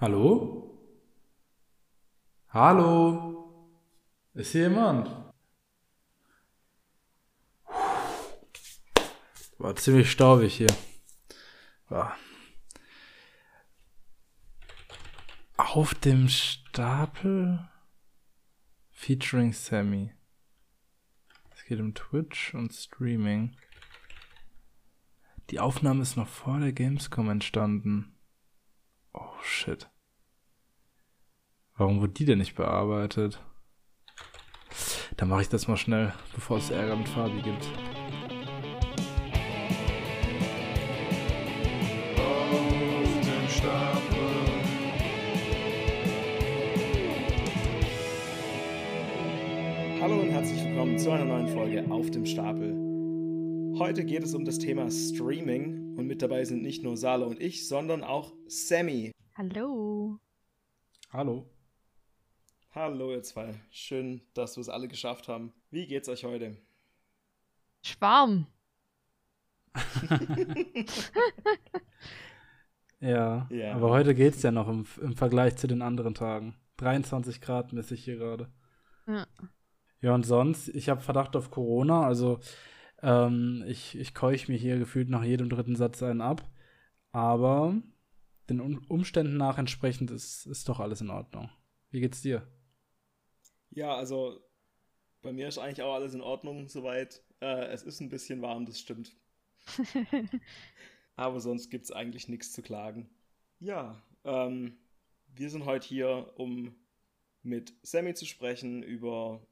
Hallo? Hallo? Ist hier jemand? War ziemlich staubig hier. War. Auf dem Stapel featuring Sammy. Es geht um Twitch und Streaming. Die Aufnahme ist noch vor der Gamescom entstanden. Oh shit. Warum wurde die denn nicht bearbeitet? Dann mache ich das mal schnell, bevor es Ärger mit Fabi gibt. Hallo und herzlich willkommen zu einer neuen Folge auf dem Stapel. Heute geht es um das Thema Streaming und mit dabei sind nicht nur Sala und ich, sondern auch Sammy. Hallo. Hallo. Hallo ihr zwei. Schön, dass wir es alle geschafft haben. Wie geht's euch heute? Schwarm. Ja, Ja. aber heute geht's ja noch im, im Vergleich zu den anderen Tagen. 23 Grad messe ich hier gerade. Ja. Ja, und sonst, ich habe Verdacht auf Corona, also ähm, ich, ich keuch mir hier gefühlt nach jedem dritten Satz einen ab. Aber den um Umständen nach entsprechend ist, ist doch alles in Ordnung. Wie geht's dir? Ja, also bei mir ist eigentlich auch alles in Ordnung soweit. Äh, es ist ein bisschen warm, das stimmt. Aber sonst gibt's eigentlich nichts zu klagen. Ja, ähm, wir sind heute hier, um mit Sammy zu sprechen über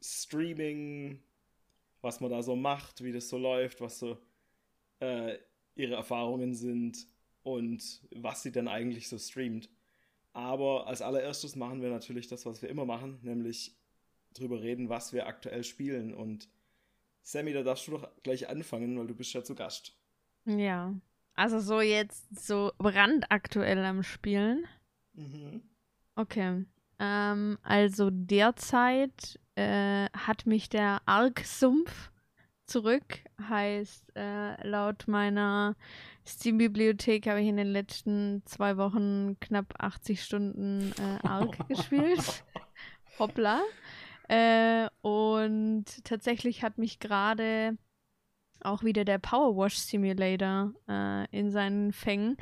Streaming, was man da so macht, wie das so läuft, was so äh, ihre Erfahrungen sind und was sie denn eigentlich so streamt. Aber als allererstes machen wir natürlich das, was wir immer machen, nämlich drüber reden, was wir aktuell spielen. Und Sammy, da darfst du doch gleich anfangen, weil du bist ja zu Gast. Ja. Also so jetzt so brandaktuell am Spielen. Mhm. Okay. Ähm, also derzeit äh, hat mich der Ark-Sumpf zurück. Heißt, äh, laut meiner Steam-Bibliothek habe ich in den letzten zwei Wochen knapp 80 Stunden äh, Ark gespielt. Hoppla. Äh, und tatsächlich hat mich gerade auch wieder der Power Wash Simulator äh, in seinen Fängen.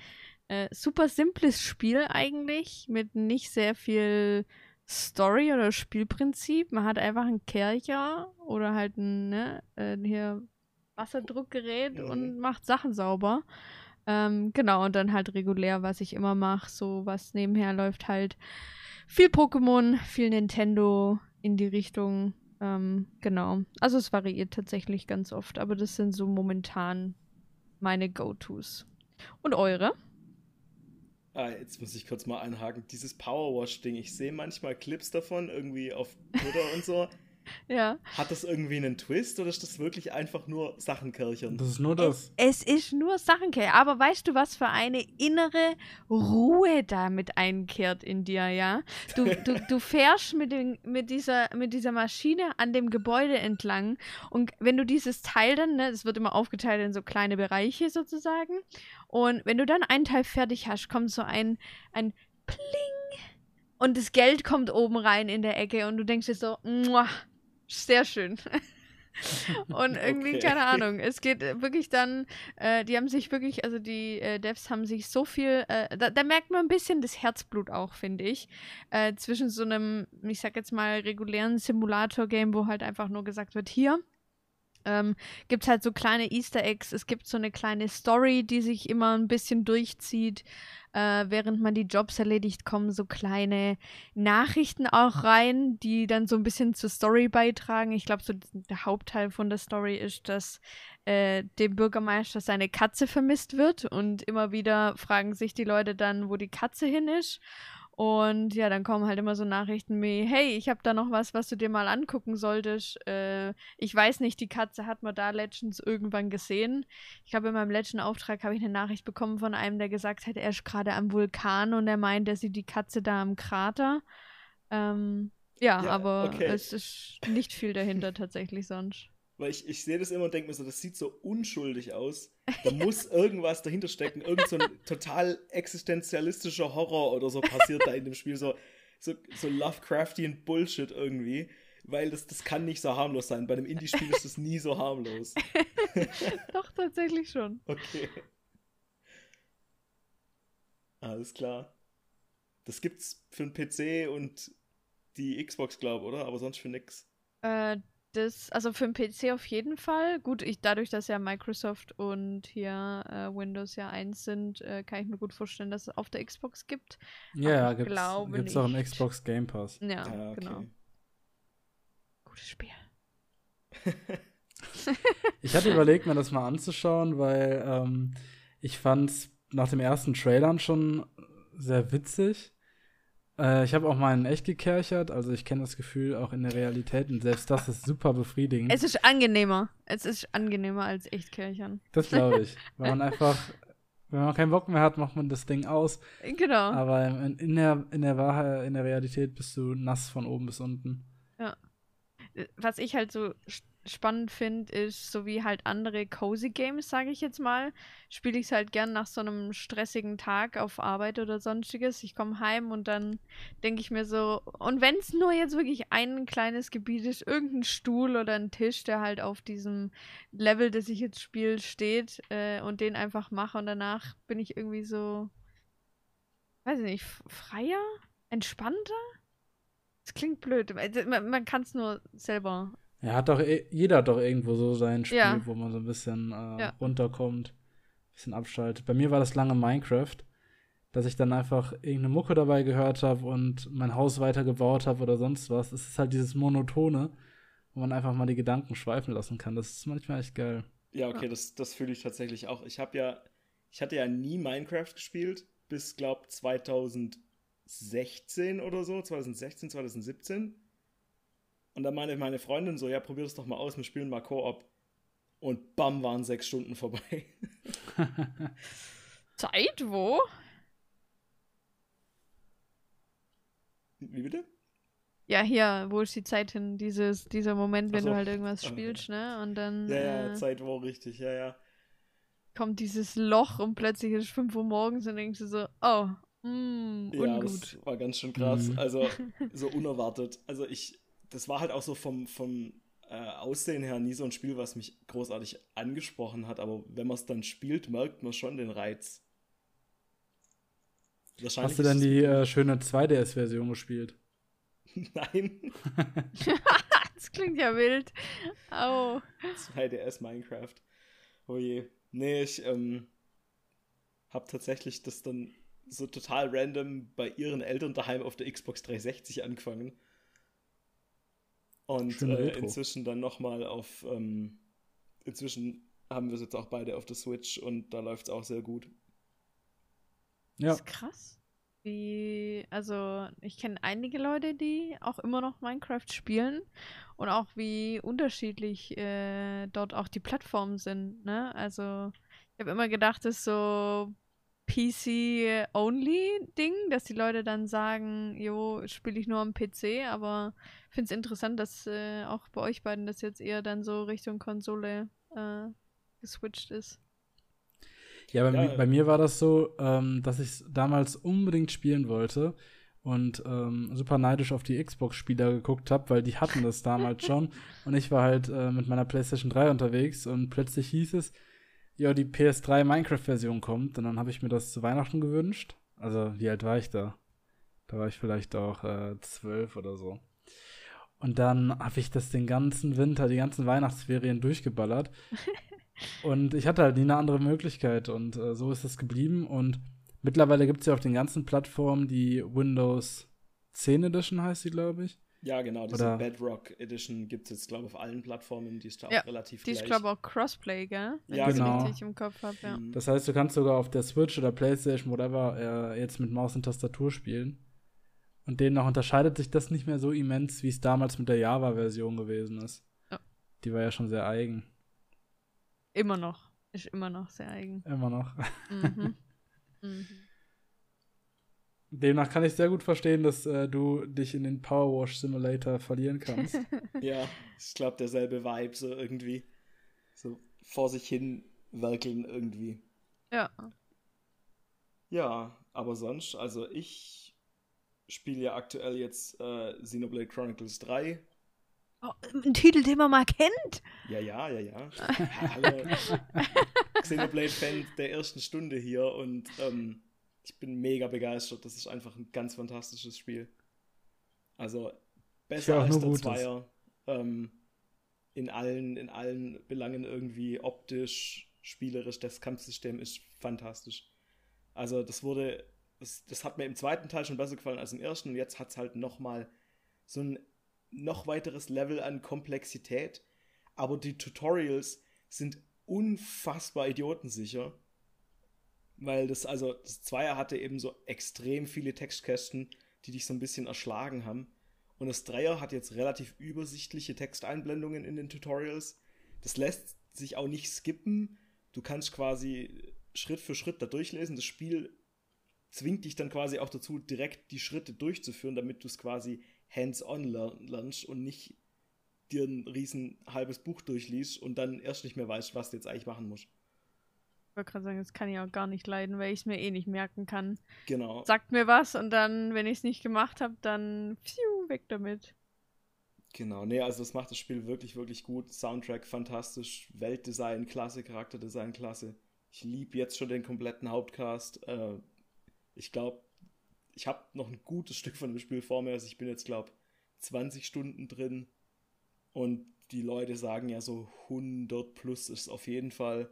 Äh, super simples Spiel eigentlich, mit nicht sehr viel Story oder Spielprinzip. Man hat einfach einen Kercher oder halt ein ne, äh, hier Wasserdruckgerät Mhm. und macht Sachen sauber. Ähm, genau, und dann halt regulär, was ich immer mache, so was nebenher läuft halt viel Pokémon, viel Nintendo in die Richtung. Ähm, genau. Also es variiert tatsächlich ganz oft, aber das sind so momentan meine Go-Tos. Und eure? Ah, jetzt muss ich kurz mal einhaken. Dieses Powerwash-Ding, ich sehe manchmal Clips davon, irgendwie auf Twitter und so. Ja. Hat das irgendwie einen Twist oder ist das wirklich einfach nur Sachenkerchern? Das ist nur das. Es ist nur Sachenkehr, aber weißt du, was für eine innere Ruhe da mit einkehrt in dir, ja? Du, du, du fährst mit, den, mit, dieser, mit dieser Maschine an dem Gebäude entlang und wenn du dieses Teil dann, ne, es wird immer aufgeteilt in so kleine Bereiche sozusagen, und wenn du dann einen Teil fertig hast, kommt so ein, ein Pling und das Geld kommt oben rein in der Ecke und du denkst dir so, sehr schön. Und irgendwie, Okay. keine Ahnung, es geht äh, wirklich dann, äh, die haben sich wirklich, also die äh, Devs haben sich so viel, äh, da, da merkt man ein bisschen das Herzblut auch, finde ich, äh, zwischen so einem, ich sag jetzt mal, regulären Simulator-Game, wo halt einfach nur gesagt wird, hier, ähm, gibt es halt so kleine Easter Eggs, es gibt so eine kleine Story, die sich immer ein bisschen durchzieht. Äh, während man die Jobs erledigt, kommen so kleine Nachrichten auch rein, die dann so ein bisschen zur Story beitragen. Ich glaube, so der Hauptteil von der Story ist, dass äh, dem Bürgermeister seine Katze vermisst wird und immer wieder fragen sich die Leute dann, wo die Katze hin ist. Und ja, dann kommen halt immer so Nachrichten wie, hey, ich habe da noch was, was du dir mal angucken solltest. Äh, ich weiß nicht, die Katze hat man da letztens irgendwann gesehen. Ich glaube, in meinem letzten Auftrag habe ich eine Nachricht bekommen von einem, der gesagt hat, er ist gerade am Vulkan und er meint, er sieht die Katze da am Krater. Ähm, ja, Ja, aber okay. es ist nicht viel dahinter tatsächlich sonst. Weil ich, ich sehe das immer und denke mir so, das sieht so unschuldig aus. Da muss irgendwas dahinter stecken. Irgend so ein total existenzialistischer Horror oder so passiert da in dem Spiel. So, so, so Lovecraftian Bullshit irgendwie. Weil das, das kann nicht so harmlos sein. Bei einem Indie-Spiel ist das nie so harmlos. Doch, tatsächlich schon. Okay. Alles klar. Das gibt's für den PC und die Xbox, glaube oder? Aber sonst für nix. Äh, das, also für den PC auf jeden Fall. Gut, ich, dadurch, dass ja Microsoft und hier äh, Windows ja eins sind, äh, kann ich mir gut vorstellen, dass es auf der Xbox gibt. Ja, glaube gibt's auch im. Xbox Game Pass. Ja, Ja, okay. genau. Gutes Spiel. Ich hatte überlegt, mir das mal anzuschauen, weil ähm, ich fand's nach dem ersten Trailern schon sehr witzig. Äh, ich habe auch mal in echt gekerchert, also ich kenne das Gefühl auch in der Realität und selbst das ist super befriedigend. Es ist angenehmer. Es ist angenehmer als Echtkirchern. Das glaube ich. Weil man einfach, wenn man keinen Bock mehr hat, macht man das Ding aus. Genau. Aber in, in, der, in der Wahrheit, in der Realität bist du nass von oben bis unten. was ich halt so spannend finde, ist, so wie halt andere Cozy Games, sage ich jetzt mal, spiele ich es halt gern nach so einem stressigen Tag auf Arbeit oder sonstiges. Ich komme heim und dann denke ich mir so, und wenn es nur jetzt wirklich ein kleines Gebiet ist, irgendein Stuhl oder ein Tisch, der halt auf diesem Level, das ich jetzt spiele, steht äh, und den einfach mache und danach bin ich irgendwie so, weiß ich nicht, freier, entspannter? Das klingt blöd. Also, Man, man kann es nur selber Ja, hat doch eh- jeder hat doch irgendwo so sein Spiel, Ja. wo man so ein bisschen äh, Ja. runterkommt, ein bisschen abschaltet. Bei mir war das lange Minecraft, dass ich dann einfach irgendeine Mucke dabei gehört habe und mein Haus weitergebaut habe oder sonst was. Es ist halt dieses Monotone, wo man einfach mal die Gedanken schweifen lassen kann. Das ist manchmal echt geil. Ja, okay, das, das fühle ich tatsächlich auch. Ich habe ja, ich hatte ja nie Minecraft gespielt, bis, glaub, 2016 oder so, 2016, 2017. Und dann meinte meine Freundin so, ja, probier das doch mal aus, wir spielen mal Koop. Und bam, waren sechs Stunden vorbei. Zeit, wo? Wie bitte? Ja, hier, wo ist die Zeit hin? Dieses, dieser Moment, wenn so. du halt irgendwas Ah, spielst, ne? Und dann Ja, ja, äh, Zeit wo richtig, ja, ja. kommt dieses Loch und plötzlich ist es 5 Uhr morgens und denkst du so, oh, mm, Ja, ungut. das war ganz schön krass. Mhm. Also, so unerwartet. Also, ich, das war halt auch so vom, vom äh, Aussehen her nie so ein Spiel, was mich großartig angesprochen hat. Aber wenn man es dann spielt, merkt man schon den Reiz. Hast du denn ist die äh, schöne 2DS-Version gespielt? es- Nein, das klingt ja wild. Au. 2DS Minecraft. Oh je. Nee, ich ähm, habe tatsächlich das dann so total random bei ihren Eltern daheim auf der Xbox 360 angefangen. Und äh, inzwischen dann nochmal auf. Ähm, inzwischen haben wir es jetzt auch beide auf der Switch und da läuft es auch sehr gut. Ja. Das ist krass. Wie, also ich kenne einige Leute, die auch immer noch Minecraft spielen und auch wie unterschiedlich äh, dort auch die Plattformen sind, ne? Also ich habe immer gedacht, das ist so PC-only-Ding, dass die Leute dann sagen, jo, spiele ich nur am PC, aber ich finde es interessant, dass äh, auch bei euch beiden das jetzt eher dann so Richtung Konsole äh, geswitcht ist. Ja, bei, Ja. mi- bei mir war das so, ähm, dass ich es damals unbedingt spielen wollte und ähm, super neidisch auf die Xbox-Spieler geguckt habe, weil die hatten das damals schon. Und ich war halt äh, mit meiner PlayStation 3 unterwegs und plötzlich hieß es, ja, die PS3 Minecraft-Version kommt. Und dann habe ich mir das zu Weihnachten gewünscht. Also, wie alt war ich da? Da war ich vielleicht auch äh, zwölf oder so. Und dann habe ich das den ganzen Winter, die ganzen Weihnachtsferien durchgeballert. Und ich hatte halt nie eine andere Möglichkeit und äh, so ist es geblieben. Und mittlerweile gibt es ja auf den ganzen Plattformen die Windows 10 Edition, heißt sie, glaube ich. Ja, genau, diese Oder- Bedrock Edition gibt es jetzt, glaube ich, auf allen Plattformen. Die ist da Ja, auch relativ Die ist, glaube ich, auch Crossplay, gell? Wenn Ja, genau. richtig im Kopf habe, ja. Mhm. Das heißt, du kannst sogar auf der Switch oder Playstation, whatever, äh, jetzt mit Maus und Tastatur spielen. Und demnach unterscheidet sich das nicht mehr so immens, wie es damals mit der Java-Version gewesen ist. Ja. Die war ja schon sehr eigen. Immer noch. Ist immer noch sehr eigen. Immer noch. Mhm. mhm. Demnach kann ich sehr gut verstehen, dass äh, du dich in den Power Wash Simulator verlieren kannst. ja, ich glaube, derselbe Vibe so irgendwie. So vor sich hin werkeln irgendwie. Ja. Ja, aber sonst, also ich spiele ja aktuell jetzt äh, Xenoblade Chronicles 3. Oh, ein Titel, den man mal kennt. Ja, ja, ja, ja. Alle Xenoblade-Fan der ersten Stunde hier und ähm, ich bin mega begeistert. Das ist einfach ein ganz fantastisches Spiel. Also besser als der Zweier. Ähm, in allen, in allen Belangen irgendwie optisch, spielerisch. Das Kampfsystem ist fantastisch. Also das wurde, das, das hat mir im zweiten Teil schon besser gefallen als im ersten und jetzt hat es halt nochmal so ein noch weiteres Level an Komplexität. Aber die Tutorials sind unfassbar idiotensicher weil das, also das Zweier hatte eben so extrem viele Textkästen, die dich so ein bisschen erschlagen haben. Und das Dreier hat jetzt relativ übersichtliche Texteinblendungen in den Tutorials. Das lässt sich auch nicht skippen. Du kannst quasi Schritt für Schritt da durchlesen. Das Spiel zwingt dich dann quasi auch dazu, direkt die Schritte durchzuführen, damit du es quasi hands-on lernst und nicht dir ein riesen halbes Buch durchliest und dann erst nicht mehr weißt, was du jetzt eigentlich machen musst. Ich wollte gerade sagen, das kann ich auch gar nicht leiden, weil ich es mir eh nicht merken kann. Genau. Sagt mir was und dann, wenn ich es nicht gemacht habe, dann pfiuh, weg damit. Genau, nee, also das macht das Spiel wirklich, wirklich gut. Soundtrack fantastisch, Weltdesign klasse, Charakterdesign klasse. Ich liebe jetzt schon den kompletten Hauptcast. Äh, ich glaube, ich habe noch ein gutes Stück von dem Spiel vor mir. Also ich bin jetzt, glaube 20 Stunden drin. Und die Leute sagen ja so 100 plus ist auf jeden Fall.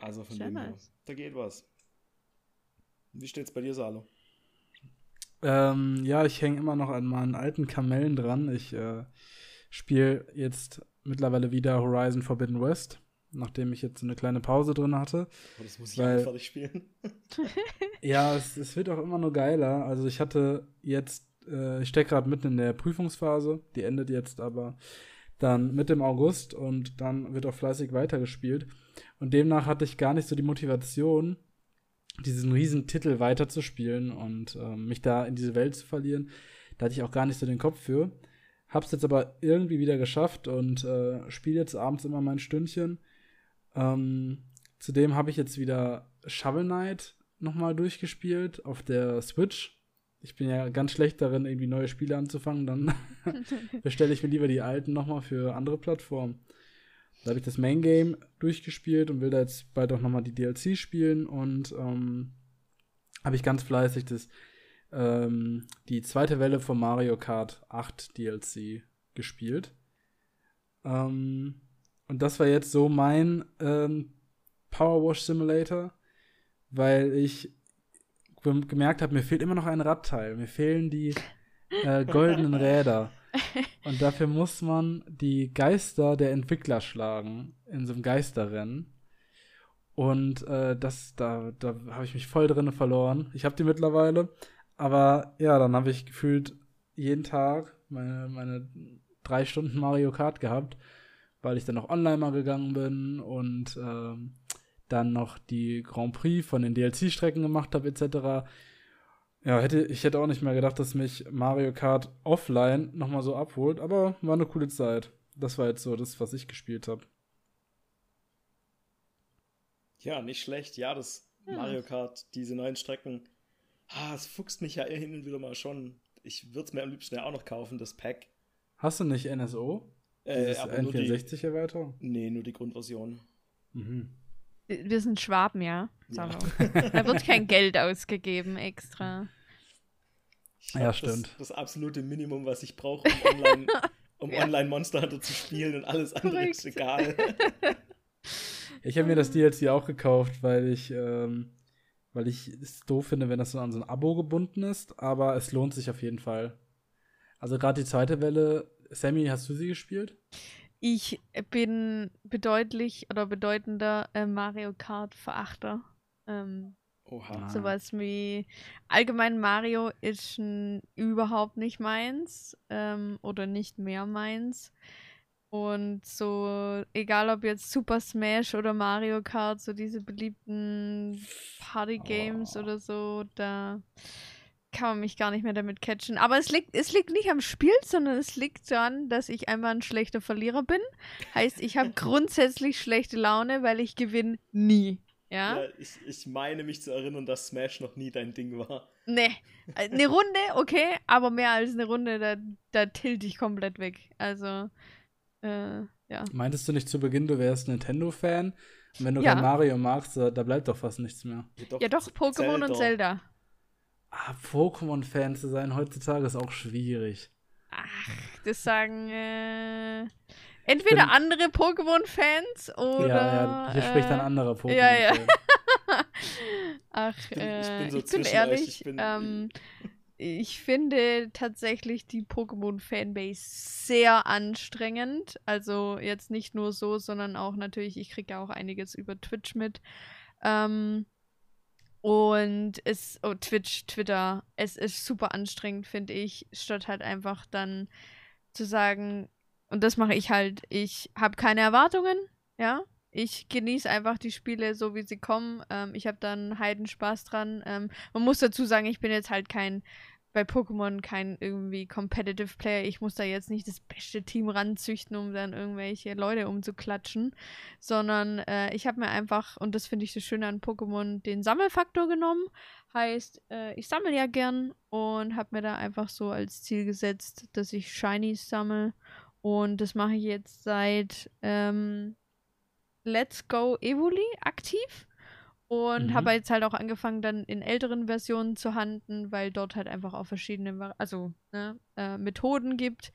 Also von dem her, da geht was. Wie steht's bei dir, Salo? Ähm, ja, ich hänge immer noch an meinen alten Kamellen dran. Ich äh, spiele jetzt mittlerweile wieder Horizon Forbidden West, nachdem ich jetzt eine kleine Pause drin hatte. Oh, das muss ich weil, fertig spielen. ja, es, es, wird auch immer nur geiler. Also ich hatte jetzt, äh, ich stecke gerade mitten in der Prüfungsphase, die endet jetzt aber dann mit dem August und dann wird auch fleißig weitergespielt. Und demnach hatte ich gar nicht so die Motivation, diesen riesen Titel weiterzuspielen und äh, mich da in diese Welt zu verlieren. Da hatte ich auch gar nicht so den Kopf für. Hab's jetzt aber irgendwie wieder geschafft und äh, spiele jetzt abends immer mein Stündchen. Ähm, zudem habe ich jetzt wieder Shovel Knight nochmal durchgespielt auf der Switch. Ich bin ja ganz schlecht darin, irgendwie neue Spiele anzufangen. Dann bestelle ich mir lieber die alten nochmal für andere Plattformen. Da habe ich das Main Game durchgespielt und will da jetzt bald auch nochmal die DLC spielen und ähm, habe ich ganz fleißig das, ähm, die zweite Welle von Mario Kart 8 DLC gespielt. Ähm, und das war jetzt so mein ähm, Power Wash Simulator, weil ich gemerkt habe, mir fehlt immer noch ein Radteil. Mir fehlen die äh, goldenen Räder. Und dafür muss man die Geister der Entwickler schlagen in so einem Geisterrennen. Und äh, das, da, da habe ich mich voll drin verloren. Ich habe die mittlerweile. Aber ja, dann habe ich gefühlt jeden Tag meine, meine drei Stunden Mario Kart gehabt, weil ich dann noch online mal gegangen bin und ähm, dann noch die Grand Prix von den DLC-Strecken gemacht habe, etc. Ja, hätte, ich hätte auch nicht mehr gedacht, dass mich Mario Kart offline nochmal so abholt, aber war eine coole Zeit. Das war jetzt so das, was ich gespielt habe. Ja, nicht schlecht. Ja, das hm. Mario Kart, diese neuen Strecken, ah, es fuchst mich ja hin und wieder mal schon. Ich würde es mir am liebsten ja auch noch kaufen, das Pack. Hast du nicht NSO? Äh, aber N64-Erweiterung? Nee, nur die Grundversion. Mhm. Wir sind Schwaben, ja. ja. da wird kein Geld ausgegeben extra. Ja, stimmt. Das, das, absolute Minimum, was ich brauche, um online, um ja. online Monster Hunter zu spielen und alles andere Korrekt. ist egal. ich habe mir das DLC auch gekauft, weil ich, ähm, weil ich es doof finde, wenn das so an so ein Abo gebunden ist, aber es lohnt sich auf jeden Fall. Also gerade die zweite Welle, Sammy, hast du sie gespielt? Ich bin bedeutlich oder bedeutender äh, Mario Kart-Verachter. Ähm, Oha. Sowas wie allgemein Mario ist überhaupt nicht meins ähm, oder nicht mehr meins. Und so, egal ob jetzt Super Smash oder Mario Kart, so diese beliebten Party-Games Oh. oder so, da kann man mich gar nicht mehr damit catchen. Aber es liegt, es liegt nicht am Spiel, sondern es liegt daran, dass ich einmal ein schlechter Verlierer bin. Heißt, ich habe grundsätzlich schlechte Laune, weil ich gewinne nie. Ja? Ja, ich, ich meine mich zu erinnern, dass Smash noch nie dein Ding war. Nee. Eine Runde, okay, aber mehr als eine Runde, da, da tilt ich komplett weg. Also, äh, ja. Meintest du nicht zu Beginn, du wärst Nintendo-Fan? Und wenn du Ja. kein Mario magst, da, da bleibt doch fast nichts mehr. Ja, doch, Pokémon und Zelda. Ah, Pokémon-Fan zu sein heutzutage ist auch schwierig. Ach, das sagen äh, entweder bin- andere Pokémon-Fans oder. ja, ja, hier spricht ein äh, anderer Pokémon. ja, ja. Ach, Ich bin- ich äh, bin so ich bin ehrlich, ich bin- ähm, ich finde tatsächlich die Pokémon-Fanbase sehr anstrengend. Also jetzt nicht nur so, sondern auch natürlich, ich kriege ja auch einiges über Twitch mit. Ähm, und es, oh, Twitch, Twitter, es ist super anstrengend, finde ich, statt halt einfach dann zu sagen, und das mache ich halt, ich habe keine Erwartungen, ja. Ich genieße einfach die Spiele so, wie sie kommen. Ähm, ich habe dann Heidenspaß dran. Ähm, man muss dazu sagen, ich bin jetzt halt kein, bei Pokémon kein irgendwie Competitive Player. Ich muss da jetzt nicht das beste Team ranzüchten, um dann irgendwelche Leute umzuklatschen. Sondern äh, ich habe mir einfach, und das finde ich das Schöne an Pokémon, den Sammelfaktor genommen. Heißt, äh, ich sammle ja gern und habe mir da einfach so als Ziel gesetzt, dass ich Shinies sammle. Und das mache ich jetzt seit ähm, Let's Go Evoli aktiv. Und Mhm. habe jetzt halt auch angefangen, dann in älteren Versionen zu handeln, weil dort halt einfach auch verschiedene also, ne, äh, Methoden gibt.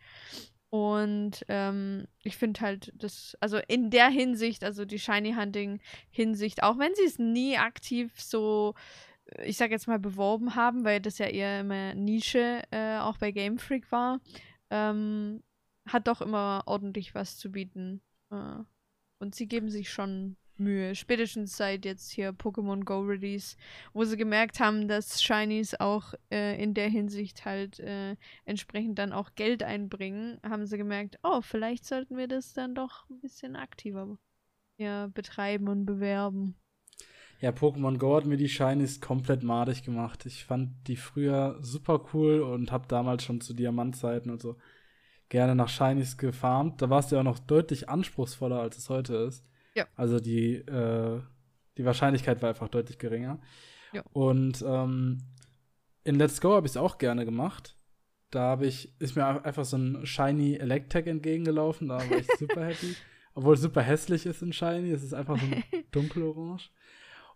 Und ähm, ich finde halt das, also in der Hinsicht, also die Shiny Hunting Hinsicht, auch wenn sie es nie aktiv so, äh, ich sag jetzt mal, beworben haben, weil das ja eher immer Nische äh, auch bei Game Freak war, ähm, hat doch immer ordentlich was zu bieten. Äh, und sie geben sich schon Mühe. Spätestens seit jetzt hier Pokémon Go Release, wo sie gemerkt haben, dass Shinies auch äh, in der Hinsicht halt äh, entsprechend dann auch Geld einbringen, haben sie gemerkt, oh, vielleicht sollten wir das dann doch ein bisschen aktiver ja, betreiben und bewerben. Ja, Pokémon Go hat mir die Shinies komplett madig gemacht. Ich fand die früher super cool und habe damals schon zu Diamantzeiten und so gerne nach Shinies gefarmt. Da war es ja auch noch deutlich anspruchsvoller, als es heute ist. Ja. Also die, äh, die Wahrscheinlichkeit war einfach deutlich geringer. Ja. Und ähm, in Let's Go habe ich es auch gerne gemacht. Da habe ich, ist mir einfach so ein Shiny Electek entgegengelaufen. Da war ich super happy. Obwohl es super hässlich ist in Shiny. Es ist einfach so ein dunkelorange.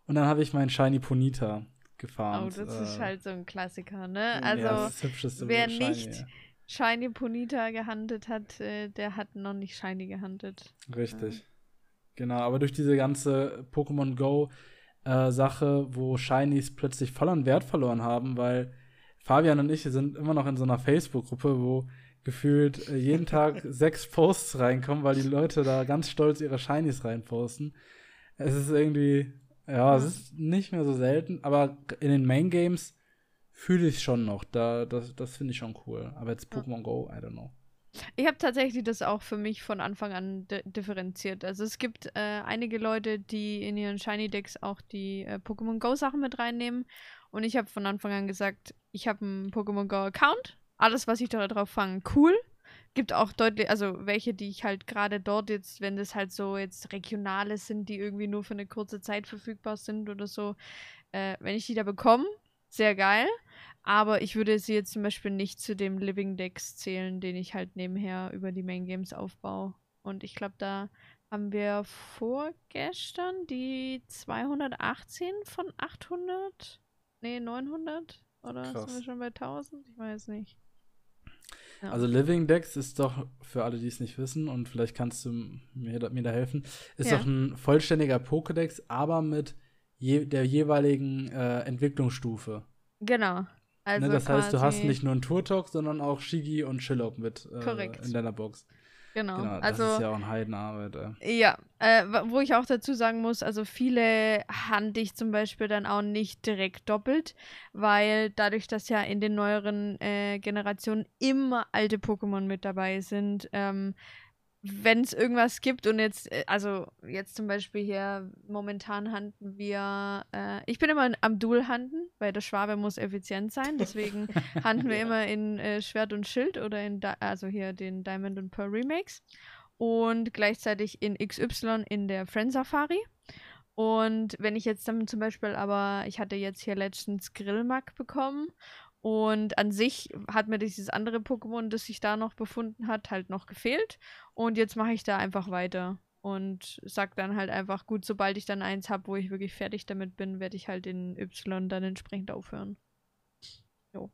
Und dann habe ich meinen Shiny Ponita gefarmt. oh, das ist Äh, halt so ein Klassiker, ne? Also, ja, das ist das wer Shiny, nicht ja. Shiny Ponita gehandelt hat, äh, der hat noch nicht Shiny gehandelt. Richtig. Genau, aber durch diese ganze Pokémon Go äh, Sache, wo Shinies plötzlich voll an Wert verloren haben, weil Fabian und ich sind immer noch in so einer Facebook-Gruppe, wo gefühlt äh, jeden Tag sechs Posts reinkommen, weil die Leute da ganz stolz ihre Shinies reinposten. Es ist irgendwie, ja, es ist nicht mehr so selten, aber in den Main Games fühle ich schon noch. Da, das das finde ich schon cool. Aber jetzt. Pokémon Go, I don't know. Ich habe tatsächlich das auch für mich von Anfang an di differenziert. Also es gibt äh, einige Leute, die in ihren Shiny Decks auch die äh, Pokémon Go Sachen mit reinnehmen. Und ich habe von Anfang an gesagt, ich habe einen Pokémon Go Account. Alles, was ich da drauf fange, cool. Gibt auch deutlich, also welche, die ich halt gerade dort jetzt, wenn das halt so jetzt regionale sind, die irgendwie nur für eine kurze Zeit verfügbar sind oder so, äh, wenn ich die da bekomme, sehr geil. Aber ich würde sie jetzt zum Beispiel nicht zu dem Living Decks zählen, den ich halt nebenher über die Main Games aufbaue. Und ich glaube, da haben wir vorgestern die 218 von 800? Nee, 900? Oder Krass. sind wir schon bei 1000? Ich weiß nicht. Ja. Also Living Dex ist doch, für alle, die es nicht wissen, und vielleicht kannst du mir, da- mir da helfen, ist Ja. doch ein vollständiger Pokédex, aber mit je, der jeweiligen äh, Entwicklungsstufe. Genau. Also ne? Das heißt, du hast nicht nur einen Turtok, sondern auch Shigi und Shillok mit äh, in deiner Box. Genau. Genau, das also, ist ja auch ein Heidenarbeit. Ja, äh, wo ich auch dazu sagen muss, also viele handle ich zum Beispiel dann auch nicht direkt doppelt, weil dadurch, dass ja in den neueren äh, Generationen immer alte Pokémon mit dabei sind, ähm, wenn es irgendwas gibt und jetzt, äh, also jetzt zum Beispiel hier, momentan handeln wir, äh, ich bin immer am Dual-Handen, weil der Schwabe muss effizient sein, deswegen handeln wir ja. immer in äh, Schwert und Schild oder in, Di also hier den Diamond und Pearl Remakes und gleichzeitig in XY in der Friend Safari. Und wenn ich jetzt dann zum Beispiel aber, ich hatte jetzt hier letztens Grillmack bekommen und an sich hat mir dieses andere Pokémon, das sich da noch befunden hat, halt noch gefehlt. Und jetzt mache ich da einfach weiter und sag dann halt einfach, gut, sobald ich dann eins habe, wo ich wirklich fertig damit bin, werde ich halt in Y dann entsprechend aufhören. Jo.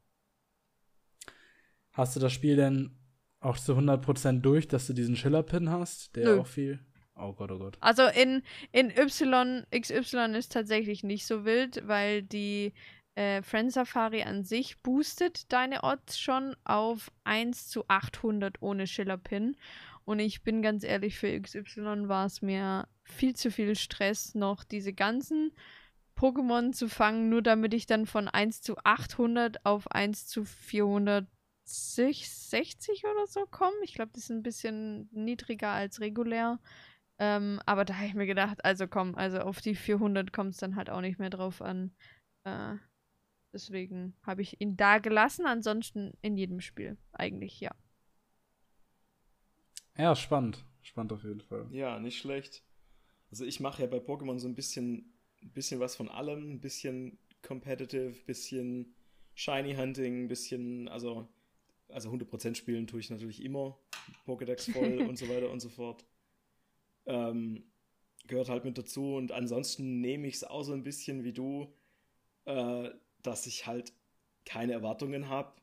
Hast du das Spiel denn auch zu 100% durch, dass du diesen Schiller-Pin hast, der Nö. auch viel. Oh Gott, oh Gott. Also in, in Y, XY ist tatsächlich nicht so wild, weil die äh, Friend Safari an sich boostet deine Odds schon auf 1 zu 800 ohne Schiller-Pin. Und ich bin ganz ehrlich, für XY war es mir viel zu viel Stress, noch diese ganzen Pokémon zu fangen, nur damit ich dann von 1 zu 800 auf 1 zu 400 60 oder so kommen. Ich glaube, das ist ein bisschen niedriger als regulär. Ähm, aber da habe ich mir gedacht, also komm, also auf die 400 kommt es dann halt auch nicht mehr drauf an. Äh, deswegen habe ich ihn da gelassen, ansonsten in jedem Spiel eigentlich, ja. Ja, spannend. Spannend auf jeden Fall. Ja, nicht schlecht. Also ich mache ja bei Pokémon so ein bisschen, ein bisschen was von allem, ein bisschen competitive, ein bisschen Shiny Hunting, ein bisschen, also also 100% spielen tue ich natürlich immer, Pokédex voll und so weiter und so fort. Ähm, gehört halt mit dazu und ansonsten nehme ich es auch so ein bisschen wie du, äh, dass ich halt keine Erwartungen habe.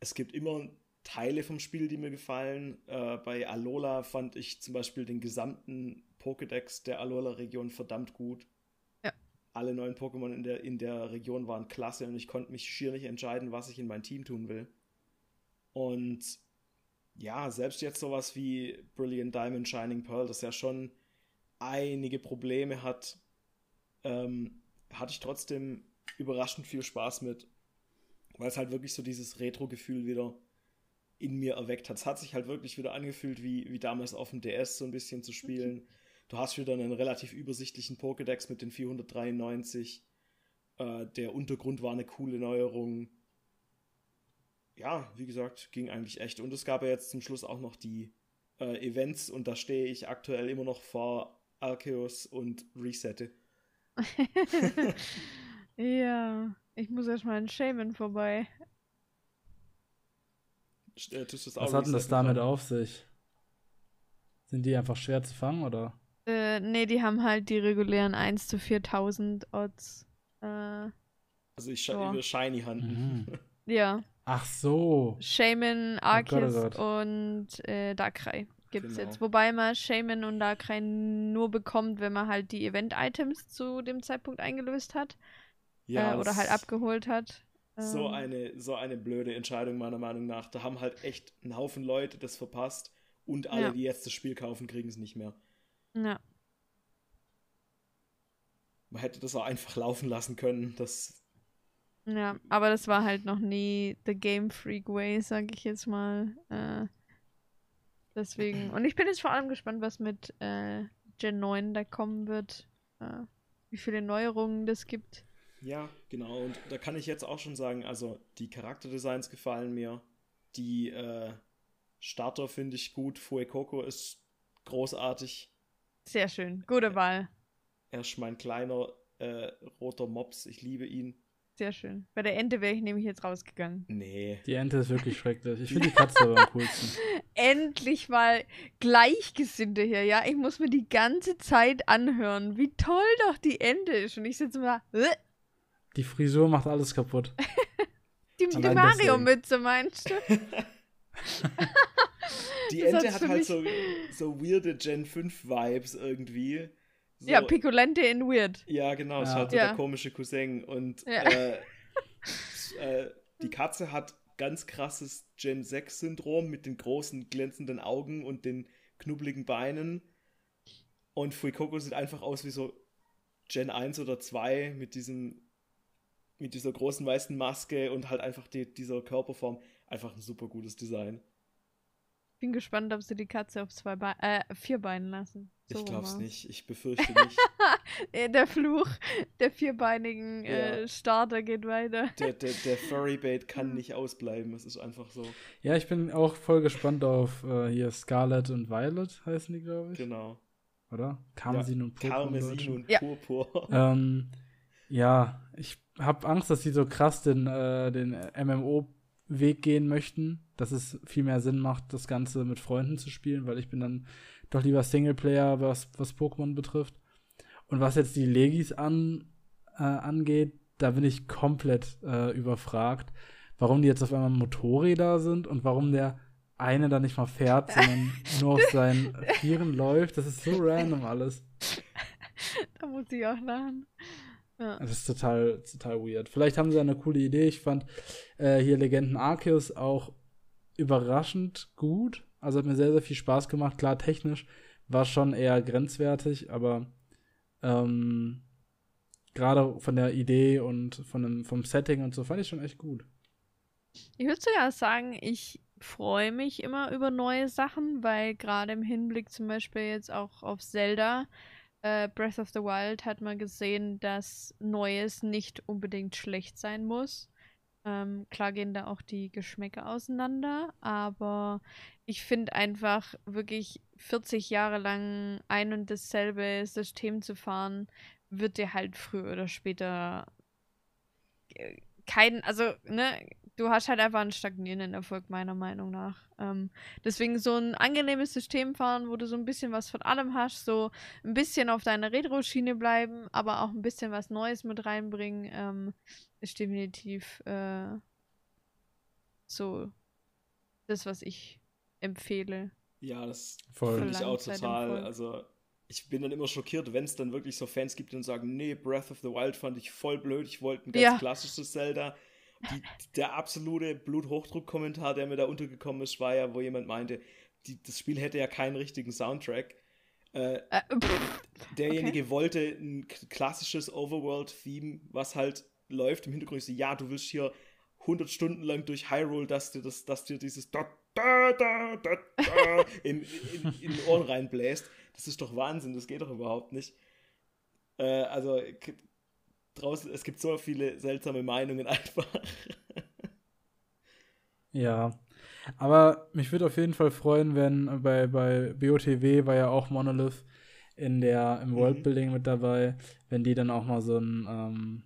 Es gibt immer Teile vom Spiel, die mir gefallen. Äh, bei Alola fand ich zum Beispiel den gesamten Pokédex der Alola-Region verdammt gut. Ja. Alle neuen Pokémon in der, in der Region waren klasse und ich konnte mich schier nicht entscheiden, was ich in mein Team tun will. Und ja, selbst jetzt sowas wie Brilliant Diamond Shining Pearl, das ja schon einige Probleme hat, ähm, hatte ich trotzdem überraschend viel Spaß mit, weil es halt wirklich so dieses Retro-Gefühl wieder in mir erweckt hat. Es hat sich halt wirklich wieder angefühlt, wie, wie damals auf dem DS so ein bisschen zu spielen. Du hast wieder einen relativ übersichtlichen Pokédex mit den 493. Äh, der Untergrund war eine coole Neuerung ja, wie gesagt, ging eigentlich echt. Und es gab ja jetzt zum Schluss auch noch die äh, Events und da stehe ich aktuell immer noch vor Arceus und resette. ja, ich muss erstmal in Shaman vorbei. Äh, Was hat denn das damit fahren? auf sich? Sind die einfach schwer zu fangen, oder? Äh, nee, die haben halt die regulären 1 zu 4000 Odds. Äh, also ich scha über Shiny Handen. Mhm. ja. Ach so. Shaman, Arceus oh Gott, oh und äh, Darkrai gibt es genau. jetzt. Wobei man Shaman und Darkrai nur bekommt, wenn man halt die Event-Items zu dem Zeitpunkt eingelöst hat. Ja, äh, oder halt abgeholt hat. So ähm. eine, so eine blöde Entscheidung meiner Meinung nach. Da haben halt echt ein Haufen Leute das verpasst und alle, ja. die jetzt das Spiel kaufen, kriegen es nicht mehr. Ja. Man hätte das auch einfach laufen lassen können. Das ja, aber das war halt noch nie the Game Freak Way, sag ich jetzt mal. Äh, deswegen. Und ich bin jetzt vor allem gespannt, was mit äh, Gen 9 da kommen wird. Äh, wie viele Neuerungen das gibt. Ja, genau. Und da kann ich jetzt auch schon sagen, also die Charakterdesigns gefallen mir. Die äh, Starter finde ich gut. Fuecoco ist großartig. Sehr schön. Gute Wahl. Er ist mein kleiner äh, roter Mops. Ich liebe ihn. Sehr schön. Bei der Ente wäre ich nämlich jetzt rausgegangen. Nee. Die Ente ist wirklich schrecklich. Ich finde die Katze aber am coolsten. Endlich mal Gleichgesinnte hier, ja? Ich muss mir die ganze Zeit anhören, wie toll doch die Ente ist. Und ich sitze mal. Die Frisur macht alles kaputt. die, die Mario-Mütze, meinst du? die Ente hat halt so, so weirde Gen 5 Vibes irgendwie. So, ja, Picolente in Weird. Ja, genau, ja. so ja. der komische Cousin. Und ja. äh, äh, die Katze hat ganz krasses Gen 6-Syndrom mit den großen glänzenden Augen und den knubbeligen Beinen. Und Fuikoko sieht einfach aus wie so Gen 1 oder 2 mit diesem mit dieser großen weißen Maske und halt einfach die, dieser Körperform. Einfach ein super gutes Design. Bin gespannt, ob sie die Katze auf zwei Be äh, vier Beinen lassen. So ich glaub's mal. nicht. Ich befürchte nicht. der Fluch der vierbeinigen ja. äh, Starter geht weiter. Der, der, der Furry-Bait kann nicht ausbleiben. Es ist einfach so. Ja, ich bin auch voll gespannt auf äh, hier Scarlet und Violet heißen die, glaube ich. Genau. Oder? Karmesin ja, und Purpur. Karmesin und ja. Purpur. Ähm, ja, ich habe Angst, dass sie so krass den, äh, den MMO-Weg gehen möchten, dass es viel mehr Sinn macht, das Ganze mit Freunden zu spielen, weil ich bin dann doch lieber Singleplayer, was, was Pokémon betrifft. Und was jetzt die Legis an, äh, angeht, da bin ich komplett äh, überfragt, warum die jetzt auf einmal Motorräder sind und warum der eine da nicht mal fährt, sondern nur auf seinen Vieren läuft. Das ist so random alles. Da muss ich auch lachen. Ja. Das ist total, total weird. Vielleicht haben sie eine coole Idee. Ich fand äh, hier Legenden Arceus auch überraschend gut. Also hat mir sehr, sehr viel Spaß gemacht. Klar, technisch war schon eher grenzwertig, aber ähm, gerade von der Idee und von dem, vom Setting und so fand ich schon echt gut. Ich würde sogar sagen, ich freue mich immer über neue Sachen, weil gerade im Hinblick zum Beispiel jetzt auch auf Zelda, äh, Breath of the Wild, hat man gesehen, dass Neues nicht unbedingt schlecht sein muss. Ähm, klar gehen da auch die Geschmäcker auseinander, aber ich finde einfach wirklich 40 Jahre lang ein und dasselbe System zu fahren, wird dir halt früher oder später äh, kein, also, ne, du hast halt einfach einen stagnierenden Erfolg, meiner Meinung nach. Ähm, deswegen so ein angenehmes System fahren, wo du so ein bisschen was von allem hast, so ein bisschen auf deiner Retro-Schiene bleiben, aber auch ein bisschen was Neues mit reinbringen, ähm, ist definitiv äh, so das, was ich empfehle. Ja, das finde ich auch total. Also ich bin dann immer schockiert, wenn es dann wirklich so Fans gibt, die sagen, nee, Breath of the Wild fand ich voll blöd, ich wollte ein ganz ja. klassisches Zelda. Die, der absolute Bluthochdruck-Kommentar, der mir da untergekommen ist, war ja, wo jemand meinte, die, das Spiel hätte ja keinen richtigen Soundtrack. Äh, äh, derjenige okay. wollte ein klassisches Overworld-Theme, was halt läuft im Hintergrund. Ich so, ja, du willst hier 100 Stunden lang durch Hyrule, dass dir, das, dass dir dieses da, da, da, da, da in, in, in die Ohren reinbläst. Das ist doch Wahnsinn, das geht doch überhaupt nicht. Äh, also draußen, es gibt so viele seltsame Meinungen einfach. ja. Aber mich würde auf jeden Fall freuen, wenn bei, bei BOTW war ja auch Monolith in der, im mhm. Worldbuilding mit dabei, wenn die dann auch mal so ein, ähm,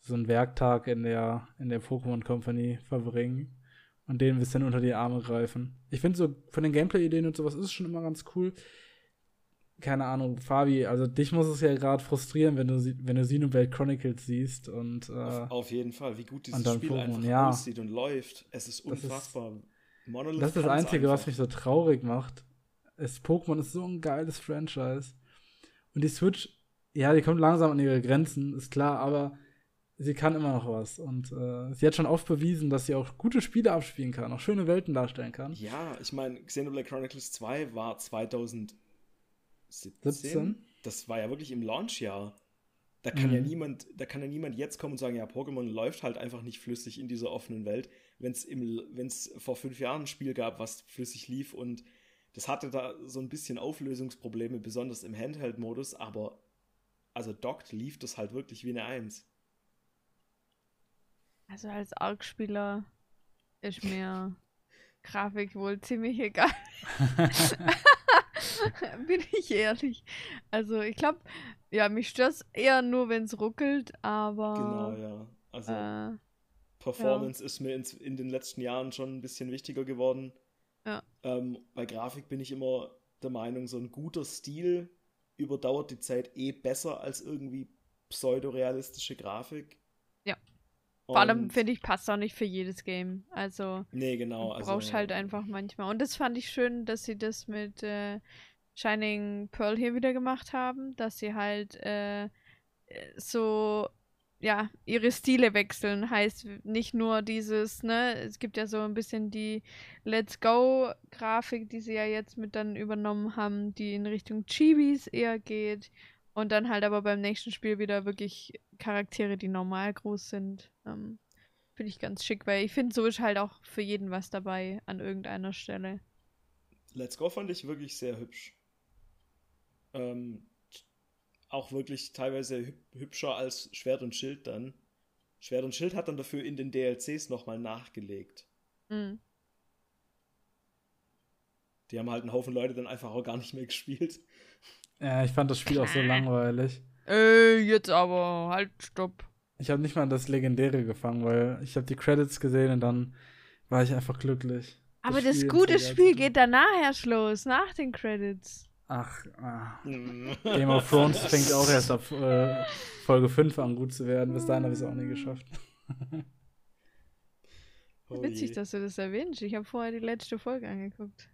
so einen Werktag in der, in der Pokémon Company verbringen und denen ein bisschen unter die Arme greifen. Ich finde so von den Gameplay-Ideen und sowas ist es schon immer ganz cool keine Ahnung, Fabi, also dich muss es ja gerade frustrieren, wenn du, wenn du Xenoblade Chronicles siehst und äh, auf, auf, jeden Fall, wie gut dieses Spiel Pokémon, einfach ja. aussieht und läuft. Es ist unfassbar. Das ist, das, ist das Einzige, was mich so traurig macht. Ist, Pokémon ist so ein geiles Franchise. Und die Switch, ja, die kommt langsam an ihre Grenzen, ist klar, aber sie kann immer noch was. Und äh, sie hat schon oft bewiesen, dass sie auch gute Spiele abspielen kann, auch schöne Welten darstellen kann. Ja, ich meine, Xenoblade Chronicles 2 war 2000 17? 17? Das war ja wirklich im Launchjahr. Da kann mhm. ja niemand, da kann ja niemand jetzt kommen und sagen, ja, Pokémon läuft halt einfach nicht flüssig in dieser offenen Welt, wenn es vor fünf Jahren ein Spiel gab, was flüssig lief und das hatte da so ein bisschen Auflösungsprobleme, besonders im Handheld-Modus, aber also dockt lief das halt wirklich wie eine Eins. Also als Arc-Spieler ist mir Grafik wohl ziemlich egal. Bin ich ehrlich. Also ich glaube, ja, mich stört es eher nur, wenn es ruckelt, aber. Genau, ja. Also äh, Performance ja. ist mir in, in, den letzten Jahren schon ein bisschen wichtiger geworden. Ja. Ähm, bei Grafik bin ich immer der Meinung, so ein guter Stil überdauert die Zeit eh besser als irgendwie pseudorealistische Grafik. Ja. Vor allem, finde ich, passt auch nicht für jedes Game. Also. Nee, genau. Du brauchst also, halt einfach manchmal. Und das fand ich schön, dass sie das mit äh, Shining Pearl hier wieder gemacht haben, dass sie halt äh, so ja, ihre Stile wechseln. Heißt nicht nur dieses, ne, es gibt ja so ein bisschen die Let's Go-Grafik, die sie ja jetzt mit dann übernommen haben, die in Richtung Chibis eher geht. Und dann halt aber beim nächsten Spiel wieder wirklich Charaktere, die normal groß sind. Ähm, finde ich ganz schick, weil ich finde, so ist halt auch für jeden was dabei an irgendeiner Stelle. Let's Go fand ich wirklich sehr hübsch. Ähm, auch wirklich teilweise hübscher als Schwert und Schild dann. Schwert und Schild hat dann dafür in den DLCs nochmal nachgelegt. Mhm. Die haben halt einen Haufen Leute dann einfach auch gar nicht mehr gespielt. Ja, ich fand das Spiel auch so langweilig. Ey, jetzt aber, halt, stopp. Ich habe nicht mal das Legendäre gefangen, weil ich habe die Credits gesehen und dann war ich einfach glücklich. Aber das, das gute Spiel geht danach erst los, nach den Credits. Ach, ah. Game of Thrones fängt auch erst ab äh, Folge 5 an gut zu werden. Bis dahin habe ich es auch nie geschafft. oh Witzig, je. dass du das erwähnst. Ich habe vorher die letzte Folge angeguckt.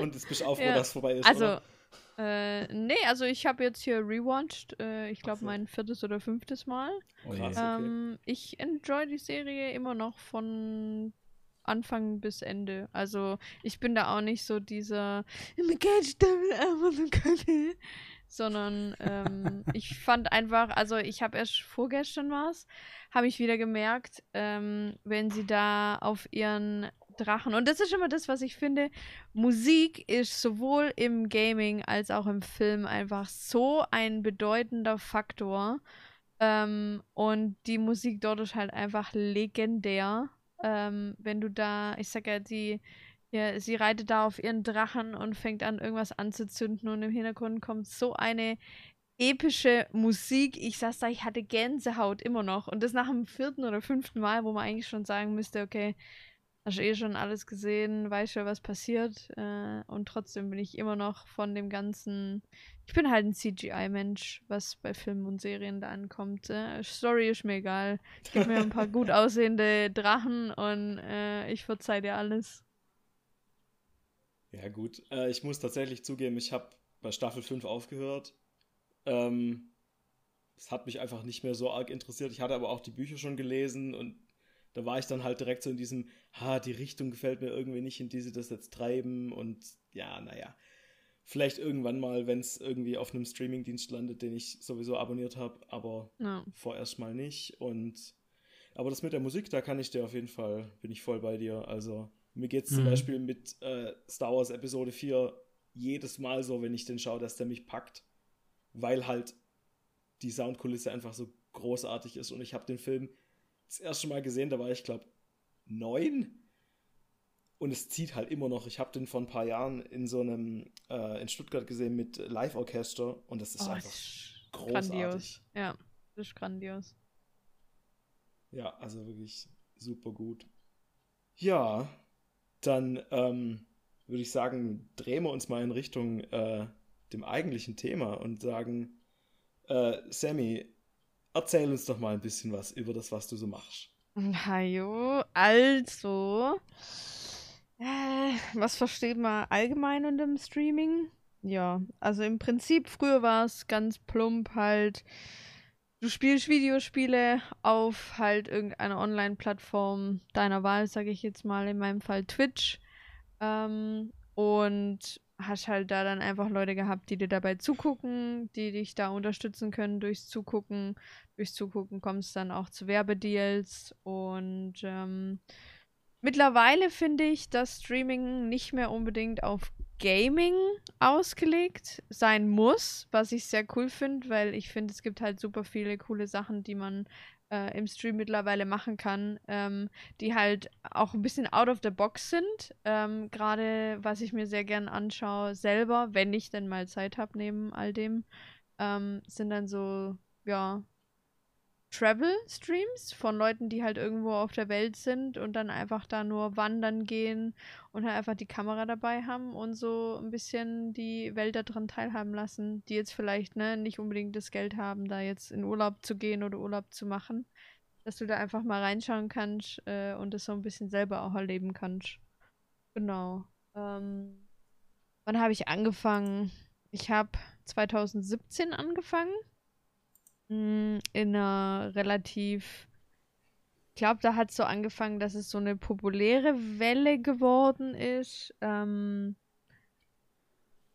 Und jetzt bist du auch froh, ja. dass es vorbei ist. Also, äh, nee, also ich habe jetzt hier rewatcht. Äh, ich glaube, so. mein viertes oder fünftes Mal. Oh, Krass, ähm, Ich enjoy die Serie immer noch von Anfang bis Ende. Also ich bin da auch nicht so dieser sondern ähm, ich fand einfach, also ich habe erst vorgestern was, habe ich wieder gemerkt, ähm, wenn sie da auf ihren Drachen. Und das ist immer das, was ich finde. Musik ist sowohl im Gaming als auch im Film einfach so ein bedeutender Faktor. Ähm, und die Musik dort ist halt einfach legendär ähm, wenn du da, ich sag ja, die, ja, sie reitet da auf ihren Drachen und fängt an, irgendwas anzuzünden und im Hintergrund kommt so eine epische Musik. Ich saß da, ich hatte Gänsehaut immer noch. Und das nach dem vierten oder fünften Mal, wo man eigentlich schon sagen müsste, okay, hast du eh schon alles gesehen, weißt schon, was passiert. Äh, und trotzdem bin ich immer noch von dem ganzen. Ich bin halt ein CGI-Mensch, was bei Filmen und Serien da ankommt. Äh, Story ist mir egal. Gib mir ein paar gut aussehende Drachen und äh, ich verzeih dir alles. Ja, gut. Äh, ich muss tatsächlich zugeben, ich habe bei Staffel 5 aufgehört. Ähm, es hat mich einfach nicht mehr so arg interessiert. Ich hatte aber auch die Bücher schon gelesen und da war ich dann halt direkt so in diesem, ha, die Richtung gefällt mir irgendwie nicht, in die sie das jetzt treiben und ja, naja. Vielleicht irgendwann mal, wenn es irgendwie auf einem Streamingdienst landet, den ich sowieso abonniert habe, aber no. vorerst mal nicht. Und aber das mit der Musik, da kann ich dir auf jeden Fall, bin ich voll bei dir. Also mir geht es mhm. zum Beispiel mit äh, Star Wars Episode 4 jedes Mal so, wenn ich den schaue, dass der mich packt, weil halt die Soundkulisse einfach so großartig ist und ich habe den Film das erste Mal gesehen, da war ich, glaube neun. Und es zieht halt immer noch. Ich habe den vor ein paar Jahren in so einem, äh, in Stuttgart gesehen mit Live-Orchester und das ist oh, einfach ist großartig. Grandios. Ja, das ist grandios. Ja, also wirklich super gut. Ja, dann ähm, würde ich sagen, drehen wir uns mal in Richtung äh, dem eigentlichen Thema und sagen, äh, Sammy, erzähl uns doch mal ein bisschen was über das, was du so machst. Hallo, also, äh, was versteht man allgemein unter dem Streaming? Ja, also im Prinzip, früher war es ganz plump halt, du spielst Videospiele auf halt irgendeiner Online-Plattform deiner Wahl, sage ich jetzt mal, in meinem Fall Twitch. Ähm, und hast halt da dann einfach Leute gehabt, die dir dabei zugucken, die dich da unterstützen können durchs Zugucken. Durchs Zugucken kommst dann auch zu Werbedeals und ähm, mittlerweile finde ich, dass Streaming nicht mehr unbedingt auf Gaming ausgelegt sein muss, was ich sehr cool finde, weil ich finde, es gibt halt super viele coole Sachen, die man äh, im Stream mittlerweile machen kann, ähm, die halt auch ein bisschen out of the box sind. Ähm, Gerade was ich mir sehr gern anschaue, selber, wenn ich denn mal Zeit habe neben all dem, ähm, sind dann so, ja, Travel-Streams von Leuten, die halt irgendwo auf der Welt sind und dann einfach da nur wandern gehen und halt einfach die Kamera dabei haben und so ein bisschen die Welt daran teilhaben lassen, die jetzt vielleicht ne, nicht unbedingt das Geld haben, da jetzt in Urlaub zu gehen oder Urlaub zu machen. Dass du da einfach mal reinschauen kannst äh, und das so ein bisschen selber auch erleben kannst. Genau. Ähm, wann habe ich angefangen? Ich habe 2017 angefangen in einer relativ. Ich glaube, da hat es so angefangen, dass es so eine populäre Welle geworden ist. Ähm,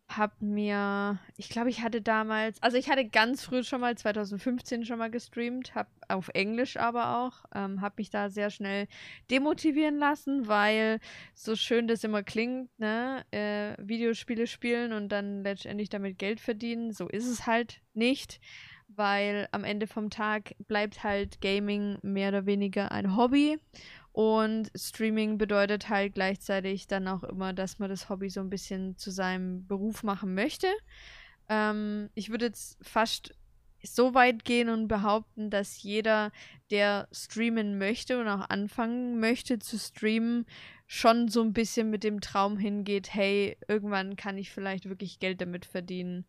hab mir, ich glaube, ich hatte damals, also ich hatte ganz früh schon mal, 2015 schon mal gestreamt, hab auf Englisch aber auch, ähm, hab mich da sehr schnell demotivieren lassen, weil so schön das immer klingt, ne, äh, Videospiele spielen und dann letztendlich damit Geld verdienen, so ist es halt nicht, weil am Ende vom Tag bleibt halt Gaming mehr oder weniger ein Hobby und Streaming bedeutet halt gleichzeitig dann auch immer, dass man das Hobby so ein bisschen zu seinem Beruf machen möchte. Ähm, ich würde jetzt fast so weit gehen und behaupten, dass jeder, der streamen möchte und auch anfangen möchte zu streamen, schon so ein bisschen mit dem Traum hingeht, hey, irgendwann kann ich vielleicht wirklich Geld damit verdienen.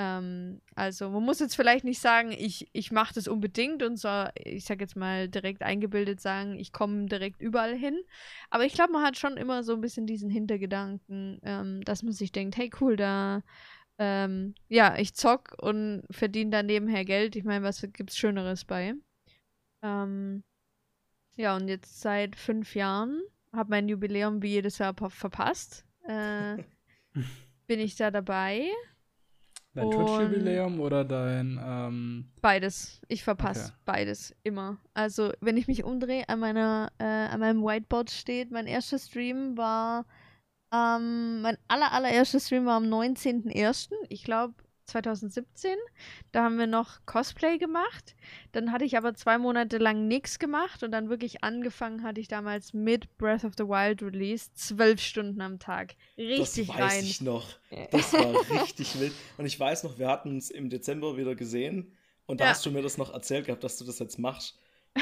Ähm, also man muss jetzt vielleicht nicht sagen, ich, ich mache das unbedingt und so, ich sag jetzt mal direkt eingebildet sagen, ich komme direkt überall hin. Aber ich glaube, man hat schon immer so ein bisschen diesen Hintergedanken, ähm, dass man sich denkt, hey cool, da ähm, ja, ich zock und verdiene da nebenher Geld. Ich meine, was gibt's Schöneres bei? Ähm, ja, und jetzt seit fünf Jahren habe mein Jubiläum wie jedes Jahr verpasst. Äh, bin ich da dabei. Dein Twitch-Jubiläum oder dein. Ähm... Beides. Ich verpasse okay. beides immer. Also, wenn ich mich umdrehe, an, meiner, äh, an meinem Whiteboard steht, mein erster Stream war. Ähm, mein aller, allererster Stream war am 19.01. Ich glaube, 2017. Da haben wir noch Cosplay gemacht. Dann hatte ich aber zwei Monate lang nichts gemacht und dann wirklich angefangen hatte ich damals mit Breath of the Wild Release zwölf Stunden am Tag. Richtig das rein. weiß ich noch. Das war richtig wild. Und ich weiß noch, wir hatten uns im Dezember wieder gesehen und da ja. hast du mir das noch erzählt gehabt, dass du das jetzt machst.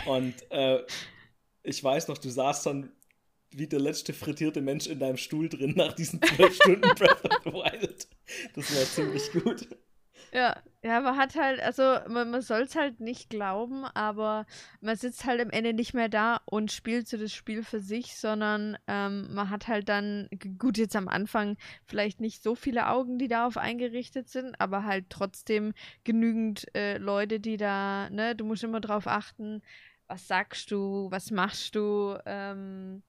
Und äh, ich weiß noch, du saßt dann wie der letzte frittierte Mensch in deinem Stuhl drin nach diesen zwölf Stunden Breath of the Wild. Das war ziemlich gut. Ja, ja, man hat halt, also man, man soll es halt nicht glauben, aber man sitzt halt am Ende nicht mehr da und spielt so das Spiel für sich, sondern ähm, man hat halt dann, gut, jetzt am Anfang vielleicht nicht so viele Augen, die darauf eingerichtet sind, aber halt trotzdem genügend äh, Leute, die da, ne, du musst immer drauf achten, was sagst du, was machst du, ähm,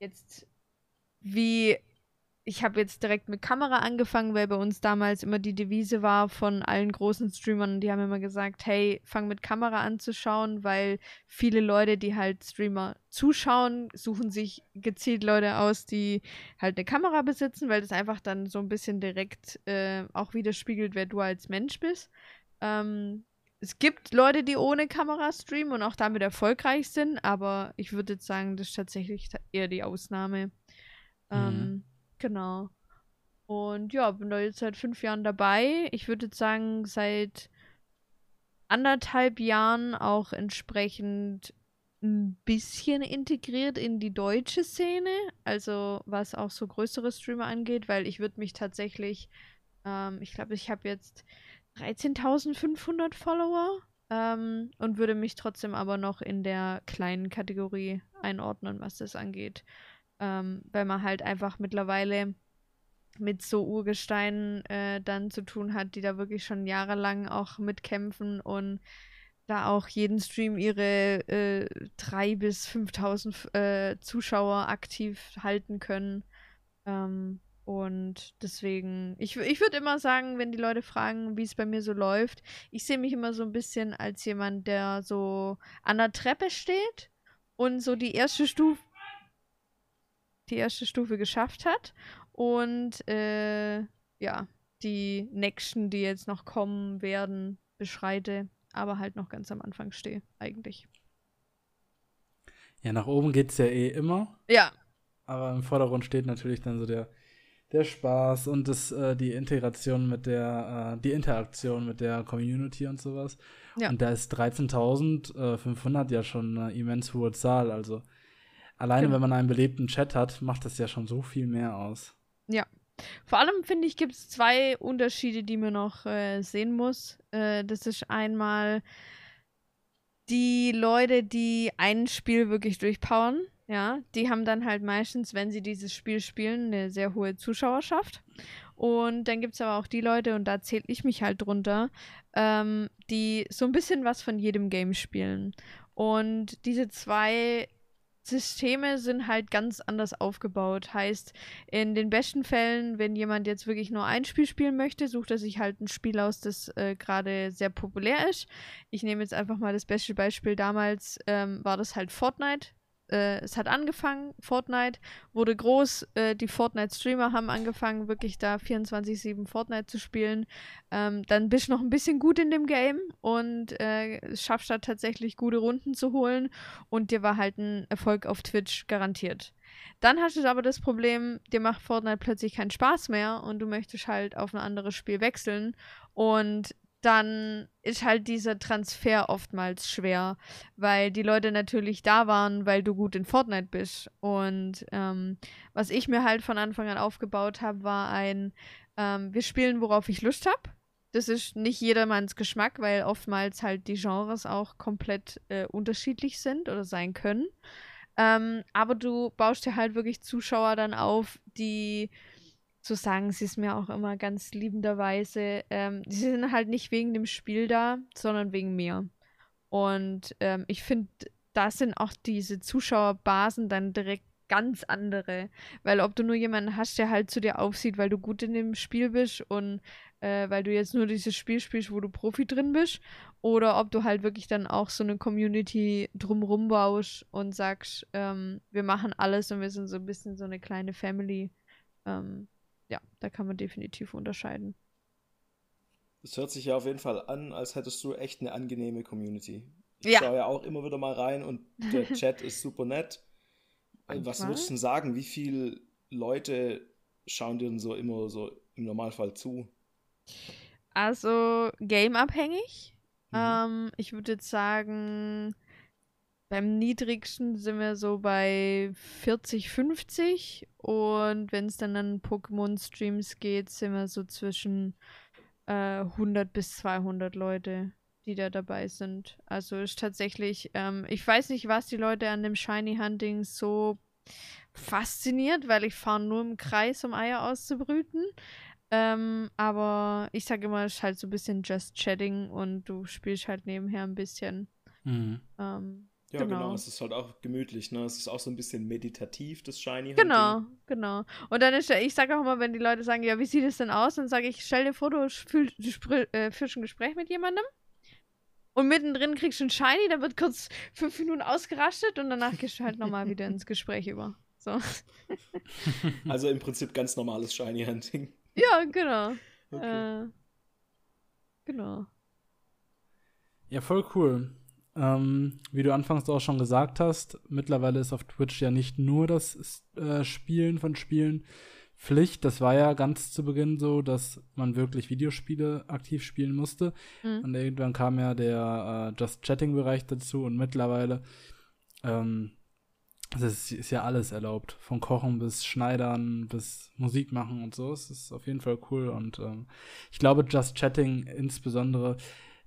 jetzt wie ich habe jetzt direkt mit Kamera angefangen, weil bei uns damals immer die Devise war von allen großen Streamern, die haben immer gesagt, hey, fang mit Kamera an zu schauen, weil viele Leute, die halt Streamer zuschauen, suchen sich gezielt Leute aus, die halt eine Kamera besitzen, weil das einfach dann so ein bisschen direkt äh, auch widerspiegelt, wer du als Mensch bist. Ähm, es gibt Leute, die ohne Kamera streamen und auch damit erfolgreich sind, aber ich würde jetzt sagen, das ist tatsächlich eher die Ausnahme. Mhm. Ähm, Genau. Und ja, bin da jetzt seit fünf Jahren dabei. Ich würde jetzt sagen, seit anderthalb Jahren auch entsprechend ein bisschen integriert in die deutsche Szene, also was auch so größere Streamer angeht, weil ich würde mich tatsächlich, ähm, ich glaube, ich habe jetzt 13.500 Follower ähm, und würde mich trotzdem aber noch in der kleinen Kategorie einordnen, was das angeht ähm, weil man halt einfach mittlerweile mit so Urgesteinen äh, dann zu tun hat, die da wirklich schon jahrelang auch mitkämpfen und da auch jeden Stream ihre äh, 3.000 bis 5.000 äh, Zuschauer aktiv halten können. Ähm, und deswegen, ich, ich würde immer sagen, wenn die Leute fragen, wie es bei mir so läuft, ich sehe mich immer so ein bisschen als jemand, der so an der Treppe steht und so die erste Stufe die erste Stufe geschafft hat. Und äh, ja, die nächsten, die jetzt noch kommen werden, beschreite, aber halt noch ganz am Anfang stehe, eigentlich. Ja, nach oben geht es ja eh immer. Ja. Aber im Vordergrund steht natürlich dann so der, der Spaß und das, äh, die Integration mit der, äh, die Interaktion mit der Community und sowas. Ja. Und da ist 13.500 ja schon eine immens hohe Zahl. Also Alleine, genau. wenn man einen belebten Chat hat, macht das ja schon so viel mehr aus. Ja. Vor allem finde ich, gibt es zwei Unterschiede, die man noch äh, sehen muss. Äh, das ist einmal die Leute, die ein Spiel wirklich durchpowern. Ja, die haben dann halt meistens, wenn sie dieses Spiel spielen, eine sehr hohe Zuschauerschaft. Und dann gibt es aber auch die Leute, und da zähle ich mich halt drunter, ähm, die so ein bisschen was von jedem Game spielen. Und diese zwei Systeme sind halt ganz anders aufgebaut. Heißt, in den besten Fällen, wenn jemand jetzt wirklich nur ein Spiel spielen möchte, sucht er sich halt ein Spiel aus, das äh, gerade sehr populär ist. Ich nehme jetzt einfach mal das beste Beispiel. Damals ähm, war das halt Fortnite äh, es hat angefangen, Fortnite wurde groß, äh, die Fortnite-Streamer haben angefangen, wirklich da 24-7 Fortnite zu spielen. Ähm, dann bist du noch ein bisschen gut in dem Game und äh, schaffst da tatsächlich gute Runden zu holen und dir war halt ein Erfolg auf Twitch garantiert. Dann hast du aber das Problem, dir macht Fortnite plötzlich keinen Spaß mehr und du möchtest halt auf ein anderes Spiel wechseln und dann ist halt dieser Transfer oftmals schwer, weil die Leute natürlich da waren, weil du gut in Fortnite bist. Und ähm, was ich mir halt von Anfang an aufgebaut habe, war ein, ähm, wir spielen, worauf ich Lust habe. Das ist nicht jedermanns Geschmack, weil oftmals halt die Genres auch komplett äh, unterschiedlich sind oder sein können. Ähm, aber du baust dir halt wirklich Zuschauer dann auf, die so sagen sie es mir auch immer ganz liebenderweise. Ähm, sie sind halt nicht wegen dem Spiel da, sondern wegen mir. Und ähm, ich finde, da sind auch diese Zuschauerbasen dann direkt ganz andere. Weil ob du nur jemanden hast, der halt zu dir aufsieht, weil du gut in dem Spiel bist und äh, weil du jetzt nur dieses Spiel spielst, wo du Profi drin bist, oder ob du halt wirklich dann auch so eine Community drumrum baust und sagst, ähm, wir machen alles und wir sind so ein bisschen so eine kleine Family. Ähm, ja, da kann man definitiv unterscheiden. Das hört sich ja auf jeden Fall an, als hättest du echt eine angenehme Community. Ich ja. schaue ja auch immer wieder mal rein und der Chat ist super nett. Manchmal? Was würdest du denn sagen? Wie viele Leute schauen dir denn so immer so im Normalfall zu? Also gameabhängig. Mhm. Ähm, ich würde jetzt sagen, beim niedrigsten sind wir so bei 40, 50 und wenn es dann an Pokémon-Streams geht, sind wir so zwischen äh, 100 bis 200 Leute, die da dabei sind. Also ist tatsächlich, ähm, ich weiß nicht, was die Leute an dem Shiny Hunting so fasziniert, weil ich fahre nur im Kreis, um Eier auszubrüten. Ähm, aber ich sage immer, es ist halt so ein bisschen just chatting und du spielst halt nebenher ein bisschen. Mhm. Ähm, ja, genau. genau. Es ist halt auch gemütlich, ne? Es ist auch so ein bisschen meditativ, das Shiny. Genau, genau. Und dann ist ja, ich sage auch immer, wenn die Leute sagen, ja, wie sieht es denn aus? Dann sage ich, stell dir vor, du äh, führst ein Gespräch mit jemandem. Und mittendrin kriegst du ein Shiny, dann wird kurz fünf Minuten ausgerastet und danach gehst du halt nochmal wieder ins Gespräch über. So. Also im Prinzip ganz normales Shiny Hunting. Ja, genau. Okay. Äh, genau. Ja, voll cool. Ähm, wie du anfangs auch schon gesagt hast, mittlerweile ist auf Twitch ja nicht nur das äh, Spielen von Spielen Pflicht. Das war ja ganz zu Beginn so, dass man wirklich Videospiele aktiv spielen musste. Mhm. Und irgendwann kam ja der äh, Just Chatting-Bereich dazu und mittlerweile ähm, ist, ist ja alles erlaubt. Von Kochen bis Schneidern bis Musik machen und so. Es ist auf jeden Fall cool. Und ähm, ich glaube, Just Chatting insbesondere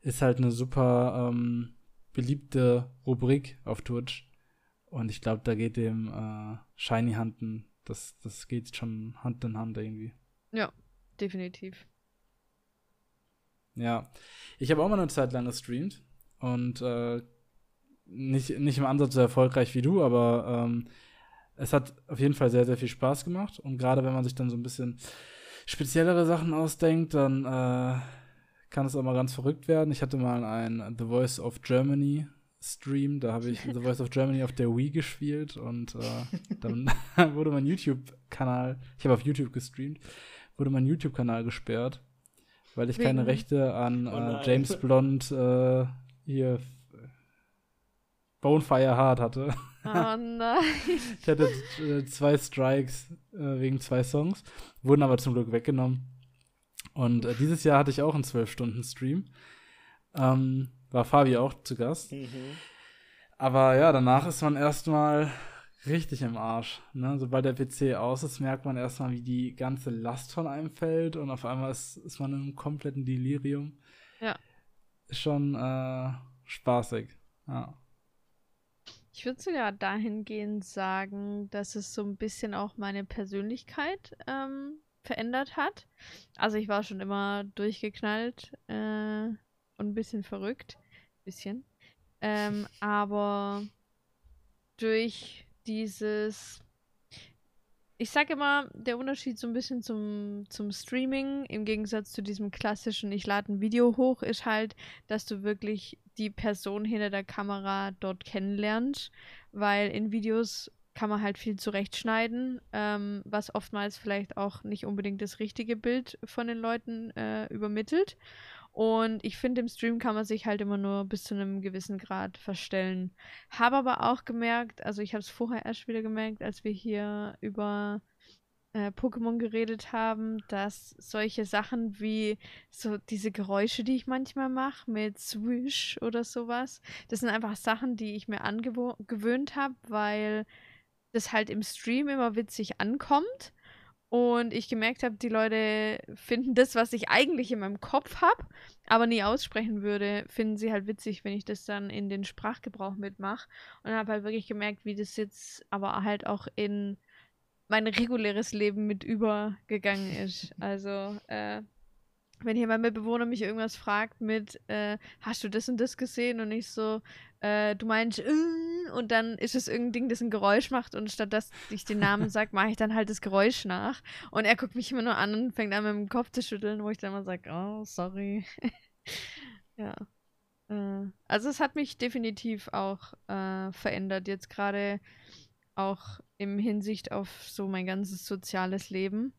ist halt eine super ähm, beliebte Rubrik auf Twitch. Und ich glaube, da geht dem äh, Shiny Hunten, das, das geht schon Hand in Hand irgendwie. Ja, definitiv. Ja. Ich habe auch mal eine Zeit lang gestreamt und äh, nicht, nicht im Ansatz so erfolgreich wie du, aber ähm, es hat auf jeden Fall sehr, sehr viel Spaß gemacht. Und gerade wenn man sich dann so ein bisschen speziellere Sachen ausdenkt, dann äh, kann es auch mal ganz verrückt werden. Ich hatte mal einen The Voice of Germany Stream, da habe ich The Voice of Germany auf der Wii gespielt und äh, dann wurde mein YouTube-Kanal, ich habe auf YouTube gestreamt, wurde mein YouTube-Kanal gesperrt, weil ich Wegen? keine Rechte an oh äh, James Blond äh, hier Bonefire Hard hatte. Oh nein. ich hatte äh, zwei Strikes äh, wegen zwei Songs, wurden aber zum Glück weggenommen. Und äh, dieses Jahr hatte ich auch einen 12-Stunden-Stream. Ähm, war Fabi auch zu Gast. Mhm. Aber ja, danach ist man erstmal richtig im Arsch. Ne? Sobald der PC aus ist, merkt man erstmal, wie die ganze Last von einem fällt und auf einmal ist, ist man in einem kompletten Delirium. Ja. Ist schon äh, spaßig. Ja. Ich würde sogar dahingehend sagen, dass es so ein bisschen auch meine Persönlichkeit ähm, verändert hat. Also ich war schon immer durchgeknallt äh, und ein bisschen verrückt. Bisschen. Ähm, aber durch dieses ich sage immer, der Unterschied so ein bisschen zum, zum Streaming im Gegensatz zu diesem klassischen, ich lade ein Video hoch, ist halt, dass du wirklich die Person hinter der Kamera dort kennenlernst, weil in Videos kann man halt viel zurechtschneiden, ähm, was oftmals vielleicht auch nicht unbedingt das richtige Bild von den Leuten äh, übermittelt. Und ich finde, im Stream kann man sich halt immer nur bis zu einem gewissen Grad verstellen. Habe aber auch gemerkt, also ich habe es vorher erst wieder gemerkt, als wir hier über äh, Pokémon geredet haben, dass solche Sachen wie so diese Geräusche, die ich manchmal mache, mit Swish oder sowas, das sind einfach Sachen, die ich mir angewöhnt habe, weil das halt im Stream immer witzig ankommt und ich gemerkt habe, die Leute finden das, was ich eigentlich in meinem Kopf habe, aber nie aussprechen würde, finden sie halt witzig, wenn ich das dann in den Sprachgebrauch mitmache. Und habe halt wirklich gemerkt, wie das jetzt aber halt auch in mein reguläres Leben mit übergegangen ist. Also, äh, wenn hier mein Mitbewohner mich irgendwas fragt mit, äh, hast du das und das gesehen? Und ich so, äh, du meinst, äh, und dann ist es irgendein Ding, das ein Geräusch macht und statt dass ich den Namen sage, mache ich dann halt das Geräusch nach. Und er guckt mich immer nur an und fängt an mit dem Kopf zu schütteln, wo ich dann immer sage, oh, sorry. ja. Äh, also es hat mich definitiv auch äh, verändert, jetzt gerade auch im Hinsicht auf so mein ganzes soziales Leben,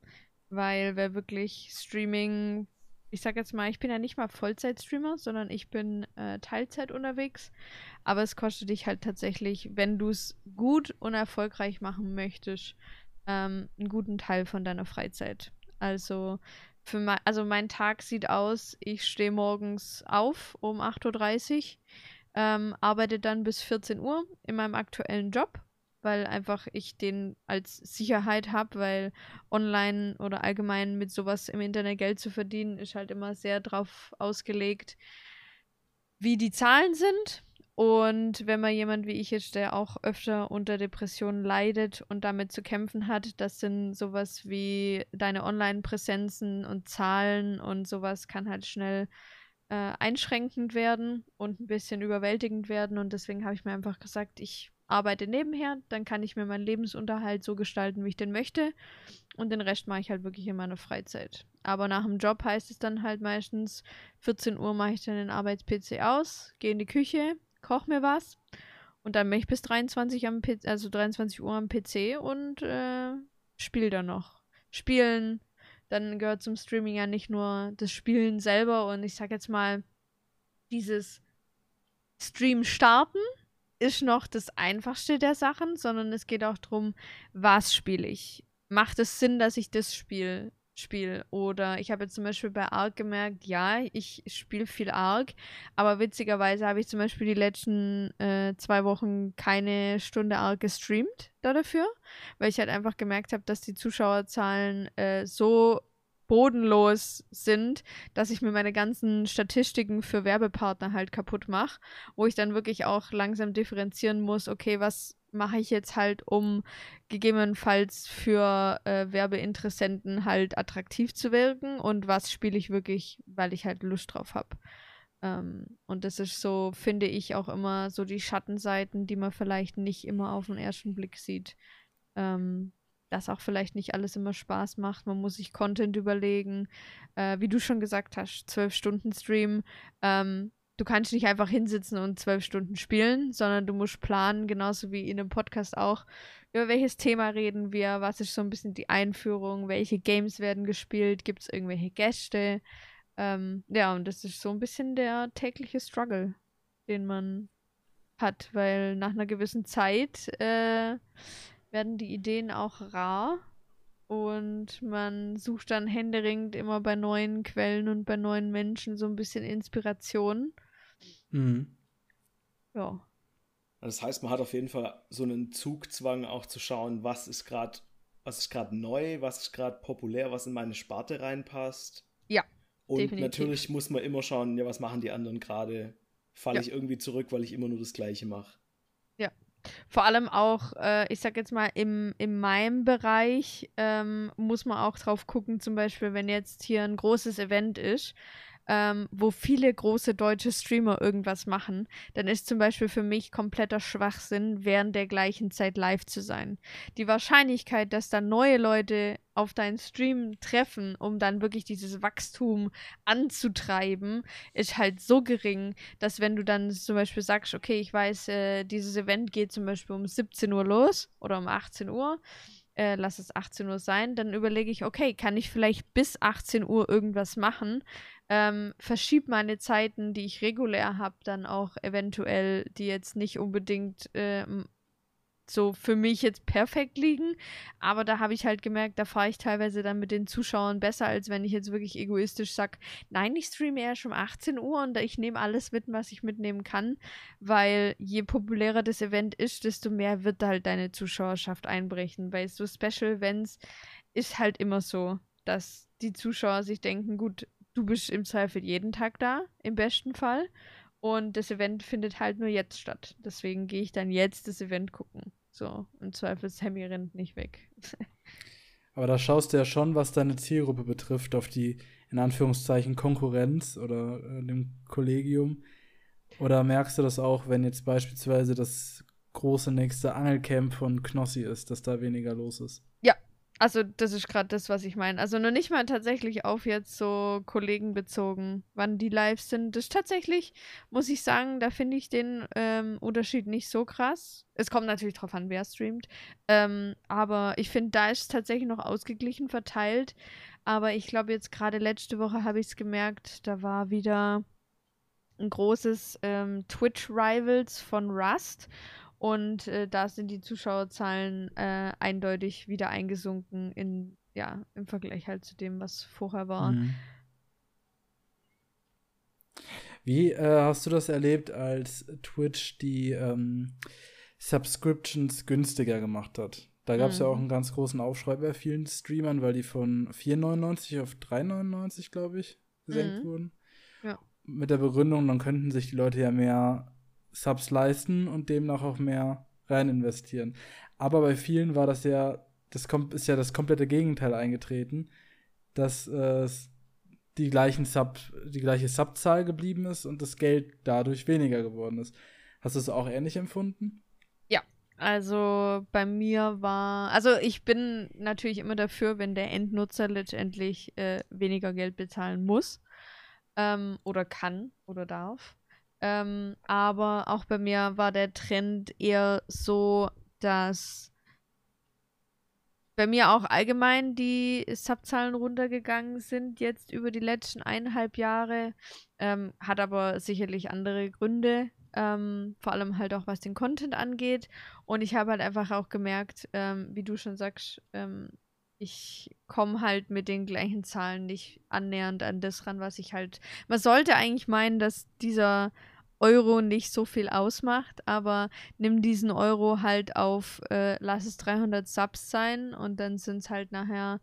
weil wer wirklich Streaming ich sag jetzt mal, ich bin ja nicht mal Vollzeit-Streamer, sondern ich bin äh, Teilzeit unterwegs. Aber es kostet dich halt tatsächlich, wenn du es gut und erfolgreich machen möchtest, ähm, einen guten Teil von deiner Freizeit. Also, für mein, also mein Tag sieht aus, ich stehe morgens auf um 8.30 Uhr, ähm, arbeite dann bis 14 Uhr in meinem aktuellen Job weil einfach ich den als Sicherheit habe, weil online oder allgemein mit sowas im Internet Geld zu verdienen, ist halt immer sehr darauf ausgelegt, wie die Zahlen sind. Und wenn man jemand wie ich ist, der auch öfter unter Depressionen leidet und damit zu kämpfen hat, das sind sowas wie deine Online-Präsenzen und Zahlen und sowas kann halt schnell äh, einschränkend werden und ein bisschen überwältigend werden. Und deswegen habe ich mir einfach gesagt, ich arbeite nebenher, dann kann ich mir meinen Lebensunterhalt so gestalten, wie ich den möchte. Und den Rest mache ich halt wirklich in meiner Freizeit. Aber nach dem Job heißt es dann halt meistens, 14 Uhr mache ich dann den Arbeits-PC aus, gehe in die Küche, koche mir was und dann bin ich bis 23 am also 23 Uhr am PC und äh, spiele dann noch. Spielen, dann gehört zum Streaming ja nicht nur das Spielen selber und ich sag jetzt mal, dieses Stream starten, ist noch das einfachste der Sachen, sondern es geht auch darum, was spiele ich. Macht es Sinn, dass ich das spiele? Spiel. Oder ich habe jetzt zum Beispiel bei Ark gemerkt, ja, ich spiele viel Ark, aber witzigerweise habe ich zum Beispiel die letzten äh, zwei Wochen keine Stunde Ark gestreamt da dafür, weil ich halt einfach gemerkt habe, dass die Zuschauerzahlen äh, so bodenlos sind, dass ich mir meine ganzen Statistiken für Werbepartner halt kaputt mache, wo ich dann wirklich auch langsam differenzieren muss, okay, was mache ich jetzt halt, um gegebenenfalls für äh, Werbeinteressenten halt attraktiv zu wirken und was spiele ich wirklich, weil ich halt Lust drauf habe. Ähm, und das ist so, finde ich, auch immer so die Schattenseiten, die man vielleicht nicht immer auf den ersten Blick sieht. Ähm, dass auch vielleicht nicht alles immer Spaß macht. Man muss sich Content überlegen. Äh, wie du schon gesagt hast, zwölf Stunden Stream. Ähm, du kannst nicht einfach hinsitzen und zwölf Stunden spielen, sondern du musst planen, genauso wie in einem Podcast auch, über welches Thema reden wir, was ist so ein bisschen die Einführung, welche Games werden gespielt, gibt es irgendwelche Gäste. Ähm, ja, und das ist so ein bisschen der tägliche Struggle, den man hat, weil nach einer gewissen Zeit äh, werden die Ideen auch rar und man sucht dann händeringend immer bei neuen Quellen und bei neuen Menschen so ein bisschen Inspiration. Mhm. Ja. Das heißt, man hat auf jeden Fall so einen Zugzwang auch zu schauen, was ist gerade was ist gerade neu, was ist gerade populär, was in meine Sparte reinpasst. Ja. Und definitiv. natürlich muss man immer schauen, ja, was machen die anderen gerade? Falle ja. ich irgendwie zurück, weil ich immer nur das Gleiche mache. Vor allem auch, äh, ich sag jetzt mal, im, in meinem Bereich ähm, muss man auch drauf gucken, zum Beispiel, wenn jetzt hier ein großes Event ist, ähm, wo viele große deutsche Streamer irgendwas machen, dann ist zum Beispiel für mich kompletter Schwachsinn, während der gleichen Zeit live zu sein. Die Wahrscheinlichkeit, dass dann neue Leute auf deinen Stream treffen, um dann wirklich dieses Wachstum anzutreiben, ist halt so gering, dass wenn du dann zum Beispiel sagst, okay, ich weiß, äh, dieses Event geht zum Beispiel um 17 Uhr los oder um 18 Uhr, äh, lass es 18 Uhr sein, dann überlege ich, okay, kann ich vielleicht bis 18 Uhr irgendwas machen? Ähm, verschieb meine Zeiten, die ich regulär habe, dann auch eventuell, die jetzt nicht unbedingt äh, so für mich jetzt perfekt liegen. Aber da habe ich halt gemerkt, da fahre ich teilweise dann mit den Zuschauern besser, als wenn ich jetzt wirklich egoistisch sage, nein, ich streame erst um 18 Uhr und ich nehme alles mit, was ich mitnehmen kann. Weil je populärer das Event ist, desto mehr wird halt deine Zuschauerschaft einbrechen. Weil so Special Events ist halt immer so, dass die Zuschauer sich denken, gut, du bist im Zweifel jeden Tag da, im besten Fall. Und das Event findet halt nur jetzt statt. Deswegen gehe ich dann jetzt das Event gucken. So, im Zweifel Sammy rennt nicht weg. Aber da schaust du ja schon, was deine Zielgruppe betrifft, auf die in Anführungszeichen Konkurrenz oder äh, dem Kollegium. Oder merkst du das auch, wenn jetzt beispielsweise das große nächste Angelcamp von Knossi ist, dass da weniger los ist? Ja, also, das ist gerade das, was ich meine. Also, noch nicht mal tatsächlich auf jetzt so Kollegen bezogen, wann die live sind. Das ist tatsächlich, muss ich sagen, da finde ich den ähm, Unterschied nicht so krass. Es kommt natürlich drauf an, wer streamt. Ähm, aber ich finde, da ist es tatsächlich noch ausgeglichen verteilt. Aber ich glaube, jetzt gerade letzte Woche habe ich es gemerkt, da war wieder ein großes ähm, Twitch-Rivals von Rust. Und äh, da sind die Zuschauerzahlen äh, eindeutig wieder eingesunken in, ja, im Vergleich halt zu dem, was vorher war. Mhm. Wie äh, hast du das erlebt, als Twitch die ähm, Subscriptions günstiger gemacht hat? Da gab es mhm. ja auch mhm. einen ganz großen Aufschrei bei vielen Streamern, weil die von 4,99 auf 3,99, glaube ich, gesenkt mhm. wurden. Ja. Mit der Begründung, dann könnten sich die Leute ja mehr Subs leisten und demnach auch mehr rein investieren. Aber bei vielen war das ja, das kommt, ist ja das komplette Gegenteil eingetreten, dass äh, die gleichen Sub, die gleiche Subzahl geblieben ist und das Geld dadurch weniger geworden ist. Hast du es auch ähnlich empfunden? Ja, also bei mir war, also ich bin natürlich immer dafür, wenn der Endnutzer letztendlich äh, weniger Geld bezahlen muss ähm, oder kann oder darf. Ähm, aber auch bei mir war der Trend eher so, dass bei mir auch allgemein die Subzahlen runtergegangen sind, jetzt über die letzten eineinhalb Jahre. Ähm, hat aber sicherlich andere Gründe, ähm, vor allem halt auch was den Content angeht. Und ich habe halt einfach auch gemerkt, ähm, wie du schon sagst, ähm, ich komme halt mit den gleichen Zahlen nicht annähernd an das ran, was ich halt. Man sollte eigentlich meinen, dass dieser Euro nicht so viel ausmacht, aber nimm diesen Euro halt auf, äh, lass es 300 Subs sein und dann sind es halt nachher,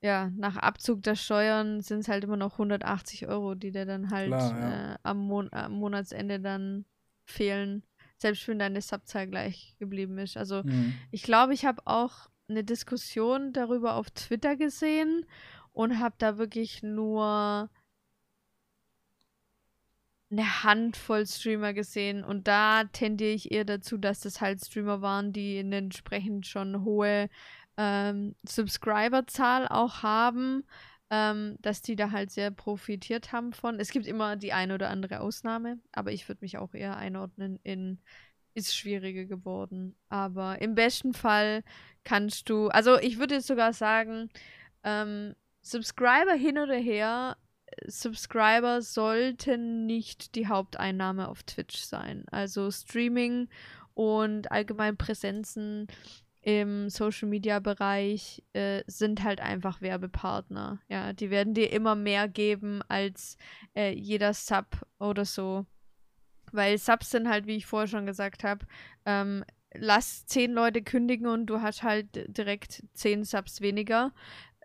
ja, nach Abzug der Steuern sind es halt immer noch 180 Euro, die dir dann halt Klar, ja. äh, am, Mon am, Monatsende dann fehlen, selbst wenn deine Subzahl gleich geblieben ist. Also mhm. ich glaube, ich habe auch eine Diskussion darüber auf Twitter gesehen und habe da wirklich nur eine Handvoll Streamer gesehen und da tendiere ich eher dazu, dass das halt Streamer waren, die eine entsprechend schon hohe ähm, Subscriberzahl auch haben, ähm, dass die da halt sehr profitiert haben von. Es gibt immer die eine oder andere Ausnahme, aber ich würde mich auch eher einordnen in ist schwieriger geworden. Aber im besten Fall kannst du, also ich würde jetzt sogar sagen, ähm, Subscriber hin oder her Subscriber sollten nicht die Haupteinnahme auf Twitch sein. Also Streaming und allgemein Präsenzen im Social Media Bereich äh, sind halt einfach Werbepartner. Ja, die werden dir immer mehr geben als äh, jeder Sub oder so. Weil Subs sind halt, wie ich vorher schon gesagt habe, ähm, lass zehn Leute kündigen und du hast halt direkt zehn Subs weniger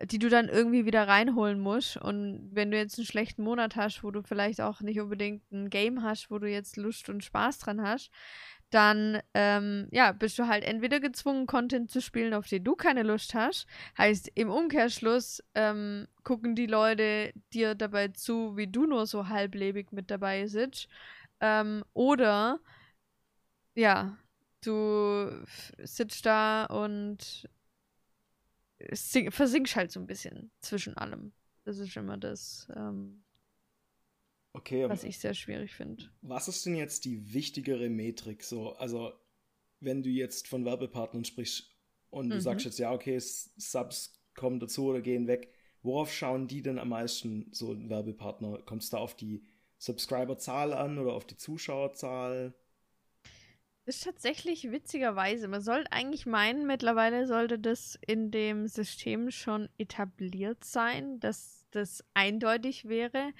die du dann irgendwie wieder reinholen musst. Und wenn du jetzt einen schlechten Monat hast, wo du vielleicht auch nicht unbedingt ein Game hast, wo du jetzt Lust und Spaß dran hast, dann ähm, ja, bist du halt entweder gezwungen, Content zu spielen, auf den du keine Lust hast. Heißt, im Umkehrschluss ähm, gucken die Leute dir dabei zu, wie du nur so halblebig mit dabei sitzt. Ähm, oder ja, du sitzt da und versinkst halt so ein bisschen zwischen allem. Das ist immer das, ähm, okay, was ich sehr schwierig finde. Was ist denn jetzt die wichtigere Metrik? So, also, wenn du jetzt von Werbepartnern sprichst und du mhm. sagst jetzt, ja, okay, Subs kommen dazu oder gehen weg, worauf schauen die denn am meisten, so Werbepartner? Kommt es da auf die Subscriberzahl an oder auf die Zuschauerzahl? Ist tatsächlich witzigerweise. Man sollte eigentlich meinen, mittlerweile sollte das in dem System schon etabliert sein, dass das eindeutig wäre.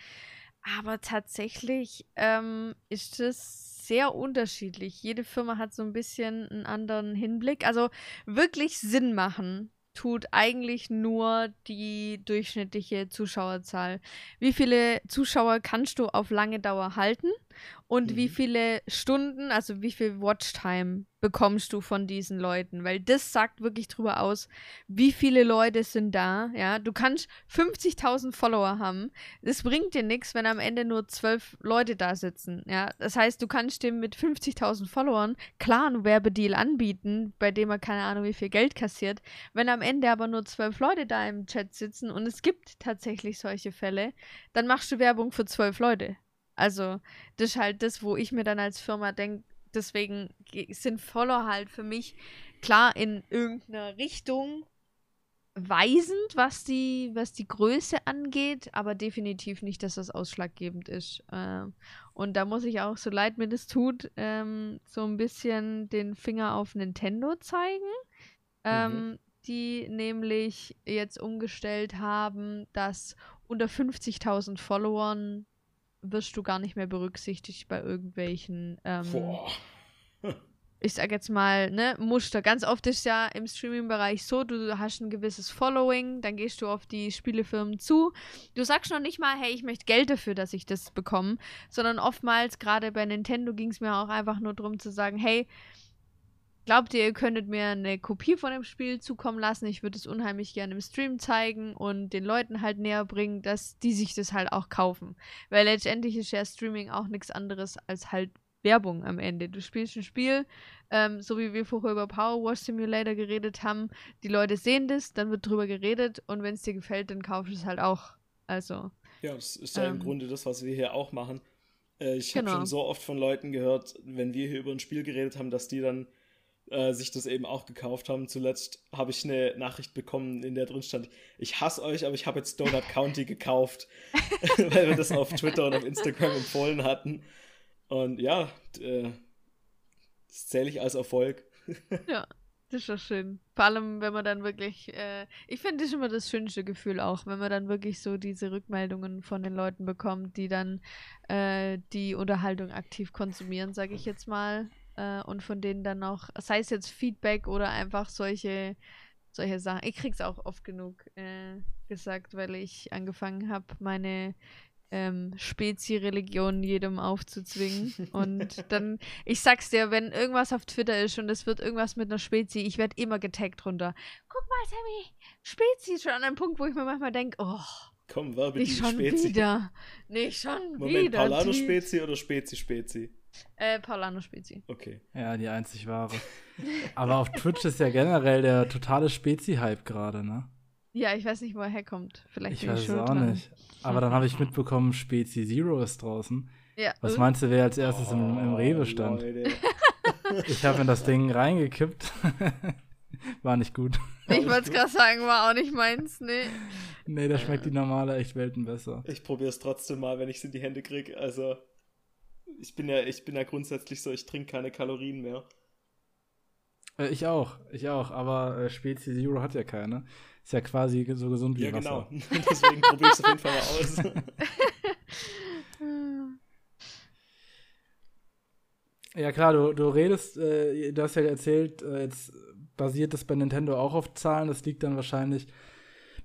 Aber tatsächlich ähm, ist es sehr unterschiedlich. Jede Firma hat so ein bisschen einen anderen Hinblick. Also wirklich Sinn machen tut eigentlich nur die durchschnittliche Zuschauerzahl. Wie viele Zuschauer kannst du auf lange Dauer halten und mhm. wie viele Stunden, also wie viel Watchtime bekommst du von diesen Leuten, weil das sagt wirklich drüber aus, wie viele Leute sind da, ja. Du kannst 50.000 Follower haben, das bringt dir nichts, wenn am Ende nur zwölf Leute da sitzen, ja. Das heißt, du kannst dem mit 50.000 Followern klar einen Werbedeal anbieten, bei dem er keine Ahnung wie viel Geld kassiert, wenn am Ende aber nur zwölf Leute da im Chat sitzen und es gibt tatsächlich solche Fälle, dann machst du Werbung für zwölf Leute. Also, das ist halt das, wo ich mir dann als Firma denke, deswegen sind Follower halt für mich klar in irgendeiner Richtung weisend, was die, was die Größe angeht, aber definitiv nicht, dass das ausschlaggebend ist. Ähm, und da muss ich auch, so leid mir das tut, ähm, so ein bisschen den Finger auf Nintendo zeigen. Ähm, mhm. Die nämlich jetzt umgestellt haben, dass unter 50.000 Followern wirst du gar nicht mehr berücksichtigt bei irgendwelchen. Ähm, Boah. ich sag jetzt mal, ne, Muster. Ganz oft ist ja im Streaming-Bereich so, du hast ein gewisses Following, dann gehst du auf die Spielefirmen zu. Du sagst noch nicht mal, hey, ich möchte Geld dafür, dass ich das bekomme, sondern oftmals, gerade bei Nintendo, ging es mir auch einfach nur darum zu sagen, hey, Glaubt ihr, ihr könntet mir eine Kopie von dem Spiel zukommen lassen? Ich würde es unheimlich gerne im Stream zeigen und den Leuten halt näher bringen, dass die sich das halt auch kaufen. Weil letztendlich ist ja Streaming auch nichts anderes als halt Werbung am Ende. Du spielst ein Spiel, ähm, so wie wir vorher über Power Wash Simulator geredet haben. Die Leute sehen das, dann wird drüber geredet und wenn es dir gefällt, dann kaufst du es halt auch. Also. Ja, das ist ja ähm, im Grunde das, was wir hier auch machen. Äh, ich genau. habe schon so oft von Leuten gehört, wenn wir hier über ein Spiel geredet haben, dass die dann äh, sich das eben auch gekauft haben. Zuletzt habe ich eine Nachricht bekommen, in der drin stand, ich hasse euch, aber ich habe jetzt Donut County gekauft, weil wir das auf Twitter und auf Instagram empfohlen hatten. Und ja, äh, das zähle ich als Erfolg. ja. Das ist doch schön. Vor allem, wenn man dann wirklich, äh, ich finde das immer das schönste Gefühl auch, wenn man dann wirklich so diese Rückmeldungen von den Leuten bekommt, die dann äh, die Unterhaltung aktiv konsumieren, sage ich jetzt mal äh, und von denen dann auch, sei es jetzt Feedback oder einfach solche, solche Sachen. Ich krieg's auch oft genug äh, gesagt, weil ich angefangen habe, meine ähm, Spezi-Religion jedem aufzuzwingen. und dann, ich sag's dir, wenn irgendwas auf Twitter ist und es wird irgendwas mit einer Spezi, ich werde immer getaggt runter. Guck mal, Sammy, Spezi ist schon an einem Punkt, wo ich mir manchmal denke, oh. Komm, werbe die schon Spezi. wieder. Nicht schon Moment, wieder. Paulano Spezi oder Spezi Spezi? Äh, Paulano Spezi. Okay. Ja, die einzig wahre. Aber auf Twitch ist ja generell der totale Spezi-Hype gerade, ne? Ja, ich weiß nicht, wo er herkommt. Vielleicht ich weiß es auch dran. nicht. Aber dann habe ich mitbekommen, Spezi Zero ist draußen. Ja. Was meinst du, wer als erstes oh, im, im Rewe stand? ich habe in das Ding reingekippt. war nicht gut. Ich wollte es gerade sagen, war auch nicht meins, nee. Nee, da schmeckt die normale echt Welten besser. Ich probiere es trotzdem mal, wenn ich es in die Hände kriege. Also, ich bin ja, ich bin ja grundsätzlich so, ich trinke keine Kalorien mehr. Äh, ich auch, ich auch, aber äh, Spezi Zero hat ja keine. Ist ja quasi so gesund wie ja, Wasser. Ja, genau. Deswegen probiere ich es auf jeden Fall mal aus. ja, klar, du, du redest, äh, du hast ja erzählt, äh, jetzt basiert das bei Nintendo auch auf Zahlen. Das liegt dann wahrscheinlich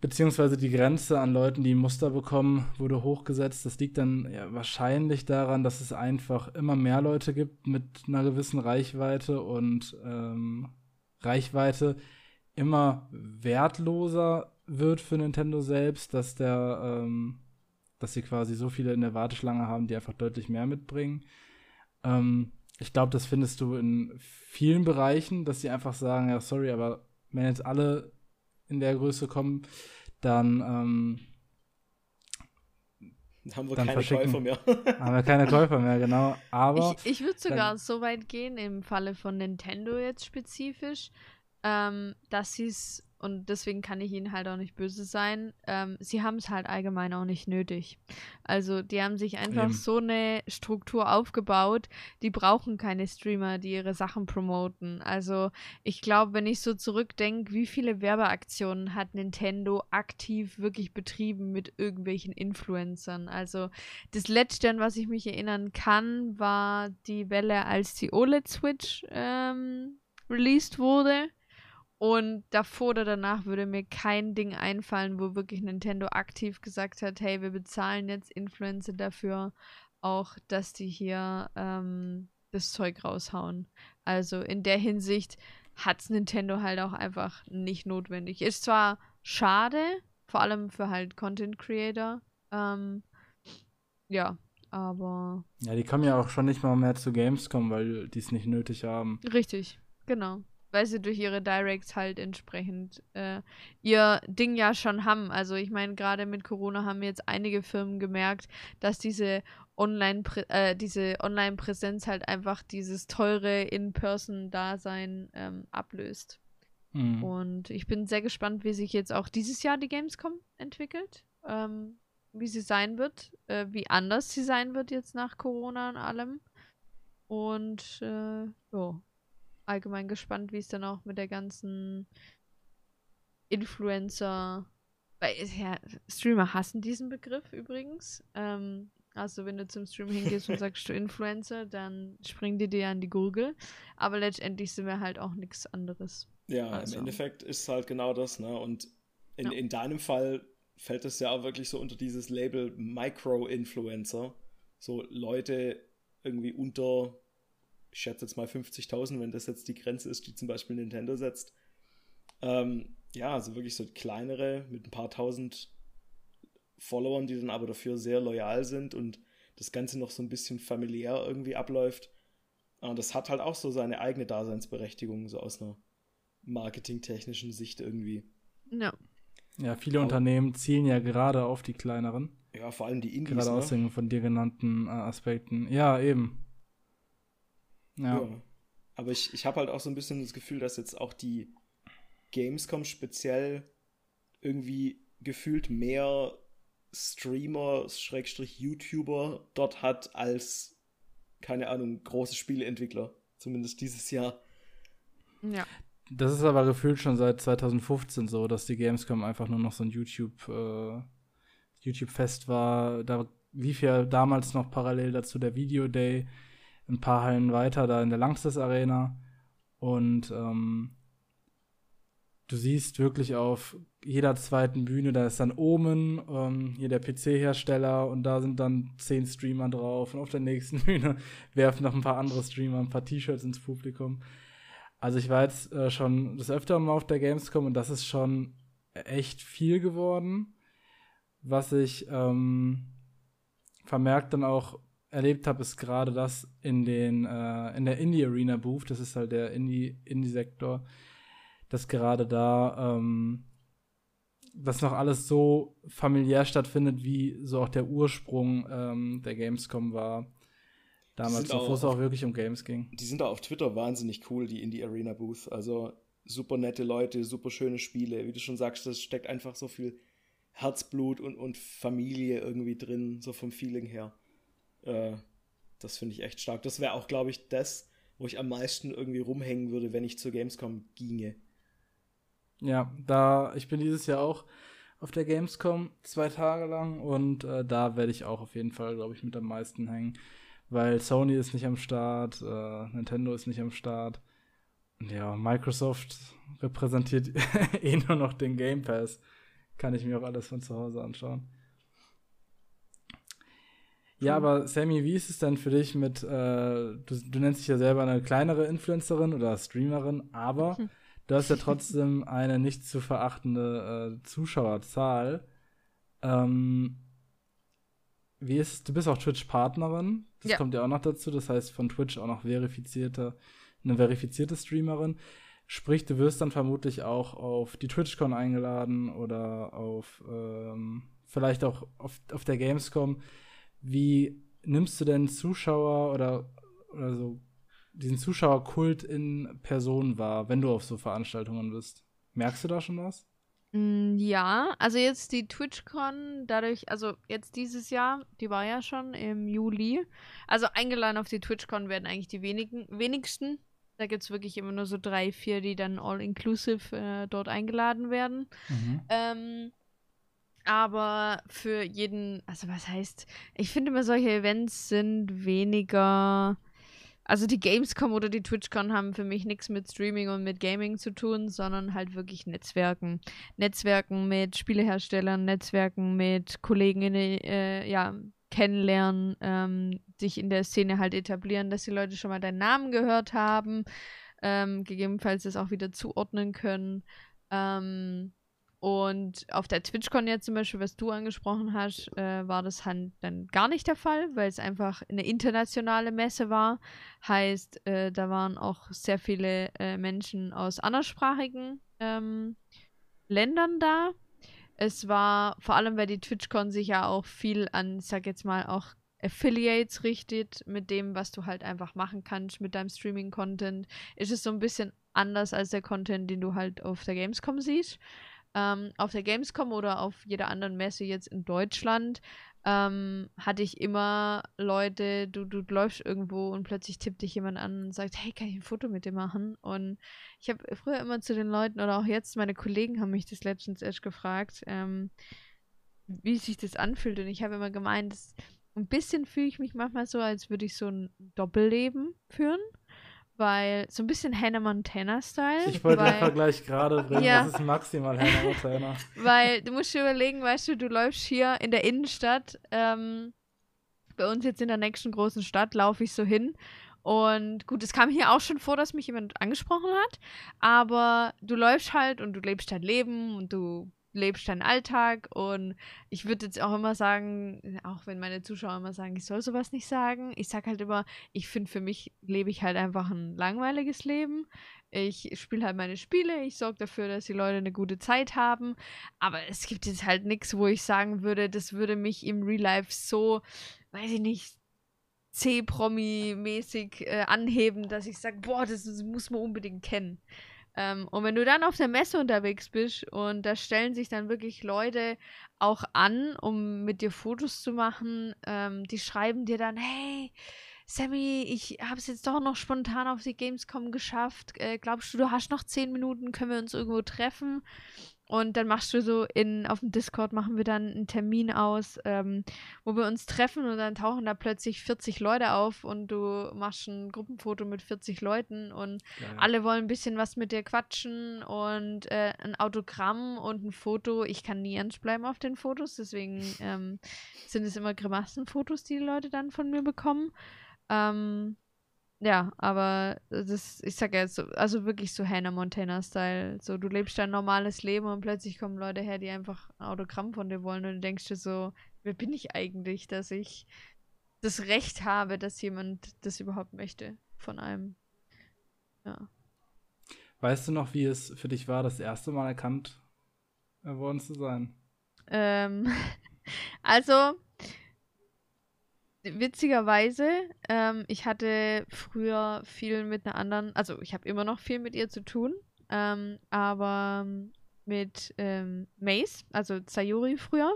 beziehungsweise die Grenze an Leuten, die Muster bekommen, wurde hochgesetzt. Das liegt dann ja, wahrscheinlich daran, dass es einfach immer mehr Leute gibt mit einer gewissen Reichweite und ähm, Reichweite immer wertloser wird für Nintendo selbst, dass der, ähm, dass sie quasi so viele in der Warteschlange haben, die einfach deutlich mehr mitbringen. Ähm, ich glaube, das findest du in vielen Bereichen, dass sie einfach sagen, ja, sorry, aber wenn jetzt alle in der Größe kommen, dann ähm, haben wir dann keine Käufer mehr. haben wir keine Käufer mehr, genau. Aber ich, ich würde sogar dann, so weit gehen, im Falle von Nintendo jetzt spezifisch, ähm, dass sie es und deswegen kann ich ihnen halt auch nicht böse sein. Ähm, sie haben es halt allgemein auch nicht nötig. Also die haben sich einfach Eben. so eine Struktur aufgebaut, die brauchen keine Streamer, die ihre Sachen promoten. Also ich glaube, wenn ich so zurückdenke, wie viele Werbeaktionen hat Nintendo aktiv wirklich betrieben mit irgendwelchen Influencern. Also das letzte, an was ich mich erinnern kann, war die Welle, als die OLED-Switch ähm, released wurde und davor oder danach würde mir kein Ding einfallen, wo wirklich Nintendo aktiv gesagt hat, hey, wir bezahlen jetzt Influencer dafür, auch dass die hier ähm, das Zeug raushauen. Also in der Hinsicht hat es Nintendo halt auch einfach nicht notwendig. Ist zwar schade, vor allem für halt Content Creator. Ähm, ja, aber. Ja, die kommen ja auch schon nicht mal mehr zu Gamescom, weil die es nicht nötig haben. Richtig, genau weil sie durch ihre Directs halt entsprechend äh, ihr Ding ja schon haben. Also ich meine, gerade mit Corona haben jetzt einige Firmen gemerkt, dass diese Online äh, diese Online-Präsenz halt einfach dieses teure In-Person-Dasein ähm, ablöst. Mhm. Und ich bin sehr gespannt, wie sich jetzt auch dieses Jahr die Gamescom entwickelt. Ähm, wie sie sein wird, äh, wie anders sie sein wird jetzt nach Corona und allem. Und äh, jo, allgemein gespannt, wie es dann auch mit der ganzen Influencer. Weil ja, Streamer hassen diesen Begriff übrigens. Ähm, also wenn du zum Stream hingehst und sagst du Influencer, dann springen die dir an die Gurgel. Aber letztendlich sind wir halt auch nichts anderes. Ja, also. im Endeffekt ist es halt genau das, ne? Und in, ja. in deinem Fall fällt es ja auch wirklich so unter dieses Label Micro-Influencer. So Leute irgendwie unter ich schätze jetzt mal 50.000, wenn das jetzt die Grenze ist, die zum Beispiel Nintendo setzt. Ähm, ja, also wirklich so kleinere mit ein paar tausend Followern, die dann aber dafür sehr loyal sind und das Ganze noch so ein bisschen familiär irgendwie abläuft. Und das hat halt auch so seine eigene Daseinsberechtigung, so aus einer marketingtechnischen Sicht irgendwie. Ja. Ja, viele aber, Unternehmen zielen ja gerade auf die kleineren. Ja, vor allem die Indies. Gerade aus ne? den von dir genannten äh, Aspekten. Ja, eben. Ja. ja. Aber ich, ich habe halt auch so ein bisschen das Gefühl, dass jetzt auch die Gamescom speziell irgendwie gefühlt mehr Streamer, Schrägstrich YouTuber dort hat als, keine Ahnung, große Spieleentwickler. Zumindest dieses Jahr. Ja. Das ist aber gefühlt schon seit 2015 so, dass die Gamescom einfach nur noch so ein YouTube, äh, YouTube-Fest war. Da lief ja damals noch parallel dazu der Video Day ein paar Hallen weiter, da in der Langsys Arena. Und ähm, du siehst wirklich auf jeder zweiten Bühne, da ist dann Omen, ähm, hier der PC-Hersteller und da sind dann zehn Streamer drauf und auf der nächsten Bühne werfen noch ein paar andere Streamer ein paar T-Shirts ins Publikum. Also ich war jetzt äh, schon das öfter mal auf der Gamescom und das ist schon echt viel geworden, was ich ähm, vermerkt dann auch erlebt habe, ist gerade das in den äh, in der Indie Arena Booth, das ist halt der Indie Indie Sektor, dass gerade da ähm, das noch alles so familiär stattfindet, wie so auch der Ursprung ähm, der Gamescom war. Damals, bevor es auch wirklich um Games ging. Die sind da auf Twitter wahnsinnig cool, die Indie Arena Booth. Also super nette Leute, super schöne Spiele. Wie du schon sagst, das steckt einfach so viel Herzblut und, und Familie irgendwie drin, so vom Feeling her. Äh, das finde ich echt stark. Das wäre auch, glaube ich, das, wo ich am meisten irgendwie rumhängen würde, wenn ich zur Gamescom ginge. Ja, da, ich bin dieses Jahr auch auf der Gamescom zwei Tage lang und äh, da werde ich auch auf jeden Fall, glaube ich, mit am meisten hängen. Weil Sony ist nicht am Start, äh, Nintendo ist nicht am Start. Ja, Microsoft repräsentiert eh nur noch den Game Pass. kann ich mir auch alles von zu Hause anschauen. Ja, aber Sammy, wie ist es denn für dich mit, äh, du, du, nennst dich ja selber eine kleinere Influencerin oder Streamerin, aber hm. du hast ja trotzdem eine nicht zu verachtende äh, Zuschauerzahl. Ähm, wie ist, du bist auch Twitch-Partnerin, das ja. kommt ja auch noch dazu, das heißt von Twitch auch noch verifizierte, eine verifizierte Streamerin. Sprich, du wirst dann vermutlich auch auf die TwitchCon eingeladen oder auf ähm, vielleicht auch auf, auf der Gamescom. Wie nimmst du denn Zuschauer oder, oder so diesen Zuschauerkult in Person wahr, wenn du auf so Veranstaltungen bist? Merkst du da schon was? Mm, ja, also jetzt die TwitchCon, dadurch, also jetzt dieses Jahr, die war ja schon im Juli. Also eingeladen auf die TwitchCon werden eigentlich die wenigen, wenigsten. Da gibt es wirklich immer nur so drei, vier, die dann all-inclusive äh, dort eingeladen werden. Mhm. Ähm, aber für jeden, also was heißt, ich finde immer solche Events sind weniger. Also die Gamescom oder die TwitchCon haben für mich nichts mit Streaming und mit Gaming zu tun, sondern halt wirklich Netzwerken. Netzwerken mit Spieleherstellern, Netzwerken mit Kollegen in, äh, ja, kennenlernen, ähm, sich in der Szene halt etablieren, dass die Leute schon mal deinen Namen gehört haben, ähm, gegebenenfalls das auch wieder zuordnen können. Ähm, und auf der TwitchCon jetzt zum Beispiel, was du angesprochen hast, äh, war das halt dann gar nicht der Fall, weil es einfach eine internationale Messe war. Heißt, äh, da waren auch sehr viele äh, Menschen aus anderssprachigen ähm, Ländern da. Es war vor allem, weil die TwitchCon sich ja auch viel an, sag jetzt mal, auch Affiliates richtet, mit dem, was du halt einfach machen kannst mit deinem Streaming-Content, ist es so ein bisschen anders als der Content, den du halt auf der Gamescom siehst. Ähm, auf der Gamescom oder auf jeder anderen Messe jetzt in Deutschland ähm, hatte ich immer Leute, du, du läufst irgendwo und plötzlich tippt dich jemand an und sagt, hey, kann ich ein Foto mit dir machen? Und ich habe früher immer zu den Leuten oder auch jetzt, meine Kollegen haben mich das letztens erst gefragt, ähm, wie sich das anfühlt. Und ich habe immer gemeint, das, ein bisschen fühle ich mich manchmal so, als würde ich so ein Doppelleben führen weil so ein bisschen Hannah Montana-Style. Ich wollte den Vergleich gerade bringen, ja. das ist maximal Hannah Montana. weil du musst dir überlegen, weißt du, du läufst hier in der Innenstadt, ähm, bei uns jetzt in der nächsten großen Stadt, laufe ich so hin und gut, es kam hier auch schon vor, dass mich jemand angesprochen hat, aber du läufst halt und du lebst dein Leben und du lebst deinen Alltag und ich würde jetzt auch immer sagen, auch wenn meine Zuschauer immer sagen, ich soll sowas nicht sagen, ich sag halt immer, ich finde für mich lebe ich halt einfach ein langweiliges Leben. Ich spiele halt meine Spiele, ich sorge dafür, dass die Leute eine gute Zeit haben, aber es gibt jetzt halt nichts, wo ich sagen würde, das würde mich im Real Life so, weiß ich nicht, C-Promi-mäßig äh, anheben, dass ich sage, boah, das, das muss man unbedingt kennen. Ähm, und wenn du dann auf der Messe unterwegs bist und da stellen sich dann wirklich Leute auch an, um mit dir Fotos zu machen, ähm, die schreiben dir dann, hey, Sammy, ich habe es jetzt doch noch spontan auf die Gamescom geschafft. Äh, glaubst du, du hast noch zehn Minuten? Können wir uns irgendwo treffen? Und dann machst du so in, auf dem Discord machen wir dann einen Termin aus, ähm, wo wir uns treffen und dann tauchen da plötzlich 40 Leute auf und du machst ein Gruppenfoto mit 40 Leuten und Geil. alle wollen ein bisschen was mit dir quatschen und äh, ein Autogramm und ein Foto. Ich kann nie ernst bleiben auf den Fotos, deswegen ähm, sind es immer Grimassenfotos, die die Leute dann von mir bekommen. Ähm, ja, aber das, ich sag ja jetzt so, also wirklich so Hannah Montana-Style. So, du lebst dein normales Leben und plötzlich kommen Leute her, die einfach ein Autogramm von dir wollen und du denkst dir so, wer bin ich eigentlich, dass ich das Recht habe, dass jemand das überhaupt möchte von einem. Ja. Weißt du noch, wie es für dich war, das erste Mal erkannt worden zu sein? Ähm, also, witzigerweise, ähm, ich hatte früher viel mit einer anderen, also ich habe immer noch viel mit ihr zu tun, ähm, aber mit ähm, Mace, also Sayuri früher.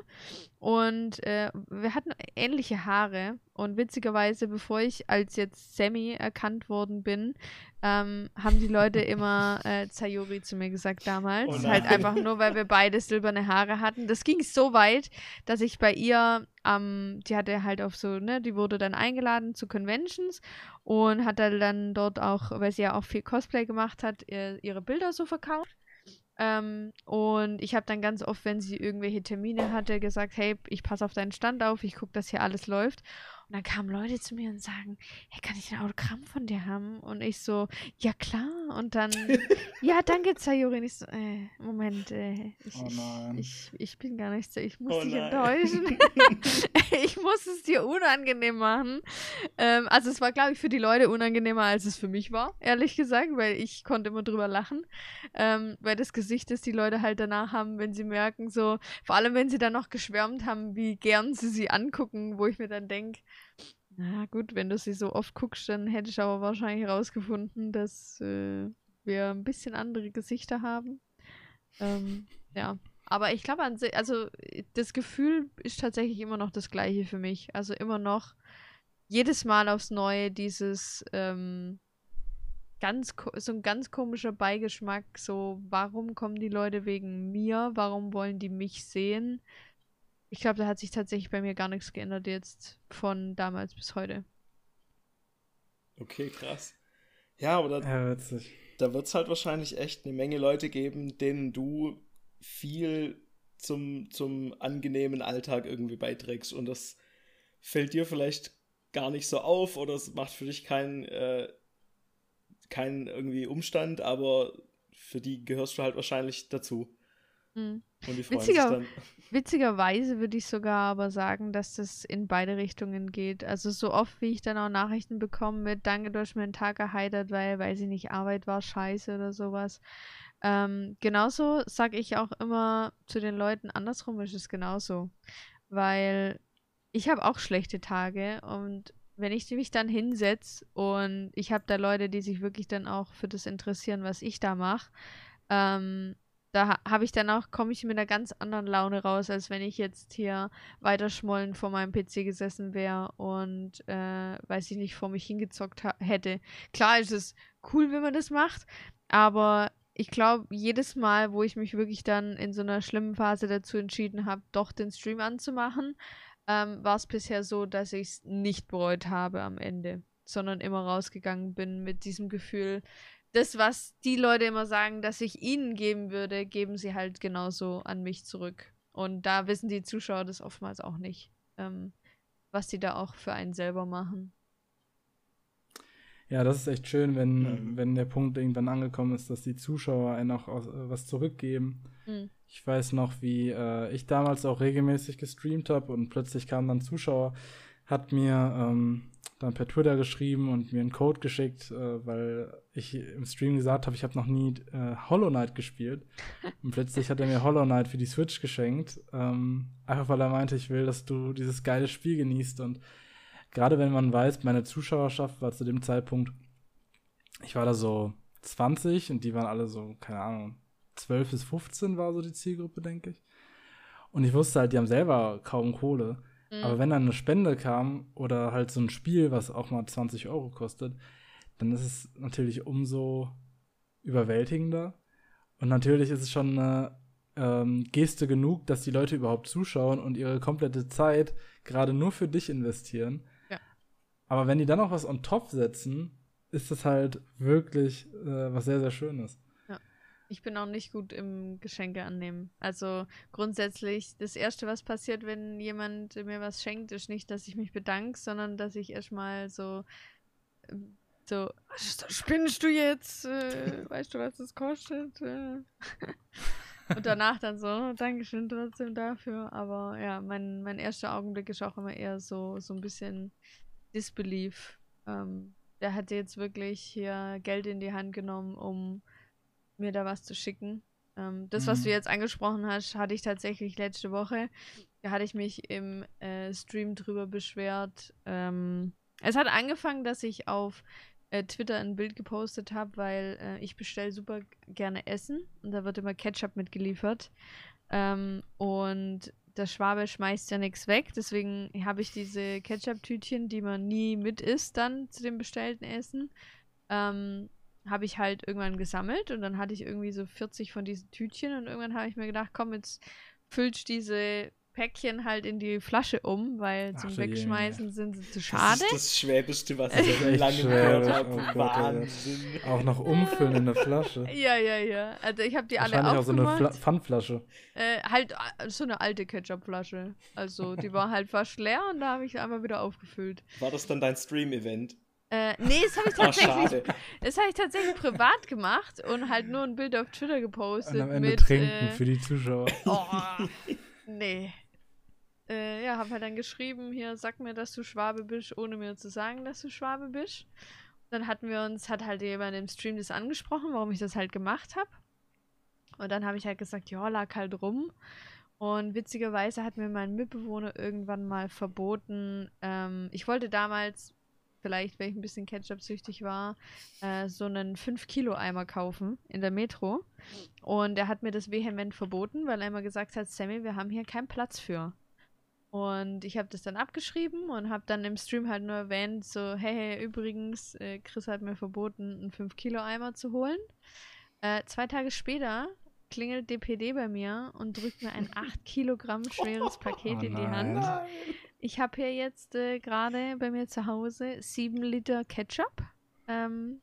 Und äh, wir hatten ähnliche Haare. Und witzigerweise, bevor ich als jetzt Sammy erkannt worden bin, ähm, haben die Leute immer äh, Sayuri zu mir gesagt damals. Oh halt einfach nur, weil wir beide silberne Haare hatten. Das ging so weit, dass ich bei ihr, ähm, die hatte halt auf so, ne, die wurde dann eingeladen zu Conventions und hat dann dort auch, weil sie ja auch viel Cosplay gemacht hat, ihr, ihre Bilder so verkauft. Ähm, und ich habe dann ganz oft, wenn sie irgendwelche Termine hatte, gesagt, hey, ich passe auf deinen Stand auf, ich gucke, dass hier alles läuft. Und dann kamen Leute zu mir und sagen, hey, kann ich ein Autogramm von dir haben? Und ich so, ja klar. Und dann, ja, danke, Sayuri. Und ich so, äh, Moment, äh, ich, oh ich, ich, ich, bin gar nicht so, ich muss oh dich nein. enttäuschen. ich muss es dir unangenehm machen. Ähm, also es war, glaube ich, für die Leute unangenehmer, als es für mich war, ehrlich gesagt, weil ich konnte immer drüber lachen. Ähm, weil das Gesicht, das die Leute halt danach haben, wenn sie merken, so, vor allem wenn sie dann noch geschwärmt haben, wie gern sie sie angucken, wo ich mir dann denke, na gut, wenn du sie so oft guckst, dann hätte ich aber wahrscheinlich herausgefunden, dass äh, wir ein bisschen andere Gesichter haben. Ähm, ja. Aber ich glaube, also das Gefühl ist tatsächlich immer noch das gleiche für mich. Also immer noch jedes Mal aufs Neue dieses ähm, ganz so ein ganz komischer Beigeschmack. So, warum kommen die Leute wegen mir? Warum wollen die mich sehen? Ich glaube, da hat sich tatsächlich bei mir gar nichts geändert jetzt von damals bis heute. Okay, krass. Ja, aber da, ja, da wird es halt wahrscheinlich echt eine Menge Leute geben, denen du viel zum, zum angenehmen Alltag irgendwie beiträgst. Und das fällt dir vielleicht gar nicht so auf oder es macht für dich keinen äh, kein irgendwie Umstand, aber für die gehörst du halt wahrscheinlich dazu. Mhm. Und die freuen Witziger, sich dann. Witzigerweise würde ich sogar aber sagen, dass das in beide Richtungen geht. Also so oft, wie ich dann auch Nachrichten bekomme mit Danke, du hast mir einen Tag erheitert, weil, weiß ich nicht, Arbeit war scheiße oder sowas. Ähm, genauso sage ich auch immer zu den Leuten, andersrum ist es genauso. Weil ich habe auch schlechte Tage und wenn ich mich dann hinsetze und ich habe da Leute, die sich wirklich dann auch für das interessieren, was ich da mache, ähm, da habe ich dann auch, komme ich mit einer ganz anderen Laune raus, als wenn ich jetzt hier weiter schmollen vor meinem PC gesessen wäre und, äh, weiß ich nicht, vor mich hingezockt hätte. Klar ist es cool, wenn man das macht, aber ich glaube, jedes Mal, wo ich mich wirklich dann in so einer schlimmen Phase dazu entschieden habe, doch den Stream anzumachen, ähm, war es bisher so, dass ich es nicht bereut habe am Ende, sondern immer rausgegangen bin mit diesem Gefühl, das, was die Leute immer sagen, dass ich ihnen geben würde, geben sie halt genauso an mich zurück. Und da wissen die Zuschauer das oftmals auch nicht, ähm, was die da auch für einen selber machen. Ja, das ist echt schön, wenn, mhm. wenn der Punkt irgendwann angekommen ist, dass die Zuschauer einen auch äh, was zurückgeben. Mhm. Ich weiß noch, wie äh, ich damals auch regelmäßig gestreamt habe und plötzlich kamen dann Zuschauer, hat mir ähm, dann per Twitter geschrieben und mir einen Code geschickt, äh, weil ich im Stream gesagt habe, ich habe noch nie äh, Hollow Knight gespielt. Und plötzlich hat er mir Hollow Knight für die Switch geschenkt. Ähm, einfach weil er meinte, ich will, dass du dieses geile Spiel genießt. Und gerade wenn man weiß, meine Zuschauerschaft war zu dem Zeitpunkt, ich war da so 20 und die waren alle so, keine Ahnung, 12 bis 15 war so die Zielgruppe, denke ich. Und ich wusste halt, die haben selber kaum Kohle. Mhm. Aber wenn dann eine Spende kam oder halt so ein Spiel, was auch mal 20 Euro kostet, dann ist es natürlich umso überwältigender. Und natürlich ist es schon eine ähm, Geste genug, dass die Leute überhaupt zuschauen und ihre komplette Zeit gerade nur für dich investieren. Ja. Aber wenn die dann noch was on top setzen, ist das halt wirklich äh, was sehr, sehr Schönes. Ich bin auch nicht gut im Geschenke annehmen. Also grundsätzlich, das Erste, was passiert, wenn jemand mir was schenkt, ist nicht, dass ich mich bedanke, sondern dass ich erstmal so, ähm, so, spinnst du jetzt? Äh, weißt du, was das kostet? Äh. Und danach dann so, Dankeschön trotzdem dafür. Aber ja, mein, mein erster Augenblick ist auch immer eher so, so ein bisschen Disbelief. Ähm, der hat jetzt wirklich hier Geld in die Hand genommen, um mir da was zu schicken. Ähm, das, mhm. was du mhm. jetzt angesprochen hast, hatte ich tatsächlich letzte Woche. Da hatte ich mich im äh, Stream drüber beschwert. Ähm, es hat angefangen, dass ich auf äh, Twitter ein Bild gepostet habe, weil äh, ich bestelle super gerne Essen und da wird immer Ketchup mitgeliefert. Ähm, und der Schwabe schmeißt ja nichts weg, deswegen habe ich diese Ketchup-Tütchen, die man nie mit isst, dann zu dem bestellten Essen. Ähm, habe ich halt irgendwann gesammelt und dann hatte ich irgendwie so 40 von diesen Tütchen und irgendwann habe ich mir gedacht, komm, jetzt füllst diese Päckchen halt in die Flasche um, weil zum Ach, Wegschmeißen je. sind sie zu Das schade. ist das Schwäbischste, was Das ich ist seit langem gehört Oh habe. Gott, Wahnsinn. Auch noch umfüllen in der Flasche. Ja, ja, ja. Also ich habe die alle Wahrscheinlich auch so eine Fla aufgemacht. Pfandflasche. äh, halt äh, so eine alte Ketchupflasche. Also die war halt fast leer und da habe ich einmal wieder aufgefüllt. War das dann dein Stream-Event? Äh, nee, das habe ich Ach, tatsächlich, schade. das habe ich tatsächlich privat gemacht und halt nur ein Bild auf Twitter Und gepostet am Ende mit. trinken äh, für die Zuschauer. Oh, nee. Äh, ja, hab halt dann geschrieben, hier, sag mir, dass du Schwabe bist, ohne mir zu sagen, dass du Schwabe bist. Dann hatten wir uns, hat halt jemand im Stream das angesprochen, warum ich das halt gemacht habe. Und dann habe ich halt gesagt, ja, lag halt rum. Und witzigerweise hat mir mein Mitbewohner irgendwann mal verboten, ähm, ich wollte damals, vielleicht weil ich ein bisschen Ketchup-süchtig war, äh, so einen 5-Kilo-Eimer kaufen in der Metro. Und er hat mir das vehement verboten, weil er immer gesagt hat, Sammy, wir haben hier keinen Platz für. Und ich habe das dann abgeschrieben und habe dann im Stream halt nur erwähnt, so, hey, hey übrigens, äh, Chris hat mir verboten, einen 5-Kilo-Eimer zu holen. Äh, zwei Tage später klingelt DPD bei mir und drückt mir ein 8 Kilogramm schweres Paket Oh in die nein. Ich habe hier jetzt äh, gerade bei mir zu Hause 7 Liter Ketchup. Ähm,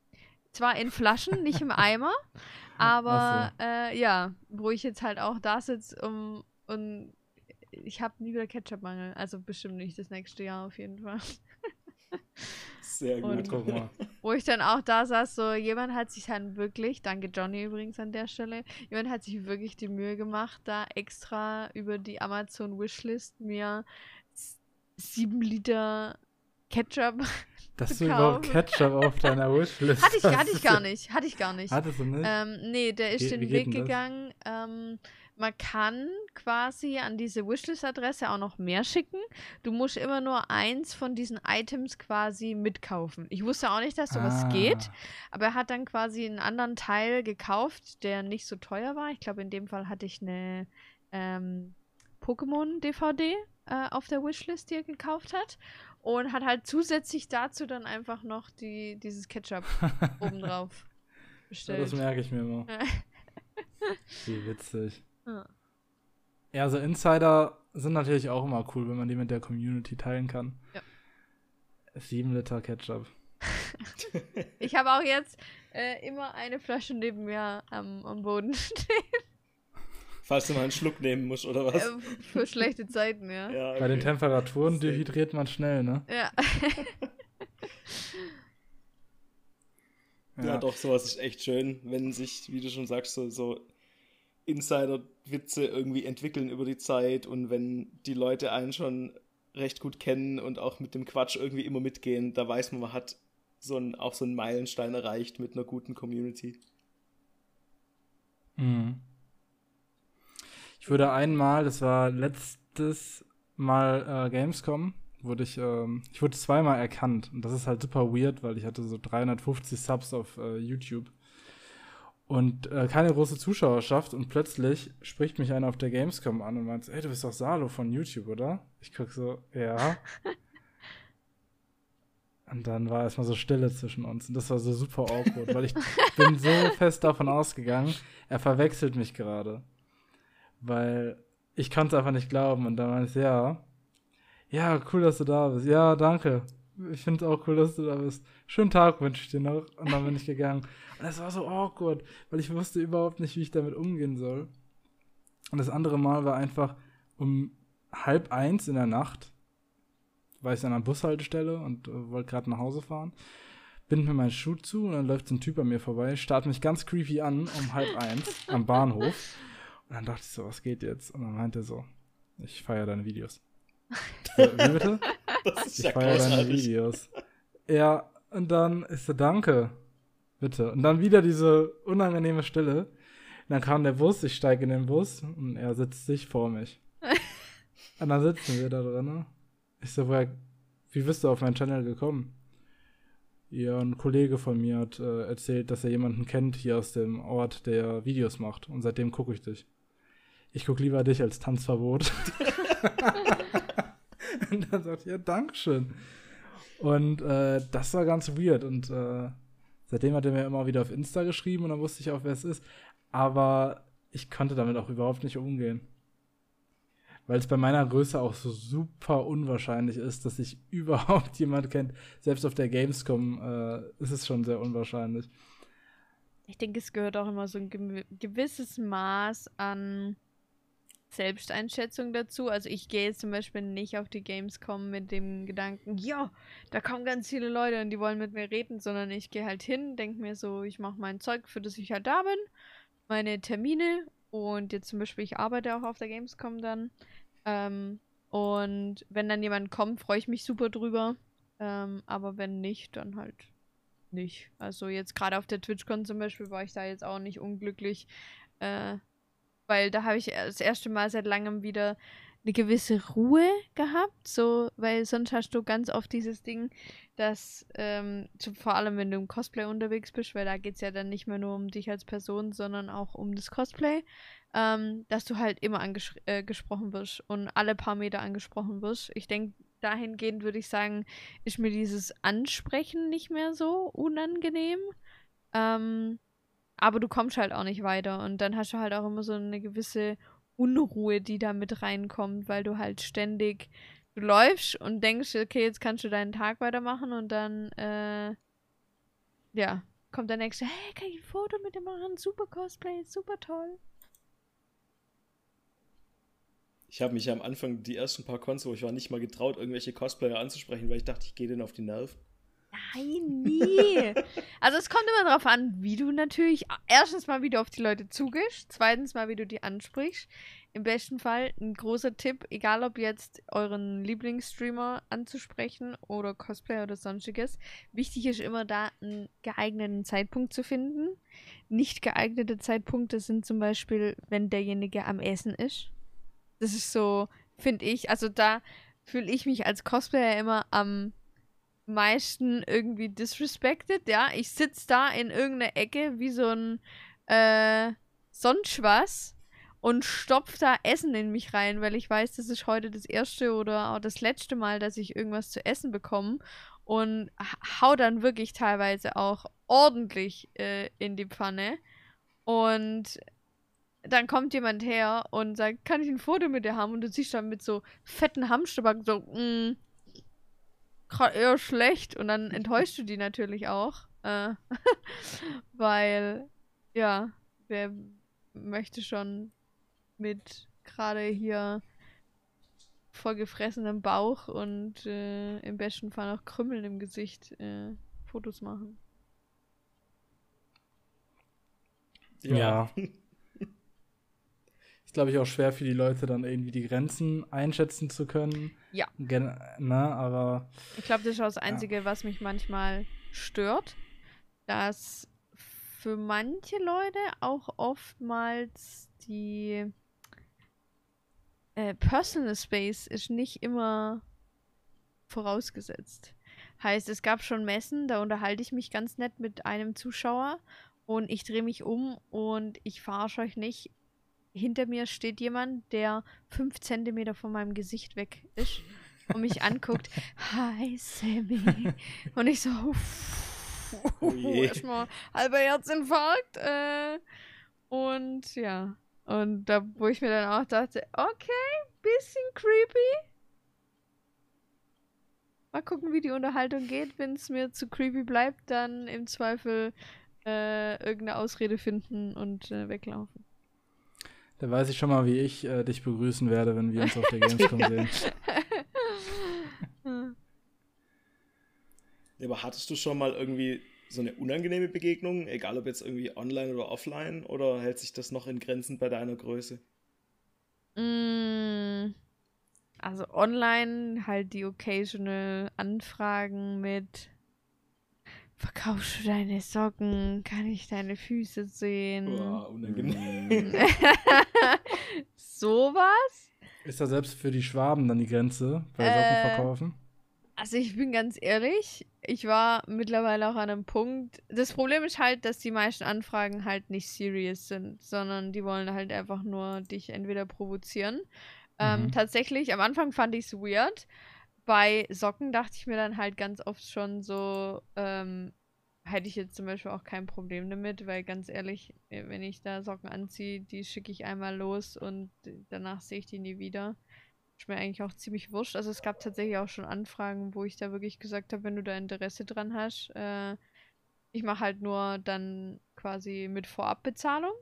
zwar in Flaschen, nicht im Eimer, aber äh, ja, wo ich jetzt halt auch da sitze um, und ich habe nie wieder Ketchupmangel. Also bestimmt nicht das nächste Jahr auf jeden Fall. Sehr Und- gut. Guck mal. Wo ich dann auch da saß, so jemand hat sich dann wirklich, danke Johnny übrigens an der Stelle, jemand hat sich wirklich die Mühe gemacht, da extra über die Amazon Wishlist mir sieben Liter Ketchup. Dass du überhaupt. Ketchup auf deiner Wishlist hatte ich, hast. hatte ich gar nicht, hatte ich gar nicht. Hattest du nicht? Ähm, nee, der ist Wie- den Weg gegangen. Ähm, man kann quasi an diese Wishlist-Adresse auch noch mehr schicken. Du musst immer nur eins von diesen Items quasi mitkaufen. Ich wusste auch nicht, dass sowas Ah. geht, aber er hat dann quasi einen anderen Teil gekauft, der nicht so teuer war. Ich glaube, in dem Fall hatte ich eine ähm, Pokémon-DVD äh, auf der Wishlist, die er gekauft hat. Und hat halt zusätzlich dazu dann einfach noch die, dieses Ketchup obendrauf Ja, bestellt. das merke ich mir immer. Ja. Wie witzig. Ja. Ja, also Insider sind natürlich auch immer cool, wenn man die mit der Community teilen kann. Ja. 7 Liter Ketchup. Ich habe auch jetzt äh, immer eine Flasche neben mir am, am Boden stehen. Falls du mal einen Schluck nehmen musst, oder was? Äh, für schlechte Zeiten, ja. Ja, Bei den okay. Temperaturen dehydriert man schnell, ne? Ja. Ja, doch, sowas ist echt schön, wenn sich, wie du schon sagst, so, so Insider-Witze irgendwie entwickeln über die Zeit und wenn die Leute einen schon recht gut kennen und auch mit dem Quatsch irgendwie immer mitgehen, da weiß man, man hat so ein, auch so einen Meilenstein erreicht mit einer guten Community. Mhm. Ich wurde einmal, das war letztes Mal äh, Gamescom, wurde ich, ähm, ich wurde zweimal erkannt. Und das ist halt super weird, weil ich hatte so 350 Subs auf äh, YouTube. Und äh, keine große Zuschauerschaft und plötzlich spricht mich einer auf der Gamescom an und meint, ey, du bist doch Salo von YouTube, oder? Ich guck so, ja. Und dann war erstmal so Stille zwischen uns und das war so super awkward, weil ich bin so fest davon ausgegangen, er verwechselt mich gerade. Weil ich konnte es einfach nicht glauben und dann meinte ich, ja, ja, cool, dass du da bist. Ja, danke. Ich finde es auch cool, dass du da bist. Schönen Tag wünsche ich dir noch. Und dann bin ich gegangen. Und es war so awkward, weil ich wusste überhaupt nicht, wie ich damit umgehen soll. Und das andere Mal war einfach um halb eins in der Nacht, war ich an einer Bushaltestelle und äh, wollte gerade nach Hause fahren. Bind mir meinen Schuh zu und dann läuft so ein Typ an mir vorbei, starrt mich ganz creepy an um halb eins am Bahnhof. Und dann dachte ich so, was geht jetzt? Und dann meinte er so, ich feiere deine Videos. So, wie bitte? Das ist Ich ja feiere deine. Videos. Ja, und dann ist so, danke. Bitte. Und dann wieder diese unangenehme Stille. Und dann kam der Bus, ich steige in den Bus und er sitzt sich vor mich. und dann sitzen wir da drin. Ich so, woher, wie bist du auf meinen Channel gekommen? Ja, ein Kollege von mir hat äh, erzählt, dass er jemanden kennt hier aus dem Ort, der Videos macht. Und seitdem gucke ich dich. Ich gucke lieber dich als Tanzverbot. und dann sagt er, ja, Dankeschön. Und äh, das war ganz weird. Und äh, seitdem hat er mir immer wieder auf Insta geschrieben und dann wusste ich auch, wer es ist. Aber ich konnte damit auch überhaupt nicht umgehen. weil es bei meiner Größe auch so super unwahrscheinlich ist, dass sich überhaupt jemand kennt. Selbst auf der Gamescom äh, ist es schon sehr unwahrscheinlich. Ich denke, es gehört auch immer so ein gewisses Maß an Selbsteinschätzung dazu. Also ich gehe jetzt zum Beispiel nicht auf die Gamescom mit dem Gedanken, ja, da kommen ganz viele Leute und die wollen mit mir reden, sondern ich gehe halt hin, denke mir so, ich mache mein Zeug, für das ich halt da bin, meine Termine und jetzt zum Beispiel, ich arbeite auch auf der Gamescom dann. Ähm, und wenn dann jemand kommt, freue ich mich super drüber. Ähm, aber wenn nicht, dann halt nicht. Also jetzt gerade auf der TwitchCon zum Beispiel war ich da jetzt auch nicht unglücklich. Äh, weil da habe ich das erste Mal seit langem wieder eine gewisse Ruhe gehabt, so, weil sonst hast du ganz oft dieses Ding, dass, ähm, zu, vor allem wenn du im Cosplay unterwegs bist, weil da geht es ja dann nicht mehr nur um dich als Person, sondern auch um das Cosplay, ähm, dass du halt immer angesprochen äh, wirst und alle paar Meter angesprochen wirst. Ich denke, dahingehend würde ich sagen, ist mir dieses Ansprechen nicht mehr so unangenehm. Ähm, aber du kommst halt auch nicht weiter und dann hast du halt auch immer so eine gewisse Unruhe, die da mit reinkommt, weil du halt ständig, du läufst und denkst, okay, jetzt kannst du deinen Tag weitermachen und dann, äh, ja, kommt der nächste, hey, kann ich ein Foto mit dir machen? Super Cosplay, super toll. Ich habe mich am Anfang die ersten paar Cons, wo ich war, nicht mal getraut, irgendwelche Cosplayer anzusprechen, weil ich dachte, ich gehe denen auf die Nerven. Nein, nie. also es kommt immer darauf an, wie du natürlich erstens mal, wie du auf die Leute zugehst, zweitens mal, wie du die ansprichst. Im besten Fall ein großer Tipp, egal ob jetzt euren Lieblingsstreamer anzusprechen oder Cosplay oder sonstiges. Wichtig ist immer da einen geeigneten Zeitpunkt zu finden. Nicht geeignete Zeitpunkte sind zum Beispiel, wenn derjenige am Essen ist. Das ist so, finde ich, also da fühle ich mich als Cosplayer immer am meisten irgendwie disrespected, ja. Ich sitze da in irgendeiner Ecke wie so ein äh, sonst was und stopf da Essen in mich rein, weil ich weiß, das ist heute das erste oder auch das letzte Mal, dass ich irgendwas zu essen bekomme und hau dann wirklich teilweise auch ordentlich äh, in die Pfanne und dann kommt jemand her und sagt, kann ich ein Foto mit dir haben? Und du siehst dann mit so fetten Hamsterbacken so, mm, gerade eher schlecht und dann enttäuschst du die natürlich auch. Äh, weil, ja, wer möchte schon mit gerade hier vollgefressenem Bauch und äh, im besten Fall noch Krümmeln im Gesicht äh, Fotos machen. Ja. ja. ist, glaube ich, auch schwer für die Leute, dann irgendwie die Grenzen einschätzen zu können. Ja. Gen ne, aber. Ich glaube, das ist auch das Einzige, ja. was mich manchmal stört, dass für manche Leute auch oftmals die äh, Personal Space ist nicht immer vorausgesetzt. Heißt, es gab schon Messen, da unterhalte ich mich ganz nett mit einem Zuschauer und ich drehe mich um und ich verarsche euch nicht hinter mir steht jemand, der fünf Zentimeter von meinem Gesicht weg ist und mich anguckt. Hi, Sammy. Und ich so, oh erstmal halber Herzinfarkt. Äh, und ja. Und da, wo ich mir dann auch dachte, okay, bisschen creepy. Mal gucken, wie die Unterhaltung geht. Wenn es mir zu creepy bleibt, dann im Zweifel äh, irgendeine Ausrede finden und äh, weglaufen. Da weiß ich schon mal, wie ich äh, dich begrüßen werde, wenn wir uns auf der Gamescom sehen. Aber hattest du schon mal irgendwie so eine unangenehme Begegnung, egal ob jetzt irgendwie online oder offline, oder hält sich das noch in Grenzen bei deiner Größe? Mm, also online halt die occasional Anfragen mit Verkaufst du deine Socken? Kann ich deine Füße sehen? Boah, unangenehm. Sowas? Ist da selbst für die Schwaben dann die Grenze bei äh, Socken verkaufen? Also ich bin ganz ehrlich, ich war mittlerweile auch an einem Punkt. Das Problem ist halt, dass die meisten Anfragen halt nicht serious sind, sondern die wollen halt einfach nur dich entweder provozieren. Ähm, mhm. Tatsächlich, am Anfang fand ich es weird bei Socken dachte ich mir dann halt ganz oft schon so, ähm, hätte ich jetzt zum Beispiel auch kein Problem damit, weil ganz ehrlich, äh, wenn ich da Socken anziehe, die schicke ich einmal los und danach sehe ich die nie wieder. ist mir eigentlich auch ziemlich wurscht. Also es gab tatsächlich auch schon Anfragen, wo ich da wirklich gesagt habe, wenn du da Interesse dran hast, äh, ich mache halt nur dann quasi mit Vorabbezahlung.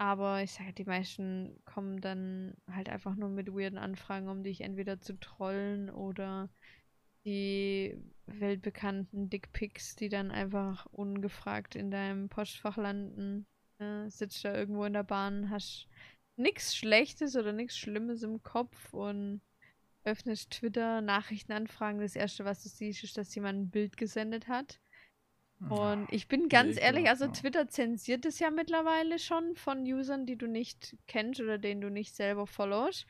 Aber ich sage, die meisten kommen dann halt einfach nur mit weirden Anfragen, um dich entweder zu trollen oder die weltbekannten Dickpics, die dann einfach ungefragt in deinem Postfach landen. Äh, sitzt da irgendwo in der Bahn, hast nichts Schlechtes oder nichts Schlimmes im Kopf und öffnest Twitter, Nachrichtenanfragen. Das erste, was du siehst, ist, dass jemand ein Bild gesendet hat. Und ich bin ganz nee, ehrlich, also Twitter zensiert es ja mittlerweile schon von Usern, die du nicht kennst oder denen du nicht selber followst.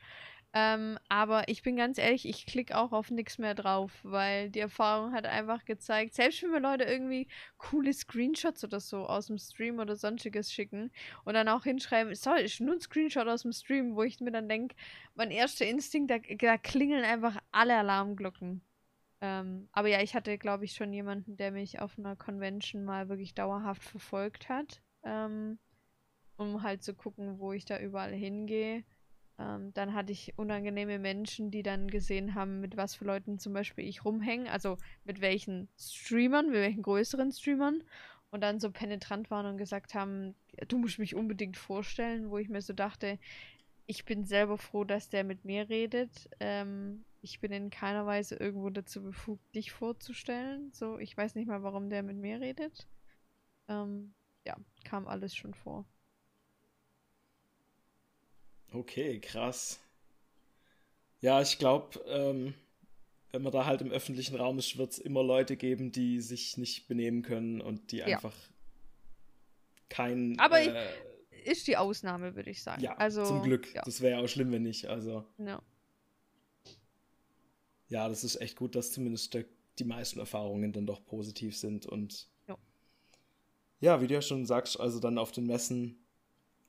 Ähm, aber ich bin ganz ehrlich, ich klicke auch auf nichts mehr drauf, weil die Erfahrung hat einfach gezeigt, selbst wenn mir Leute irgendwie coole Screenshots oder so aus dem Stream oder sonstiges schicken und dann auch hinschreiben, sorry, ist nur ein Screenshot aus dem Stream, wo ich mir dann denke, mein erster Instinkt, da, da klingeln einfach alle Alarmglocken. Ähm, aber ja, ich hatte, glaube ich, schon jemanden, der mich auf einer Convention mal wirklich dauerhaft verfolgt hat, ähm, um halt zu gucken, wo ich da überall hingehe. Ähm, dann hatte ich unangenehme Menschen, die dann gesehen haben, mit was für Leuten zum Beispiel ich rumhänge, also mit welchen Streamern, mit welchen größeren Streamern und dann so penetrant waren und gesagt haben, du musst mich unbedingt vorstellen, wo ich mir so dachte, ich bin selber froh, dass der mit mir redet. Ähm, ich bin in keiner Weise irgendwo dazu befugt, dich vorzustellen. So, ich weiß nicht mal, warum der mit mir redet. Ähm, ja, kam alles schon vor. Okay, krass. Ja, ich glaube, ähm, wenn man da halt im öffentlichen Raum ist, wird es immer Leute geben, die sich nicht benehmen können und die ja. einfach kein. Aber äh, ist die Ausnahme, würde ich sagen. Ja, also, zum Glück. Ja. Das wäre ja auch schlimm, wenn nicht. Also. Ja. Ja, das ist echt gut, dass zumindest der, die meisten Erfahrungen dann doch positiv sind und. Ja. ja, wie du ja schon sagst, also dann auf den Messen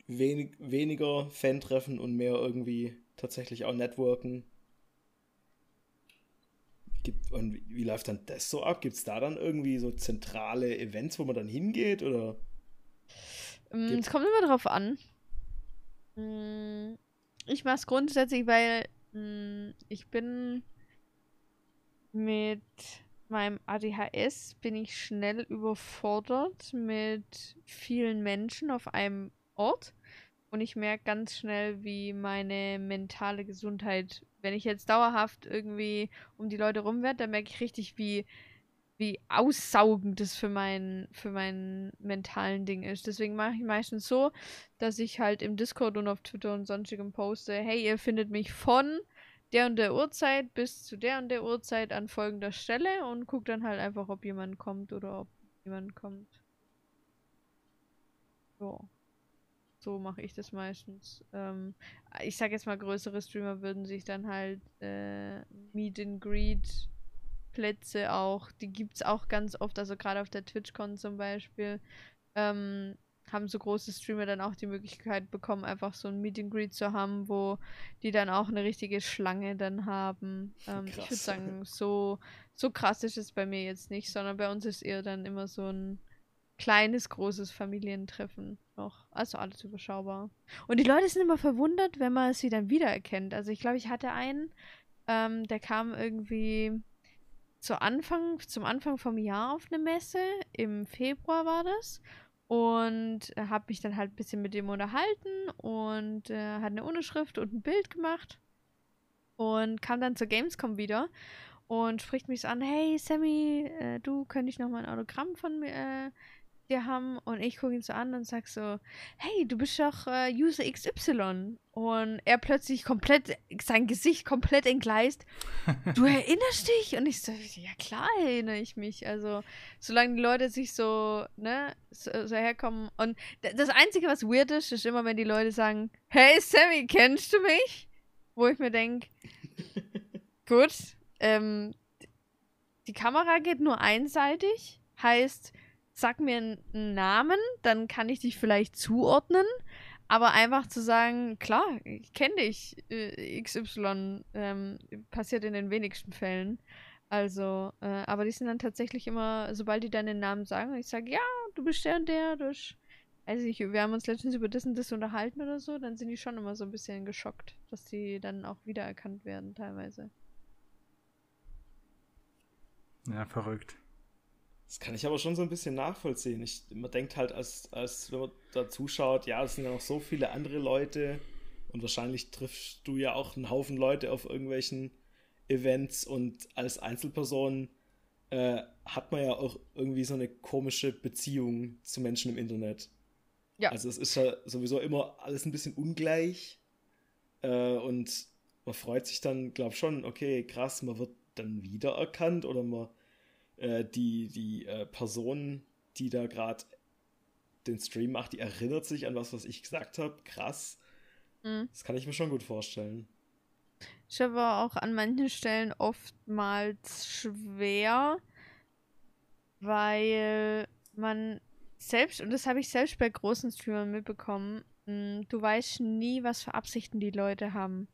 wenig, weniger Fan-Treffen und mehr irgendwie tatsächlich auch Networken. Gibt, und wie, wie läuft dann das so ab? Gibt es da dann irgendwie so zentrale Events, wo man dann hingeht? Oder? Mm, es kommt immer drauf an. Mm, ich mache es grundsätzlich, weil mm, ich bin mit meinem ADHS bin ich schnell überfordert mit vielen Menschen auf einem Ort. Und ich merke ganz schnell, wie meine mentale Gesundheit, wenn ich jetzt dauerhaft irgendwie um die Leute rum werde, dann merke ich richtig, wie, wie aussaugend das für mein, für meinen mentalen Ding ist. Deswegen mache ich meistens so, dass ich halt im Discord und auf Twitter und sonstigem poste, hey, ihr findet mich von der und der Uhrzeit bis zu der und der Uhrzeit an folgender Stelle und gucke dann halt einfach, ob jemand kommt oder ob jemand kommt. So. So mache ich das meistens. Ähm, ich sag jetzt mal, größere Streamer würden sich dann halt äh, Meet and Greet Plätze auch, die gibt es auch ganz oft, also gerade auf der TwitchCon zum Beispiel, ähm, haben so große Streamer dann auch die Möglichkeit bekommen, einfach so ein Meet and Greet zu haben, wo die dann auch eine richtige Schlange dann haben. Ähm, ich würde sagen, so, so krass ist es bei mir jetzt nicht, sondern bei uns ist eher dann immer so ein kleines, großes Familientreffen noch. Also alles überschaubar. Und die Leute sind immer verwundert, wenn man sie dann wiedererkennt. Also ich glaube, ich hatte einen, ähm, der kam irgendwie zu Anfang, zum Anfang vom Jahr auf eine Messe. Im Februar war das. Und habe mich dann halt ein bisschen mit dem unterhalten und äh, hat eine Unterschrift und ein Bild gemacht. Und kam dann zur Gamescom wieder und spricht mich so an, hey Sammy, äh, du könnte ich noch mal ein Autogramm von mir äh, dir haben und ich gucke ihn so an und sag so, hey, du bist doch äh, User XY. Und er plötzlich komplett, sein Gesicht komplett entgleist. Du erinnerst dich? Und ich so, ja klar erinnere ich mich. Also, solange die Leute sich so, ne, so, so herkommen. Und das Einzige, was weird ist, ist immer, wenn die Leute sagen, hey Sammy, kennst du mich? Wo ich mir denke, gut, ähm, die Kamera geht nur einseitig. Heißt, sag mir einen Namen, dann kann ich dich vielleicht zuordnen. Aber einfach zu sagen, klar, ich kenne dich, äh, XY, ähm, passiert in den wenigsten Fällen. Also, äh, aber die sind dann tatsächlich immer, sobald die deinen Namen sagen, ich sage, ja, du bist der und der, du bist weiß nicht, wir haben uns letztens über das und das unterhalten oder so, dann sind die schon immer so ein bisschen geschockt, dass die dann auch wiedererkannt werden teilweise. Ja, verrückt. Das kann ich aber schon so ein bisschen nachvollziehen. Ich, man denkt halt, als, als wenn man da zuschaut, ja, es sind ja noch so viele andere Leute und wahrscheinlich triffst du ja auch einen Haufen Leute auf irgendwelchen Events und als Einzelperson äh, hat man ja auch irgendwie so eine komische Beziehung zu Menschen im Internet. Ja. Also es ist ja sowieso immer alles ein bisschen ungleich äh, und man freut sich dann, glaub schon, okay, krass, man wird dann wiedererkannt oder man äh, die, die äh, Person, die da gerade den Stream macht, die erinnert sich an was, was ich gesagt habe. Krass. Mhm. Das kann ich mir schon gut vorstellen. Ich habe auch an manchen Stellen oftmals schwer, weil man selbst, und das habe ich selbst bei großen Streamern mitbekommen, hm, du weißt nie, was für Absichten die Leute haben.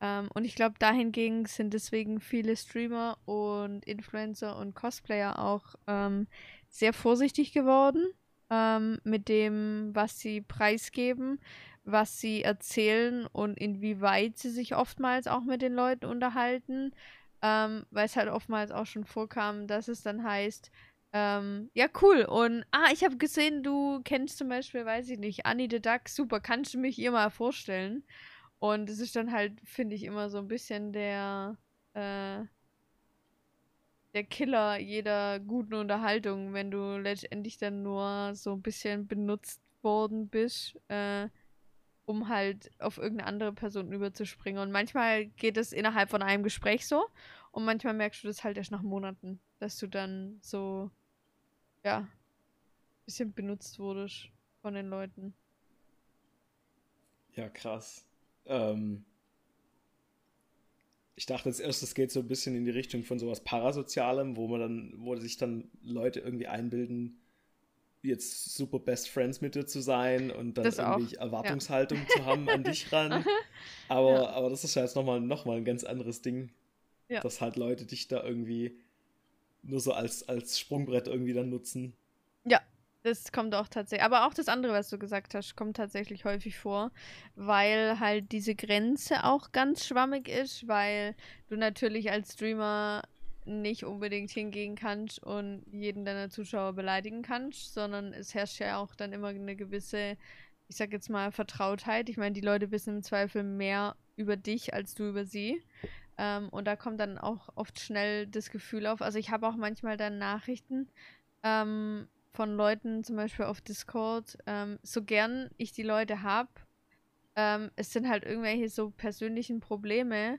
Ähm, und ich glaube, dahingegen sind deswegen viele Streamer und Influencer und Cosplayer auch ähm, sehr vorsichtig geworden ähm, mit dem, was sie preisgeben, was sie erzählen und inwieweit sie sich oftmals auch mit den Leuten unterhalten. Ähm, weil es halt oftmals auch schon vorkam, dass es dann heißt, ähm, ja, cool. Und, ah, ich habe gesehen, du kennst zum Beispiel, weiß ich nicht, Annie the Duck, super, kannst du mich ihr mal vorstellen? Und es ist dann halt, finde ich, immer so ein bisschen der, äh, der Killer jeder guten Unterhaltung, wenn du letztendlich dann nur so ein bisschen benutzt worden bist, äh, um halt auf irgendeine andere Person überzuspringen. Und manchmal geht es innerhalb von einem Gespräch so und manchmal merkst du das halt erst nach Monaten, dass du dann so, ja, ein bisschen benutzt wurdest von den Leuten. Ja, krass. Ähm, ich dachte als erstes geht so ein bisschen in die Richtung von sowas Parasozialem, wo man dann, wo sich dann Leute irgendwie einbilden, jetzt super Best Friends mit dir zu sein und dann das irgendwie auch. Erwartungshaltung ja. zu haben an dich ran. Aber, ja. aber das ist ja jetzt nochmal noch mal ein ganz anderes Ding. Ja. Dass halt Leute dich da irgendwie nur so als, als Sprungbrett irgendwie dann nutzen. Das kommt auch tatsächlich. Aber auch das andere, was du gesagt hast, kommt tatsächlich häufig vor, weil halt diese Grenze auch ganz schwammig ist, weil du natürlich als Streamer nicht unbedingt hingehen kannst und jeden deiner Zuschauer beleidigen kannst, sondern es herrscht ja auch dann immer eine gewisse, ich sag jetzt mal, Vertrautheit. Ich meine, die Leute wissen im Zweifel mehr über dich als du über sie. Ähm, und da kommt dann auch oft schnell das Gefühl auf. Also ich habe auch manchmal dann Nachrichten, ähm, von Leuten, zum Beispiel auf Discord, ähm, so gern ich die Leute habe, ähm, es sind halt irgendwelche so persönlichen Probleme,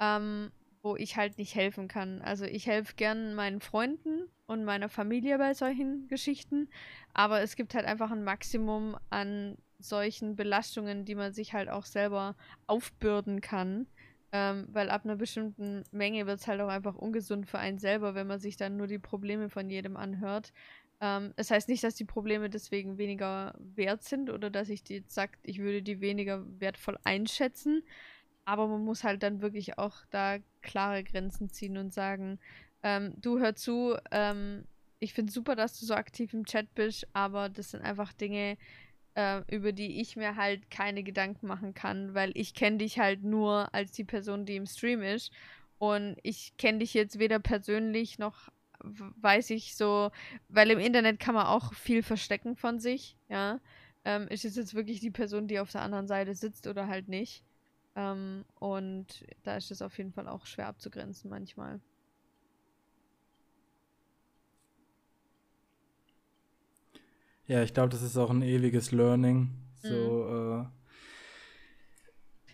ähm, wo ich halt nicht helfen kann. Also ich helfe gern meinen Freunden und meiner Familie bei solchen Geschichten, aber es gibt halt einfach ein Maximum an solchen Belastungen, die man sich halt auch selber aufbürden kann. Ähm, weil ab einer bestimmten Menge wird es halt auch einfach ungesund für einen selber, wenn man sich dann nur die Probleme von jedem anhört. Ähm, es heißt nicht, dass die Probleme deswegen weniger wert sind oder dass ich die jetzt sagt, ich würde die weniger wertvoll einschätzen. Aber man muss halt dann wirklich auch da klare Grenzen ziehen und sagen, ähm, du hör zu, ähm, ich finde super, dass du so aktiv im Chat bist, aber das sind einfach Dinge, äh, über die ich mir halt keine Gedanken machen kann, weil ich kenne dich halt nur als die Person, die im Stream ist. Und ich kenne dich jetzt weder persönlich noch weiß ich so, weil im Internet kann man auch viel verstecken von sich, ja. Ähm, ist es jetzt wirklich die Person, die auf der anderen Seite sitzt oder halt nicht? Ähm, und da ist es auf jeden Fall auch schwer abzugrenzen manchmal. Ja, ich glaube, das ist auch ein ewiges Learning. So, mhm. äh,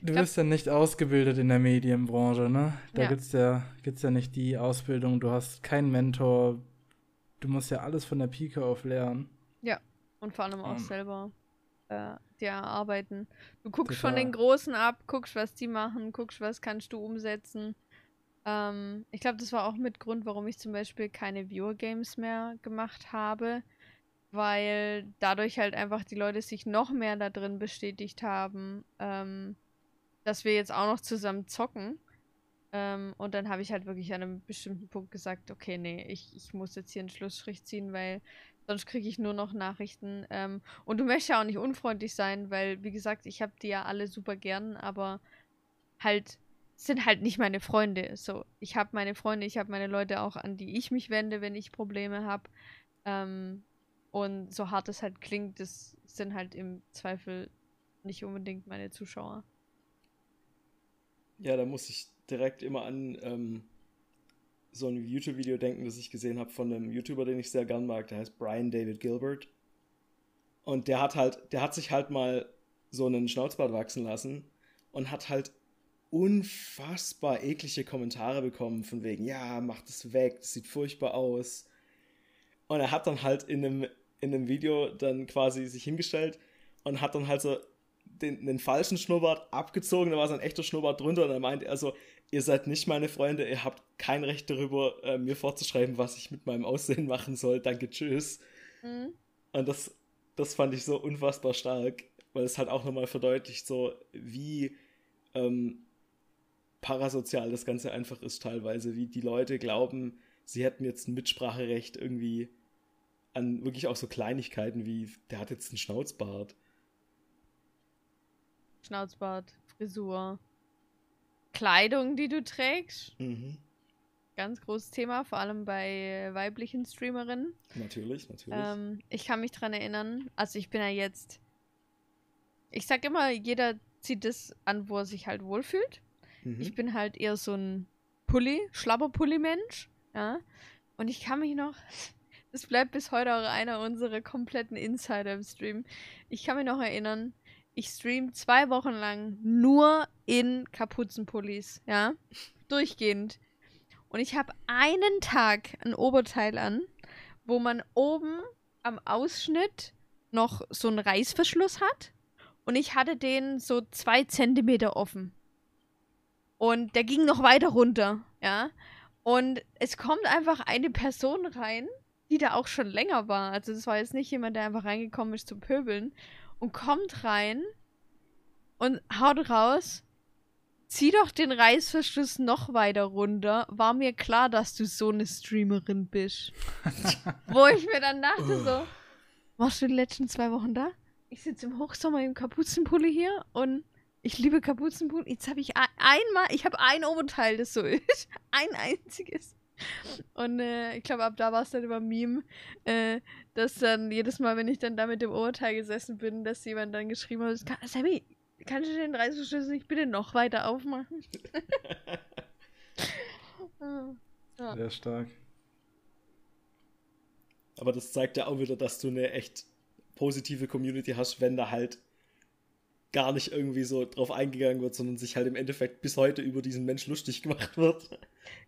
Du glaub, wirst ja nicht ausgebildet in der Medienbranche, ne? Da ja. gibt's ja, gibt's ja nicht die Ausbildung, du hast keinen Mentor, du musst ja alles von der Pike auf lernen. Ja, und vor allem auch um. selber äh, dir erarbeiten. Du guckst Total. von den Großen ab, guckst, was die machen, guckst, was kannst du umsetzen. Ähm, ich glaube, das war auch mit Grund, warum ich zum Beispiel keine Viewer-Games mehr gemacht habe, weil dadurch halt einfach die Leute sich noch mehr da drin bestätigt haben, ähm, dass wir jetzt auch noch zusammen zocken. Ähm, und dann habe ich halt wirklich an einem bestimmten Punkt gesagt, okay, nee, ich, ich muss jetzt hier einen Schlussstrich ziehen, weil Sonst kriege ich nur noch Nachrichten. Ähm, und du möchtest ja auch nicht unfreundlich sein, weil, wie gesagt, ich habe die ja alle super gern, aber halt sind halt nicht meine Freunde. So, ich habe meine Freunde, ich habe meine Leute auch, an die ich mich wende, wenn ich Probleme habe. Ähm, und so hart es halt klingt, das sind halt im Zweifel nicht unbedingt meine Zuschauer. Ja, da muss ich direkt immer an ähm, so ein YouTube-Video denken, das ich gesehen habe von einem YouTuber, den ich sehr gern mag. Der heißt Brian David Gilbert. Und der hat halt, der hat sich halt mal so einen Schnauzbart wachsen lassen und hat halt unfassbar eklige Kommentare bekommen, von wegen, ja, mach das weg, das sieht furchtbar aus. Und er hat dann halt in einem, in einem Video dann quasi sich hingestellt und hat dann halt so den, den falschen Schnurrbart abgezogen, da war sein echter Schnurrbart drunter und dann meinte er so, ihr seid nicht meine Freunde, ihr habt kein Recht darüber, äh, mir vorzuschreiben, was ich mit meinem Aussehen machen soll, danke, tschüss. Mhm. Und das, das fand ich so unfassbar stark, weil es halt auch nochmal verdeutlicht, so wie ähm, parasozial das Ganze einfach ist teilweise, wie die Leute glauben, sie hätten jetzt ein Mitspracherecht irgendwie an wirklich auch so Kleinigkeiten wie, der hat jetzt einen Schnauzbart. Schnauzbart, Frisur, Kleidung, die du trägst. Mhm. Ganz großes Thema, vor allem bei weiblichen Streamerinnen. Natürlich, natürlich. Ähm, ich kann mich dran erinnern, also ich bin ja jetzt. Ich sag immer, jeder zieht das an, wo er sich halt wohlfühlt. Mhm. Ich bin halt eher so ein Pulli, Schlabberpulli-Mensch. Ja. Und ich kann mich noch. Das bleibt bis heute auch einer unserer kompletten Insider im Stream. Ich kann mich noch erinnern, ich stream zwei Wochen lang nur in Kapuzenpullis, ja. Durchgehend. Und ich habe einen Tag ein Oberteil an, wo man oben am Ausschnitt noch so einen Reißverschluss hat. Und ich hatte den so zwei Zentimeter offen. Und der ging noch weiter runter, ja. Und es kommt einfach eine Person rein, die da auch schon länger war. Also das war jetzt nicht jemand, der einfach reingekommen ist zum Pöbeln. Und kommt rein und haut raus. Zieh doch den Reißverschluss noch weiter runter. War mir klar, dass du so eine Streamerin bist. Wo ich mir dann dachte so, warst du die letzten zwei Wochen da? Ich sitze im Hochsommer im Kapuzenpulli hier und ich liebe Kapuzenpulli. Jetzt habe ich einmal, ich habe ein Oberteil, das so ist. Ein einziges. Und äh, ich glaube, ab da war es dann immer Meme, äh, dass dann jedes Mal, wenn ich dann da mit dem Oberteil gesessen bin, dass jemand dann geschrieben hat, Sammy, kannst du den Reißverschluss nicht bitte noch weiter aufmachen? ja. Sehr stark. Aber das zeigt ja auch wieder, dass du eine echt positive Community hast, wenn da halt gar nicht irgendwie so drauf eingegangen wird, sondern sich halt im Endeffekt bis heute über diesen Mensch lustig gemacht wird.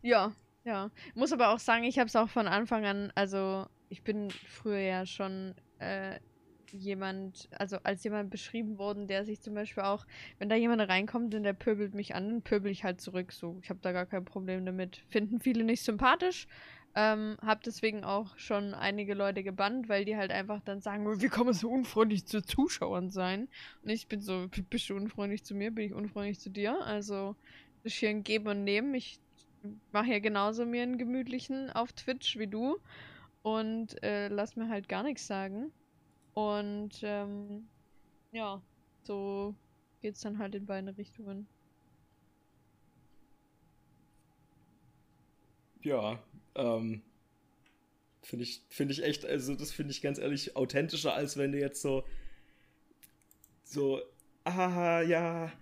Ja, ja. Muss aber auch sagen, ich habe es auch von Anfang an, also ich bin früher ja schon äh, jemand, also als jemand beschrieben worden, der sich zum Beispiel auch, wenn da jemand reinkommt und der pöbelt mich an, dann pöbel ich halt zurück. So, ich habe da gar kein Problem damit. Finden viele nicht sympathisch. Ähm, hab deswegen auch schon einige Leute gebannt, weil die halt einfach dann sagen, wie kann man so unfreundlich zu Zuschauern sein? Und ich bin so, bist du unfreundlich zu mir? Bin ich unfreundlich zu dir? Also, das ist hier ein Geben und Nehmen. Ich mache ja genauso mir einen gemütlichen auf Twitch wie du und äh, lass mir halt gar nichts sagen. Und ähm, ja, so geht's dann halt in beide Richtungen. Ja, ähm, finde ich, finde ich echt, also das finde ich ganz ehrlich authentischer, als wenn du jetzt so, so, ah, ja,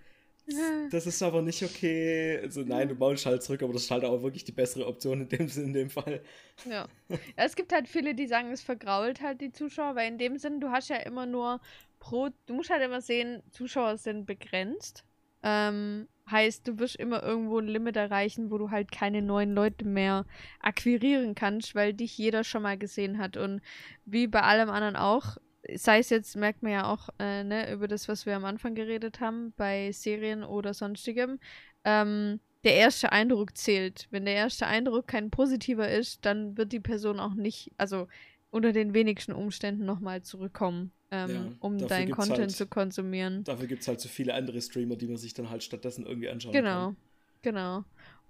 das ist aber nicht okay. Also nein, du maulst halt zurück, aber das ist halt auch wirklich die bessere Option in dem in dem Fall. Ja. ja. Es gibt halt viele, die sagen, es vergrault halt die Zuschauer, weil in dem Sinn, du hast ja immer nur pro, du musst halt immer sehen, Zuschauer sind begrenzt. Ähm, heißt, du wirst immer irgendwo ein Limit erreichen, wo du halt keine neuen Leute mehr akquirieren kannst, weil dich jeder schon mal gesehen hat. Und wie bei allem anderen auch, sei es jetzt, merkt man ja auch, äh, ne, über das, was wir am Anfang geredet haben, bei Serien oder sonstigem, ähm, der erste Eindruck zählt. Wenn der erste Eindruck kein positiver ist, dann wird die Person auch nicht, also unter den wenigsten Umständen nochmal zurückkommen, ähm, ja, um deinen Content halt, zu konsumieren. Dafür gibt es halt so viele andere Streamer, die man sich dann halt stattdessen irgendwie anschauen genau, kann. Genau, genau.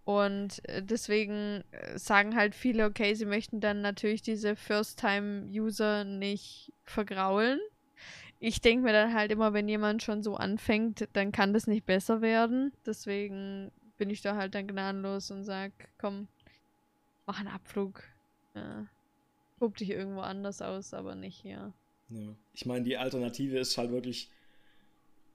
Und äh, deswegen äh, sagen halt viele, okay, sie möchten dann natürlich diese First-Time-User nicht vergraulen. Ich denke mir dann halt immer, wenn jemand schon so anfängt, dann kann das nicht besser werden. Deswegen bin ich da halt dann gnadenlos und sag, komm, mach einen Abflug. Ja. Tob dich irgendwo anders aus, aber nicht hier. Ja. Ich meine, die Alternative ist halt wirklich,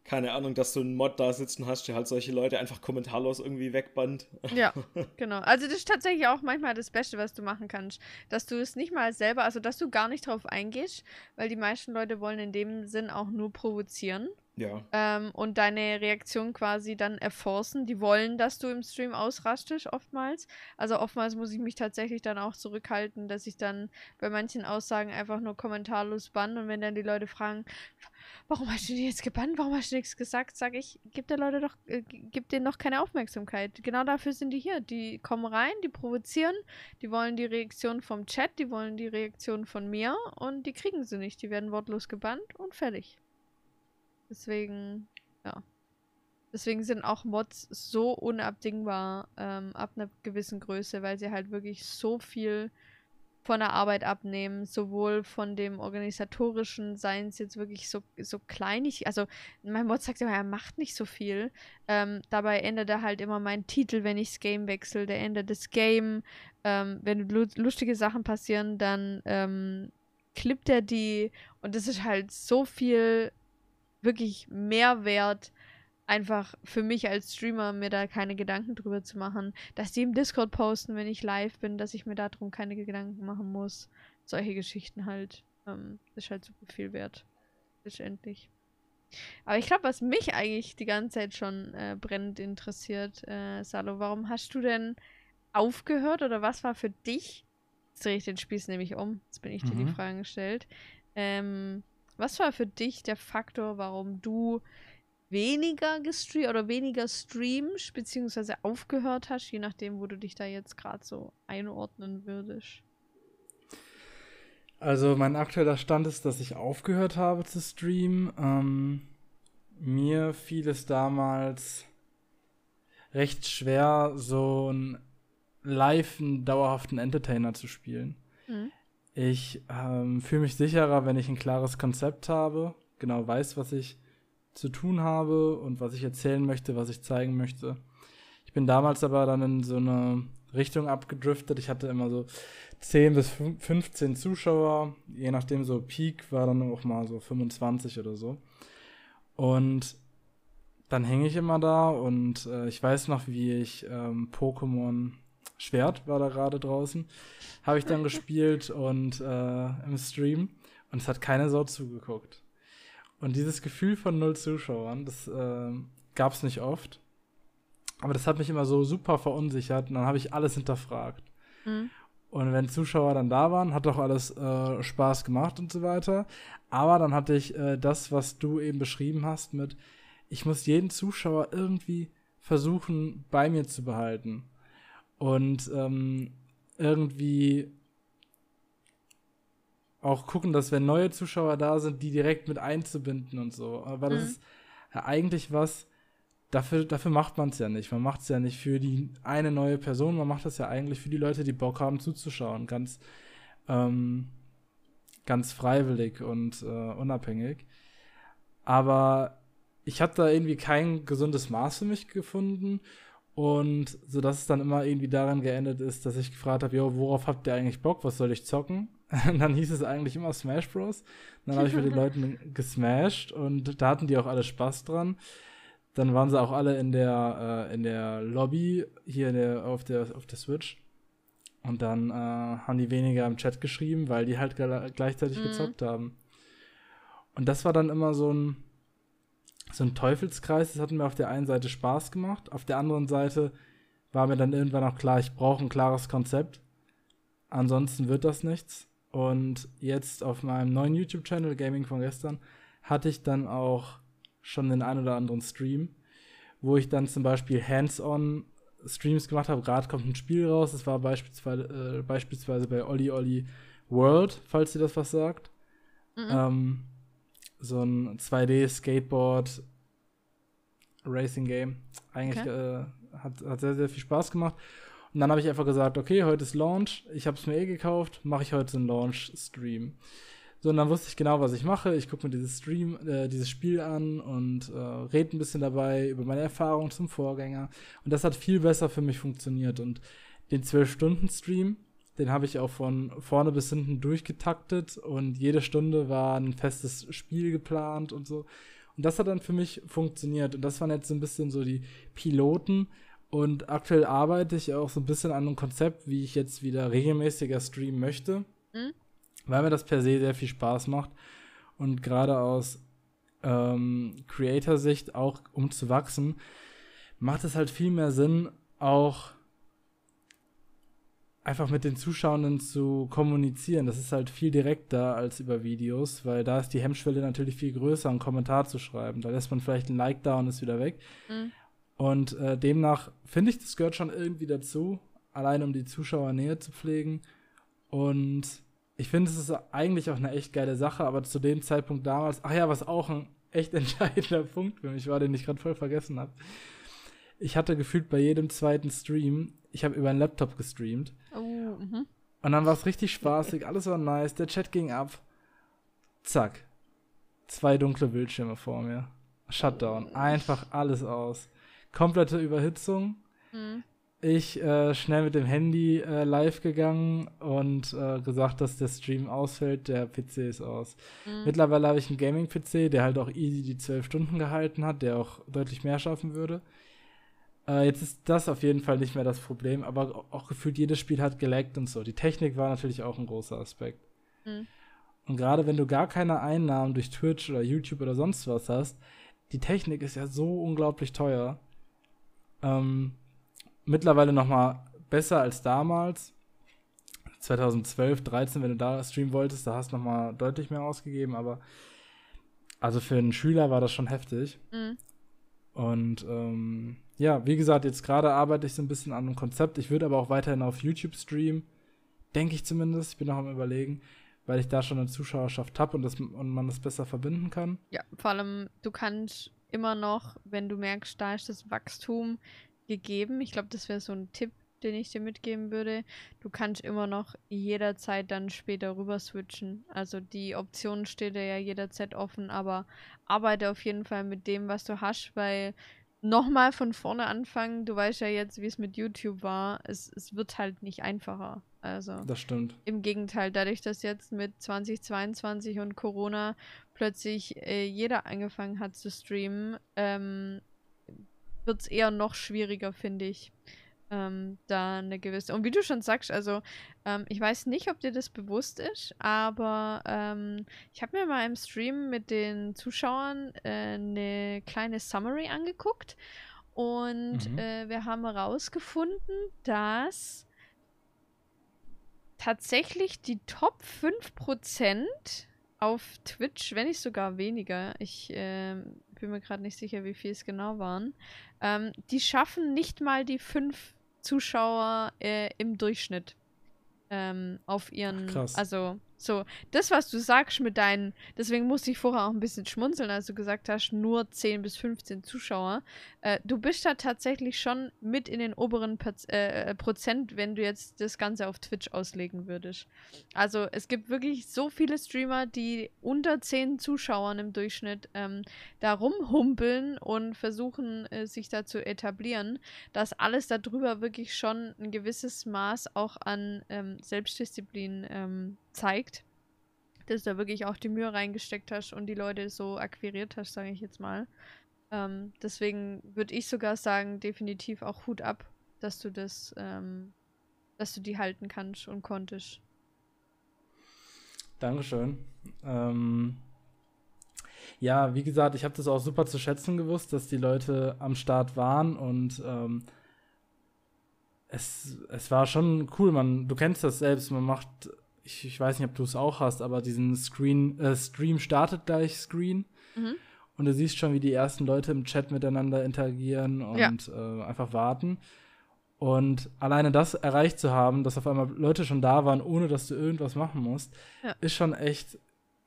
keine Ahnung, dass du einen Mod da sitzen hast, der halt solche Leute einfach kommentarlos irgendwie wegbannt. Ja, genau. Also das ist tatsächlich auch manchmal das Beste, was du machen kannst. Dass du es nicht mal selber, also dass du gar nicht drauf eingehst, weil die meisten Leute wollen in dem Sinn auch nur provozieren. Ja. Ähm, und deine Reaktion quasi dann erforcen. Die wollen, dass du im Stream ausrastest, oftmals. Also oftmals muss ich mich tatsächlich dann auch zurückhalten, dass ich dann bei manchen Aussagen einfach nur kommentarlos bann. Und wenn dann die Leute fragen, warum hast du die jetzt gebannt? Warum hast du nichts gesagt? Sag ich, gib der Leute doch, äh, gib denen doch keine Aufmerksamkeit. Genau dafür sind die hier. Die kommen rein, die provozieren, die wollen die Reaktion vom Chat, die wollen die Reaktion von mir und die kriegen sie nicht. Die werden wortlos gebannt und fertig. Deswegen, ja. Deswegen sind auch Mods so unabdingbar ähm, ab einer gewissen Größe, weil sie halt wirklich so viel von der Arbeit abnehmen, sowohl von dem organisatorischen, seien es jetzt wirklich so, so kleinig, also mein Mod sagt immer, er macht nicht so viel. Ähm, dabei ändert er halt immer meinen Titel, wenn ich das Game wechsle, der ändert das Game. Ähm, wenn lustige Sachen passieren, dann ähm, klippt er die und das ist halt so viel wirklich Mehrwert, einfach für mich als Streamer mir da keine Gedanken drüber zu machen. Dass die im Discord posten, wenn ich live bin, dass ich mir darum keine Gedanken machen muss. Solche Geschichten halt. Ähm, ist halt super viel wert. Letztendlich. Aber ich glaube, was mich eigentlich die ganze Zeit schon äh, brennend interessiert, äh, Salo, warum hast du denn aufgehört oder was war für dich? Jetzt drehe ich den Spieß nämlich um. Jetzt bin ich dir die Mhm. Frage gestellt. Ähm, was war für dich der Faktor, warum du weniger gestreamt oder weniger streamst, beziehungsweise aufgehört hast, je nachdem, wo du dich da jetzt gerade so einordnen würdest? Also mein aktueller Stand ist, dass ich aufgehört habe zu streamen. Ähm, mir fiel es damals recht schwer, so einen live einen dauerhaften Entertainer zu spielen. Mhm. Ich ähm, fühle mich sicherer, wenn ich ein klares Konzept habe, genau weiß, was ich zu tun habe und was ich erzählen möchte, was ich zeigen möchte. Ich bin damals aber dann in so eine Richtung abgedriftet. Ich hatte immer so 10 bis 15 Zuschauer, je nachdem so Peak war dann auch mal so 25 oder so. Und dann hänge ich immer da und äh, ich weiß noch, wie ich ähm, Pokémon Schwert war da gerade draußen, habe ich dann gespielt und äh, im Stream und es hat keine Sau zugeguckt. Und dieses Gefühl von null Zuschauern, das äh, gab es nicht oft. Aber das hat mich immer so super verunsichert und dann habe ich alles hinterfragt. Mhm. Und wenn Zuschauer dann da waren, hat doch alles äh, Spaß gemacht und so weiter. Aber dann hatte ich äh, das, was du eben beschrieben hast, mit, ich muss jeden Zuschauer irgendwie versuchen, bei mir zu behalten. Und ähm, irgendwie auch gucken, dass wenn neue Zuschauer da sind, die direkt mit einzubinden und so. Aber das Mhm. ist ja eigentlich was, dafür, dafür macht man es ja nicht. Man macht es ja nicht für die eine neue Person, man macht das ja eigentlich für die Leute, die Bock haben zuzuschauen. Ganz, ähm, ganz freiwillig und äh, unabhängig. Aber ich habe da irgendwie kein gesundes Maß für mich gefunden. Und so dass es dann immer irgendwie daran geendet ist, dass ich gefragt habe, jo, worauf habt ihr eigentlich Bock? Was soll ich zocken? Und dann hieß es eigentlich immer Smash Bros. Dann habe ich mit den Leuten gesmashed und da hatten die auch alle Spaß dran. Dann waren sie auch alle in der, äh, in der Lobby hier der, auf, der, auf der Switch. Und dann äh, haben die weniger im Chat geschrieben, weil die halt gl gleichzeitig Mhm. gezockt haben. Und das war dann immer so ein, so ein Teufelskreis. Das hat mir auf der einen Seite Spaß gemacht, auf der anderen Seite war mir dann irgendwann auch klar, ich brauche ein klares Konzept. Ansonsten wird das nichts. Und jetzt auf meinem neuen YouTube-Channel, Gaming von gestern, hatte ich dann auch schon den ein oder anderen Stream, wo ich dann zum Beispiel Hands-on Streams gemacht habe. Gerade kommt ein Spiel raus. Das war beispielsweise, äh, beispielsweise bei Olli Olli World, falls ihr das was sagt. Mhm. Ähm, so ein 2D-Skateboard Racing Game. Eigentlich Okay. äh, hat, hat sehr, sehr viel Spaß gemacht. Und dann habe ich einfach gesagt, okay, heute ist Launch, ich habe es mir eh gekauft, mache ich heute einen Launch-Stream. So, und dann wusste ich genau, was ich mache. Ich gucke mir dieses Stream, äh, dieses Spiel an und äh, rede ein bisschen dabei über meine Erfahrungen zum Vorgänger. Und das hat viel besser für mich funktioniert. Und den 12-Stunden-Stream, den habe ich auch von vorne bis hinten durchgetaktet und jede Stunde war ein festes Spiel geplant und so. Und das hat dann für mich funktioniert. Und das waren jetzt so ein bisschen so die Piloten. Und aktuell arbeite ich auch so ein bisschen an einem Konzept, wie ich jetzt wieder regelmäßiger streamen möchte. Mhm weil mir das per se sehr viel Spaß macht und gerade aus ähm, Creator-Sicht auch um zu wachsen, macht es halt viel mehr Sinn, auch einfach mit den Zuschauern zu kommunizieren. Das ist halt viel direkter als über Videos, weil da ist die Hemmschwelle natürlich viel größer, einen Kommentar zu schreiben. Da lässt man vielleicht ein Like da und ist wieder weg. Mhm. Und äh, demnach finde ich, das gehört schon irgendwie dazu, allein um die Zuschauer näher zu pflegen. Und ich finde, es ist eigentlich auch eine echt geile Sache, aber zu dem Zeitpunkt damals, ach ja, was auch ein echt entscheidender Punkt für mich war, den ich gerade voll vergessen habe. Ich hatte gefühlt bei jedem zweiten Stream, ich habe über einen Laptop gestreamt. Oh, mhm. Und dann war es richtig spaßig, alles war nice, der Chat ging ab. Zack. Zwei dunkle Bildschirme vor mir. Shutdown. Einfach alles aus. Komplette Überhitzung. Mhm ich äh, schnell mit dem Handy äh, live gegangen und äh, gesagt, dass der Stream ausfällt, der PC ist aus. Mhm. Mittlerweile habe ich einen Gaming-PC, der halt auch easy die zwölf Stunden gehalten hat, der auch deutlich mehr schaffen würde. Äh, jetzt ist das auf jeden Fall nicht mehr das Problem, aber auch gefühlt jedes Spiel hat geleckt und so. Die Technik war natürlich auch ein großer Aspekt. Mhm. Und gerade wenn du gar keine Einnahmen durch Twitch oder YouTube oder sonst was hast, die Technik ist ja so unglaublich teuer. Ähm, mittlerweile noch mal besser als damals. 2012, 13, wenn du da streamen wolltest, da hast du noch mal deutlich mehr ausgegeben, aber also für einen Schüler war das schon heftig. Mhm. Und ähm, ja, wie gesagt, jetzt gerade arbeite ich so ein bisschen an einem Konzept. Ich würde aber auch weiterhin auf YouTube streamen, denke ich zumindest. Ich bin noch am überlegen, weil ich da schon eine Zuschauerschaft habe und, und man das besser verbinden kann. Ja, vor allem, du kannst immer noch, wenn du merkst, da ist das Wachstum, gegeben. Ich glaube, das wäre so ein Tipp, den ich dir mitgeben würde. Du kannst immer noch jederzeit dann später rüber switchen. Also die Option steht dir ja jederzeit offen, aber arbeite auf jeden Fall mit dem, was du hast, weil nochmal von vorne anfangen, du weißt ja jetzt, wie es mit YouTube war, es, es wird halt nicht einfacher. Also das stimmt. Im Gegenteil, dadurch, dass jetzt mit 2022 und Corona plötzlich äh, jeder angefangen hat zu streamen, ähm, wird es eher noch schwieriger, finde ich. Ähm, da eine gewisse. Und wie du schon sagst, also ähm, ich weiß nicht, ob dir das bewusst ist, aber ähm, ich habe mir mal im Stream mit den Zuschauern äh, eine kleine Summary angeguckt und mhm. äh, wir haben herausgefunden, dass tatsächlich die Top 5% auf Twitch, wenn nicht sogar weniger, ich äh, bin mir gerade nicht sicher, wie viel es genau waren, ähm, die schaffen nicht mal die fünf Zuschauer äh, im Durchschnitt ähm, auf ihren, Ach, also so, das, was du sagst mit deinen, deswegen musste ich vorher auch ein bisschen schmunzeln, als du gesagt hast, nur 10 bis 15 Zuschauer. Äh, du bist da tatsächlich schon mit in den oberen Paz äh, äh, Prozent, wenn du jetzt das Ganze auf Twitch auslegen würdest. Also es gibt wirklich so viele Streamer, die unter 10 Zuschauern im Durchschnitt ähm, da rumhumpeln und versuchen, äh, sich da zu etablieren, dass alles darüber wirklich schon ein gewisses Maß auch an ähm, Selbstdisziplin ähm, zeigt, dass du da wirklich auch die Mühe reingesteckt hast und die Leute so akquiriert hast, sage ich jetzt mal. Ähm, deswegen würde ich sogar sagen, definitiv auch Hut ab, dass du das, ähm, dass du die halten kannst und konntest. Dankeschön. Ähm, ja, wie gesagt, ich habe das auch super zu schätzen gewusst, dass die Leute am Start waren und ähm, es, es war schon cool. Man, du kennst das selbst, man macht ich, ich weiß nicht, ob du es auch hast, aber diesen Screen, äh, Stream startet gleich Screen. Mhm. Und du siehst schon, wie die ersten Leute im Chat miteinander interagieren und ja. äh, einfach warten. Und alleine das erreicht zu haben, dass auf einmal Leute schon da waren, ohne dass du irgendwas machen musst, ja. ist schon echt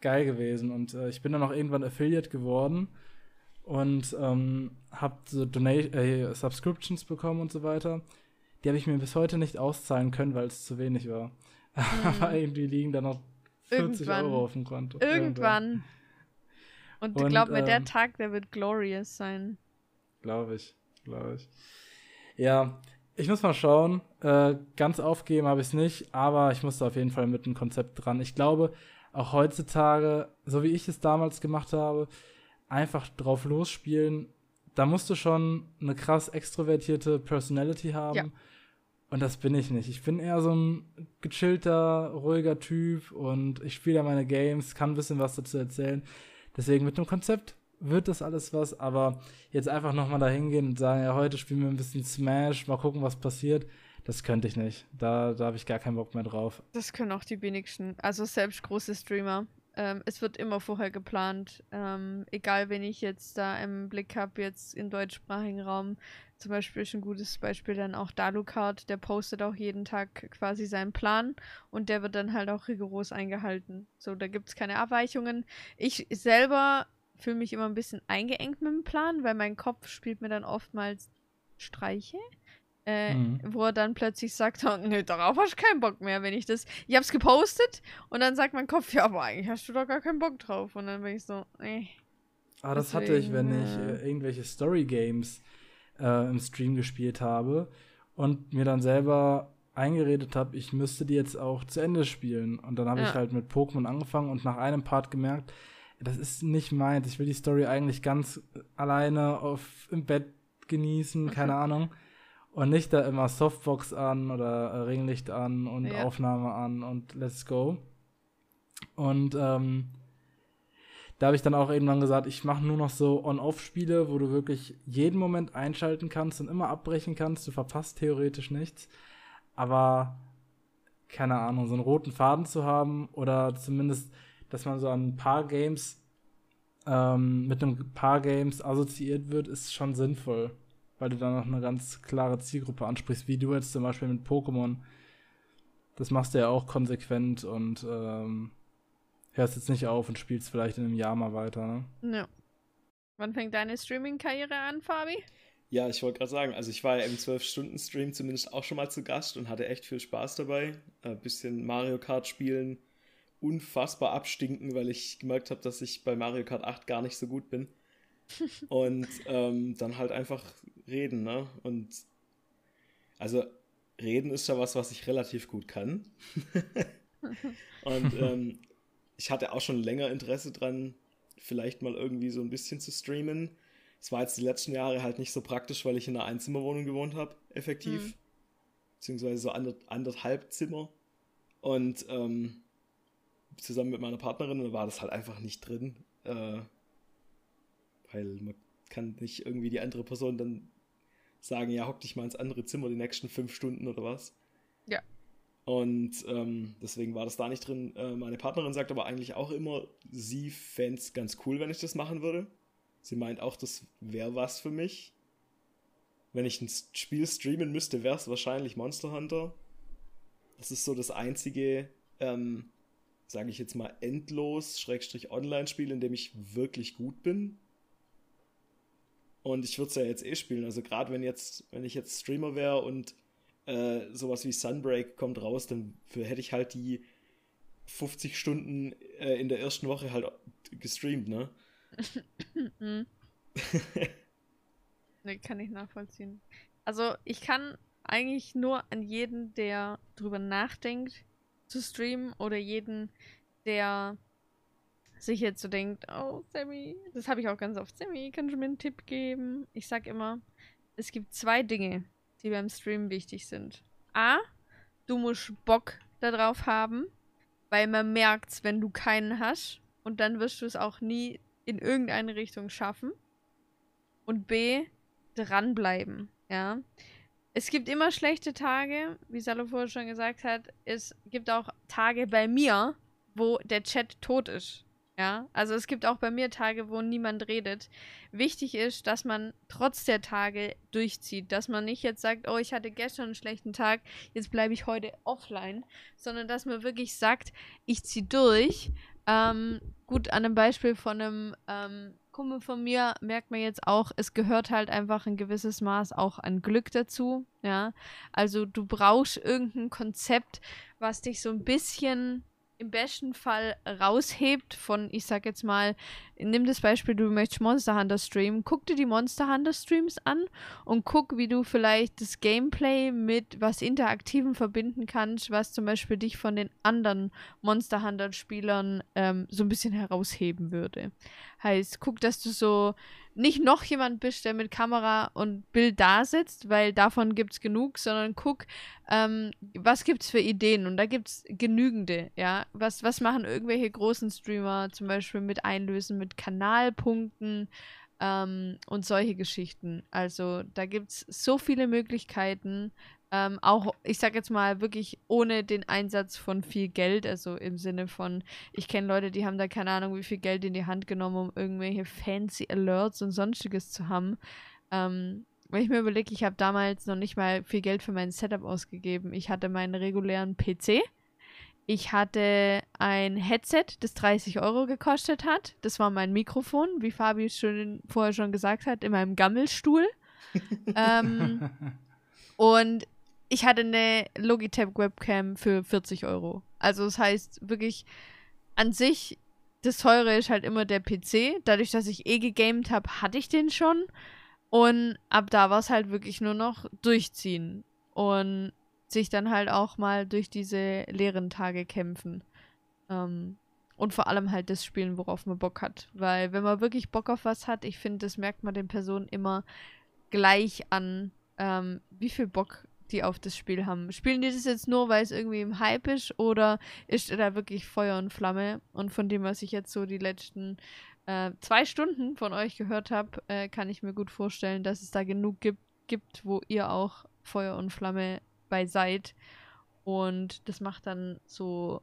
geil gewesen. Und äh, ich bin dann auch irgendwann Affiliate geworden. und ähm, habe so Donate äh, Subscriptions bekommen und so weiter. Die habe ich mir bis heute nicht auszahlen können, weil es zu wenig war. Mhm. Aber irgendwie liegen da noch 40 Irgendwann. Euro auf dem Konto. Irgendwann. Und, und glaub mir, ähm, der Tag, der wird glorious sein. Glaube ich, glaube ich. Ja, ich muss mal schauen. Äh, ganz aufgeben habe ich es nicht, aber ich musste auf jeden Fall mit einem Konzept dran. Ich glaube, auch heutzutage, so wie ich es damals gemacht habe, einfach drauf losspielen, da musst du schon eine krass extrovertierte Personality haben. Ja. Und das bin ich nicht. Ich bin eher so ein gechillter, ruhiger Typ und ich spiele meine Games, kann ein bisschen was dazu erzählen. Deswegen mit dem Konzept wird das alles was, aber jetzt einfach nochmal da hingehen und sagen, ja, heute spielen wir ein bisschen Smash, mal gucken, was passiert. Das könnte ich nicht. Da, da habe ich gar keinen Bock mehr drauf. Das können auch die wenigsten. Also selbst große Streamer. Ähm, es wird immer vorher geplant. Ähm, egal, wen ich jetzt da im Blick habe, jetzt im deutschsprachigen Raum. Zum Beispiel ist ein gutes Beispiel dann auch Dalukart. Der postet auch jeden Tag quasi seinen Plan und der wird dann halt auch rigoros eingehalten. So, da gibt es keine Abweichungen. Ich selber fühle mich immer ein bisschen eingeengt mit dem Plan, weil mein Kopf spielt mir dann oftmals Streiche. Äh, mhm. Wo er dann plötzlich sagt, oh, nee, darauf hast du keinen Bock mehr, wenn ich das. Ich hab's gepostet und dann sagt mein Kopf, ja, aber eigentlich hast du doch gar keinen Bock drauf. Und dann bin ich so, nee. Ah, das Deswegen, hatte ich, wenn ich äh, irgendwelche Story-Games äh, im Stream gespielt habe und mir dann selber eingeredet habe, ich müsste die jetzt auch zu Ende spielen. Und dann habe ja. ich halt mit Pokémon angefangen und nach einem Part gemerkt, das ist nicht meins. Ich will die Story eigentlich ganz alleine auf, im Bett genießen, keine mhm. Ahnung. Und nicht da immer Softbox an oder äh, Ringlicht an und ja. Aufnahme an und let's go. Und ähm, da habe ich dann auch irgendwann gesagt, ich mache nur noch so On-Off-Spiele, wo du wirklich jeden Moment einschalten kannst und immer abbrechen kannst. Du verpasst theoretisch nichts. Aber keine Ahnung, so einen roten Faden zu haben oder zumindest dass man so an ein paar Games ähm, mit einem paar Games assoziiert wird, ist schon sinnvoll. Weil du dann noch eine ganz klare Zielgruppe ansprichst, wie du jetzt zum Beispiel mit Pokémon. Das machst du ja auch konsequent und ähm, hörst jetzt nicht auf und spielst vielleicht in einem Jahr mal weiter, ne? Ja. Wann fängt deine Streaming-Karriere an, Fabi? Ja, ich wollte gerade sagen, also ich war ja im 12-Stunden-Stream zumindest auch schon mal zu Gast und hatte echt viel Spaß dabei. Ein bisschen Mario Kart spielen, unfassbar abstinken, weil ich gemerkt habe, dass ich bei Mario Kart 8 gar nicht so gut bin. Und ähm, dann halt einfach reden, ne? Und also reden ist ja was, was ich relativ gut kann. Und ähm, ich hatte auch schon länger Interesse dran, vielleicht mal irgendwie so ein bisschen zu streamen. Es war jetzt die letzten Jahre halt nicht so praktisch, weil ich in einer Einzimmerwohnung gewohnt habe, effektiv. Mhm. Beziehungsweise so anderthalb Zimmer. Und ähm, zusammen mit meiner Partnerin, war das halt einfach nicht drin. Äh, weil man kann nicht irgendwie die andere Person dann sagen, ja, hock dich mal ins andere Zimmer die nächsten fünf Stunden oder was. Ja. Und ähm, deswegen war das da nicht drin. Äh, meine Partnerin sagt aber eigentlich auch immer, sie fände es ganz cool, wenn ich das machen würde. Sie meint auch, das wäre was für mich. Wenn ich ein Spiel streamen müsste, wäre es wahrscheinlich Monster Hunter. Das ist so das einzige ähm, sage ich jetzt mal, endlos, Schrägstrich Online-Spiel, in dem ich wirklich gut bin. Und ich würde es ja jetzt eh spielen. Also gerade wenn jetzt, wenn ich jetzt Streamer wäre und äh, sowas wie Sunbreak kommt raus, dann hätte ich halt die 50 Stunden äh, in der ersten Woche halt gestreamt, ne? ne, kann ich nachvollziehen. Also ich kann eigentlich nur an jeden, der drüber nachdenkt, zu streamen oder jeden, der sich jetzt so denkt, oh, Sammy, das habe ich auch ganz oft, Sammy, kannst du mir einen Tipp geben? Ich sag immer, es gibt zwei Dinge, die beim Streamen wichtig sind. A, du musst Bock darauf haben, weil man merkt, wenn du keinen hast und dann wirst du es auch nie in irgendeine Richtung schaffen. Und B, dranbleiben, ja es gibt immer schlechte Tage, wie Salo vorher schon gesagt hat. Es gibt auch Tage bei mir, wo der Chat tot ist. Ja, also es gibt auch bei mir Tage, wo niemand redet. Wichtig ist, dass man trotz der Tage durchzieht, dass man nicht jetzt sagt, oh, ich hatte gestern einen schlechten Tag, jetzt bleibe ich heute offline, sondern dass man wirklich sagt, ich ziehe durch. Ähm, gut, an einem Beispiel von einem ähm, Kumpel von mir merkt man jetzt auch, es gehört halt einfach ein gewisses Maß auch an Glück dazu. Ja, also du brauchst irgendein Konzept, was dich so ein bisschen im besten Fall raushebt von, ich sag jetzt mal, nimm das Beispiel, du möchtest Monster Hunter streamen, guck dir die Monster Hunter Streams an und guck, wie du vielleicht das Gameplay mit was Interaktivem verbinden kannst, was zum Beispiel dich von den anderen Monster Hunter Spielern ähm, so ein bisschen herausheben würde. Heißt, guck, dass du so nicht noch jemand bist, der mit Kamera und Bild da sitzt, weil davon gibt es genug, sondern guck, ähm, was es für Ideen und da gibt es genügende, ja. Was, was machen irgendwelche großen Streamer zum Beispiel mit Einlösen, mit Kanalpunkten ähm, und solche Geschichten. Also da gibt es so viele Möglichkeiten, ähm, auch, ich sag jetzt mal, wirklich ohne den Einsatz von viel Geld, also im Sinne von, ich kenne Leute, die haben da keine Ahnung, wie viel Geld in die Hand genommen, um irgendwelche fancy Alerts und sonstiges zu haben. Ähm, wenn ich mir überlege, ich habe damals noch nicht mal viel Geld für mein Setup ausgegeben. Ich hatte meinen regulären PC. Ich hatte ein Headset, das 30 Euro gekostet hat. Das war mein Mikrofon, wie Fabi schon vorher schon gesagt hat, in meinem Gammelstuhl. ähm, und ich hatte eine Logitech Webcam für 40 Euro. Also das heißt wirklich an sich, das teure ist halt immer der PC. Dadurch, dass ich eh gegamed habe, hatte ich den schon. Und ab da war es halt wirklich nur noch durchziehen. Und sich dann halt auch mal durch diese leeren Tage kämpfen. Ähm, und vor allem halt das spielen, worauf man Bock hat. Weil wenn man wirklich Bock auf was hat, ich finde, das merkt man den Personen immer gleich an, ähm, wie viel Bock die auf das Spiel haben. Spielen die das jetzt nur, weil es irgendwie im Hype ist oder ist da wirklich Feuer und Flamme? Und von dem, was ich jetzt so die letzten äh, zwei Stunden von euch gehört habe, äh, kann ich mir gut vorstellen, dass es da genug gibt, gibt, wo ihr auch Feuer und Flamme bei seid. Und das macht dann so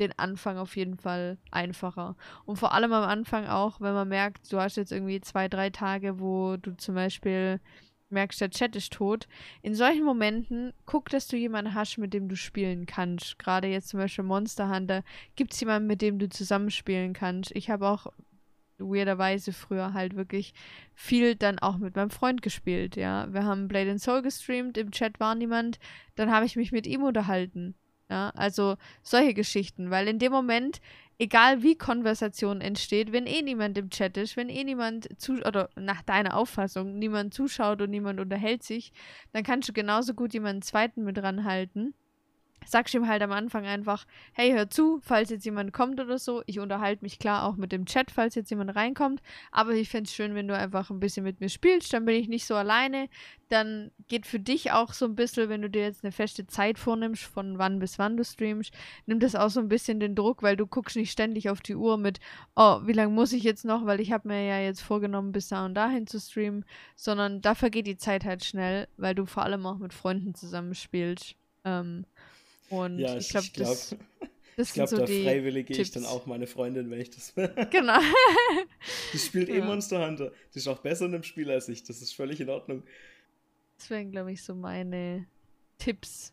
den Anfang auf jeden Fall einfacher. Und vor allem am Anfang auch, wenn man merkt, du hast jetzt irgendwie zwei, drei Tage, wo du zum Beispiel merkst, der Chat ist tot. In solchen Momenten guck, dass du jemanden hast, mit dem du spielen kannst. Gerade jetzt zum Beispiel Monster Hunter. Gibt es jemanden, mit dem du zusammenspielen kannst? Ich habe auch weirderweise früher halt wirklich viel dann auch mit meinem Freund gespielt, ja. Wir haben Blade and Soul gestreamt, im Chat war niemand, dann habe ich mich mit ihm unterhalten. Ja, also solche Geschichten, weil in dem Moment egal wie Konversation entsteht, wenn eh niemand im Chat ist, wenn eh niemand zu oder nach deiner Auffassung niemand zuschaut und niemand unterhält sich, dann kannst du genauso gut jemanden zweiten mit ranhalten sagst ihm halt am Anfang einfach, hey, hör zu, falls jetzt jemand kommt oder so. Ich unterhalte mich klar auch mit dem Chat, falls jetzt jemand reinkommt. Aber ich fände es schön, wenn du einfach ein bisschen mit mir spielst, dann bin ich nicht so alleine. Dann geht für dich auch so ein bisschen, wenn du dir jetzt eine feste Zeit vornimmst, von wann bis wann du streamst, nimmt das auch so ein bisschen den Druck, weil du guckst nicht ständig auf die Uhr mit, oh, wie lange muss ich jetzt noch, weil ich habe mir ja jetzt vorgenommen, bis da und dahin zu streamen, sondern da vergeht die Zeit halt schnell, weil du vor allem auch mit Freunden zusammenspielst. Ähm, und ja, ich glaube, glaub, das, das ich glaube, so da freiwillige Tipps. ich dann auch meine Freundin, wenn ich das. genau. die spielt eh ja. eh Monster Hunter. Die ist auch besser in dem Spiel als ich. Das ist völlig in Ordnung. Das wären, glaube ich, so meine Tipps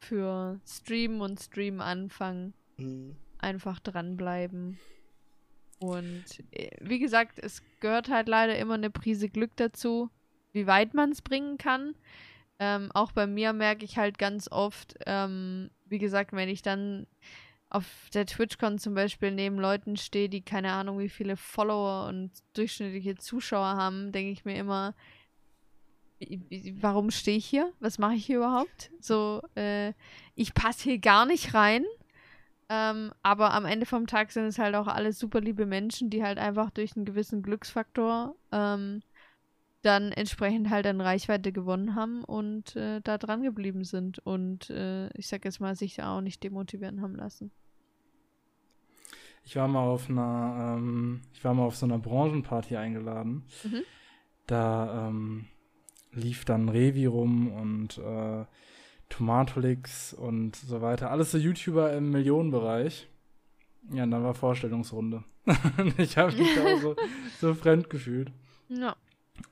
für Stream und Stream anfangen. Mhm. Einfach dranbleiben. Und äh, wie gesagt, es gehört halt leider immer eine Prise Glück dazu, wie weit man es bringen kann. Ähm, auch bei mir merke ich halt ganz oft, ähm, wie gesagt, wenn ich dann auf der TwitchCon zum Beispiel neben Leuten stehe, die keine Ahnung, wie viele Follower und durchschnittliche Zuschauer haben, denke ich mir immer, warum stehe ich hier? Was mache ich hier überhaupt? So, äh, ich passe hier gar nicht rein. Ähm, aber am Ende vom Tag sind es halt auch alle super liebe Menschen, die halt einfach durch einen gewissen Glücksfaktor ähm, dann entsprechend halt an Reichweite gewonnen haben und äh, da dran geblieben sind und äh, ich sag jetzt mal, sich auch nicht demotivieren haben lassen. Ich war mal auf einer, ähm, ich war mal auf so einer Branchenparty eingeladen. Mhm. Da ähm, lief dann Revi rum und äh, Tomatolix und so weiter. Alles so YouTuber im Millionenbereich. Ja, und dann war Vorstellungsrunde. ich habe mich da so, so fremd gefühlt. Ja.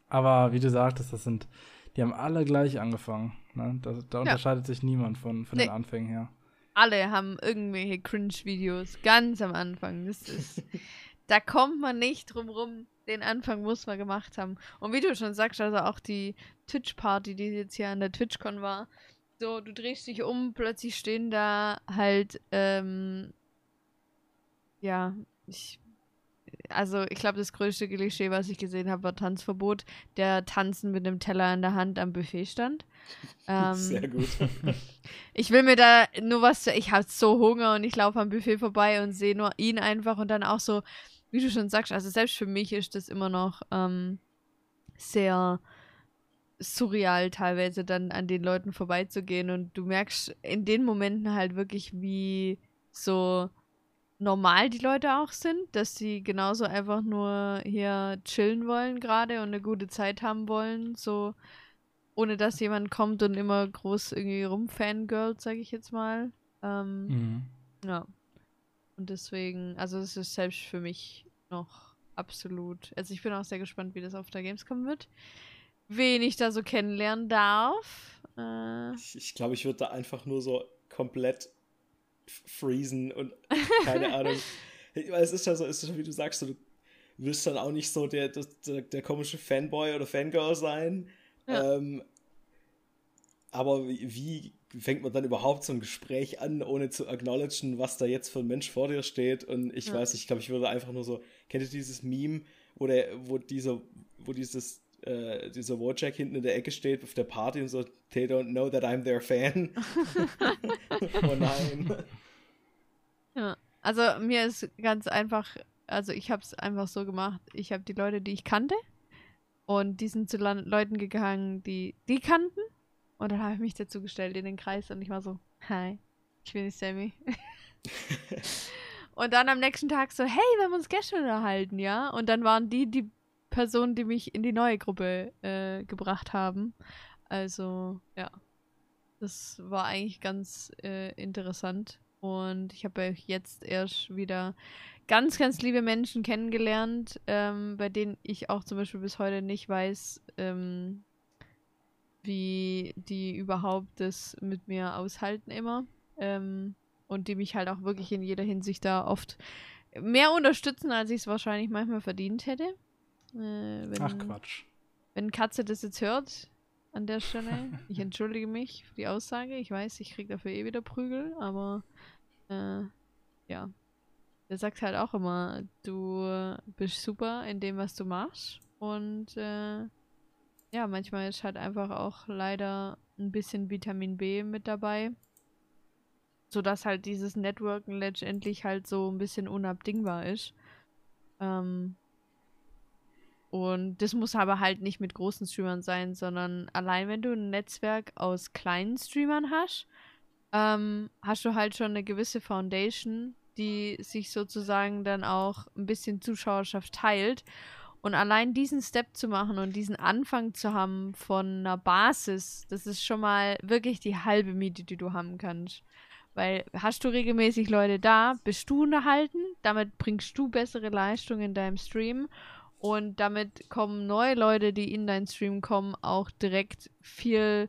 Aber wie du sagtest, das sind, die haben alle gleich angefangen. Ne? Da, da unterscheidet sich niemand von, von nee. den Anfängen her. Alle haben irgendwelche Cringe-Videos ganz am Anfang. Das ist, da kommt man nicht drum rum. Den Anfang muss man gemacht haben. Und wie du schon sagst, also auch die Twitch-Party, die jetzt hier an der TwitchCon war, so, du drehst dich um, plötzlich stehen da halt, ähm, ja, ich also ich glaube, das größte Klischee, was ich gesehen habe, war Tanzverbot, der tanzen mit dem Teller in der Hand am Buffet stand. Ähm, Sehr gut. ich will mir da nur was, ich habe so Hunger und ich laufe am Buffet vorbei und sehe nur ihn einfach und dann auch so, wie du schon sagst, also selbst für mich ist das immer noch ähm, sehr surreal teilweise dann an den Leuten vorbeizugehen und du merkst in den Momenten halt wirklich, wie so normal die Leute auch sind, dass sie genauso einfach nur hier chillen wollen gerade und eine gute Zeit haben wollen, so ohne dass jemand kommt und immer groß irgendwie rumfangirlt, sag ich jetzt mal. Ähm, mhm. Ja. Und deswegen, also es ist selbst für mich noch absolut. Also ich bin auch sehr gespannt, wie das auf der Gamescom wird. Wen ich da so kennenlernen darf. Äh, ich, ich glaube, ich würde da einfach nur so komplett freezen und keine Ahnung. Es ist ja so, es ist wie du sagst, du wirst dann auch nicht so der, der, der komische Fanboy oder Fangirl sein. Ja. Ähm, aber wie, wie fängt man dann überhaupt so ein Gespräch an, ohne zu acknowledgen, was da jetzt für ein Mensch vor dir steht? Und ich ja. weiß, ich glaube, ich würde einfach nur so, kennt ihr dieses Meme, wo der, wo dieser, wo dieses äh, dieser Wojak hinten in der Ecke steht auf der Party und so, they don't know that I'm their fan. oh nein. Ja, also mir ist ganz einfach, also ich habe es einfach so gemacht, ich habe die Leute, die ich kannte und die sind zu Le Leuten gegangen, die die kannten und dann habe ich mich dazu gestellt in den Kreis und ich war so, hi, ich bin die Sammy. und dann am nächsten Tag so, hey, wir haben uns gestern unterhalten, ja? Und dann waren die, die Personen, die mich in die neue Gruppe äh, gebracht haben. Also, ja. Das war eigentlich ganz äh, interessant. Und ich habe jetzt erst wieder ganz, ganz liebe Menschen kennengelernt, ähm, bei denen ich auch zum Beispiel bis heute nicht weiß, ähm, wie die überhaupt das mit mir aushalten immer. Ähm, und die mich halt auch wirklich in jeder Hinsicht da oft mehr unterstützen, als ich es wahrscheinlich manchmal verdient hätte. Äh, wenn, Ach Quatsch. Wenn Katze das jetzt hört, an der Stelle, ich entschuldige mich für die Aussage. Ich weiß, ich krieg dafür eh wieder Prügel, aber äh, ja. Der sagt halt auch immer, du bist super in dem, was du machst. Und äh, ja, manchmal ist halt einfach auch leider ein bisschen Vitamin B mit dabei. Sodass halt dieses Networken letztendlich halt so ein bisschen unabdingbar ist. Ähm, und das muss aber halt nicht mit großen Streamern sein, sondern allein wenn du ein Netzwerk aus kleinen Streamern hast, ähm, hast du halt schon eine gewisse Foundation, die sich sozusagen dann auch ein bisschen Zuschauerschaft teilt. Und allein diesen Step zu machen und diesen Anfang zu haben von einer Basis, das ist schon mal wirklich die halbe Miete, die du haben kannst. Weil hast du regelmäßig Leute da, bist du unterhalten, damit bringst du bessere Leistung in deinem Stream und damit kommen neue Leute, die in deinen Stream kommen, auch direkt viel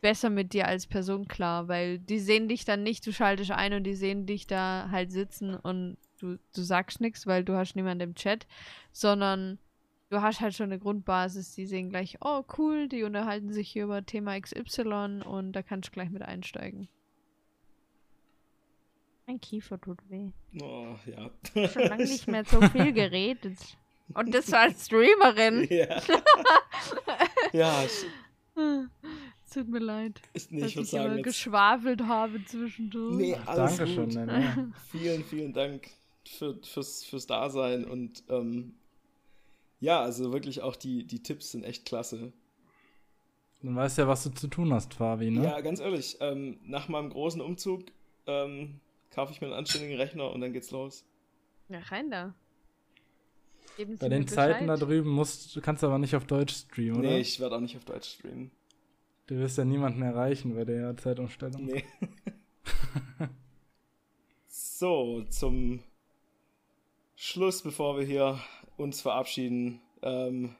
besser mit dir als Person klar, weil die sehen dich dann nicht, du schaltest ein und die sehen dich da halt sitzen und du, du sagst nichts, weil du hast niemanden im Chat, sondern du hast halt schon eine Grundbasis, die sehen gleich, oh cool, die unterhalten sich hier über Thema XY und da kannst du gleich mit einsteigen. Mein Kiefer tut weh. Oh, ja. Schon lange nicht mehr so viel geredet. Und das war als Streamerin. Ja. ja. Es tut mir leid. Ist nicht, dass ich, ich sagen, jetzt... geschwafelt habe zwischendurch. Nee, alles Danke gut. schon. Ne? vielen, vielen Dank für, fürs, fürs Dasein und ähm, ja, also wirklich auch die, die Tipps sind echt klasse. Du weißt ja, was du zu tun hast, Fabi, ne? Ja, ganz ehrlich, ähm, nach meinem großen Umzug ähm, kaufe ich mir einen anständigen Rechner und dann geht's los. Ja, rein da. Geben Bei den Zeiten da drüben musst, du kannst aber nicht auf Deutsch streamen, oder? Nee, ich werde auch nicht auf Deutsch streamen. Du wirst ja niemanden erreichen bei der Zeitumstellung. Nee. so, zum Schluss, bevor wir hier uns verabschieden, ähm,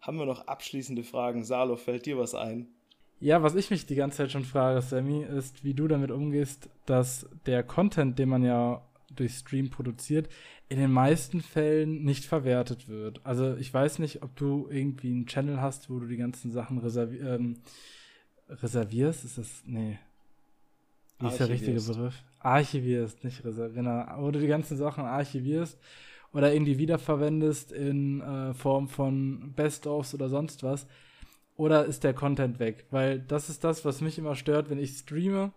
haben wir noch abschließende Fragen. Salo, fällt dir was ein? Ja, was ich mich die ganze Zeit schon frage, Sammy, ist, wie du damit umgehst, dass der Content, den man ja durch Stream produziert, in den meisten Fällen nicht verwertet wird. Also ich weiß nicht, ob du irgendwie einen Channel hast, wo du die ganzen Sachen reservi ähm, reservierst. Ist das. Nee. Wie ist der richtige Begriff? Archivierst, nicht reservierst. Genau. Wo du die ganzen Sachen archivierst oder irgendwie wiederverwendest in äh, Form von Best-ofs oder sonst was. Oder ist der Content weg? Weil das ist das, was mich immer stört, wenn ich streame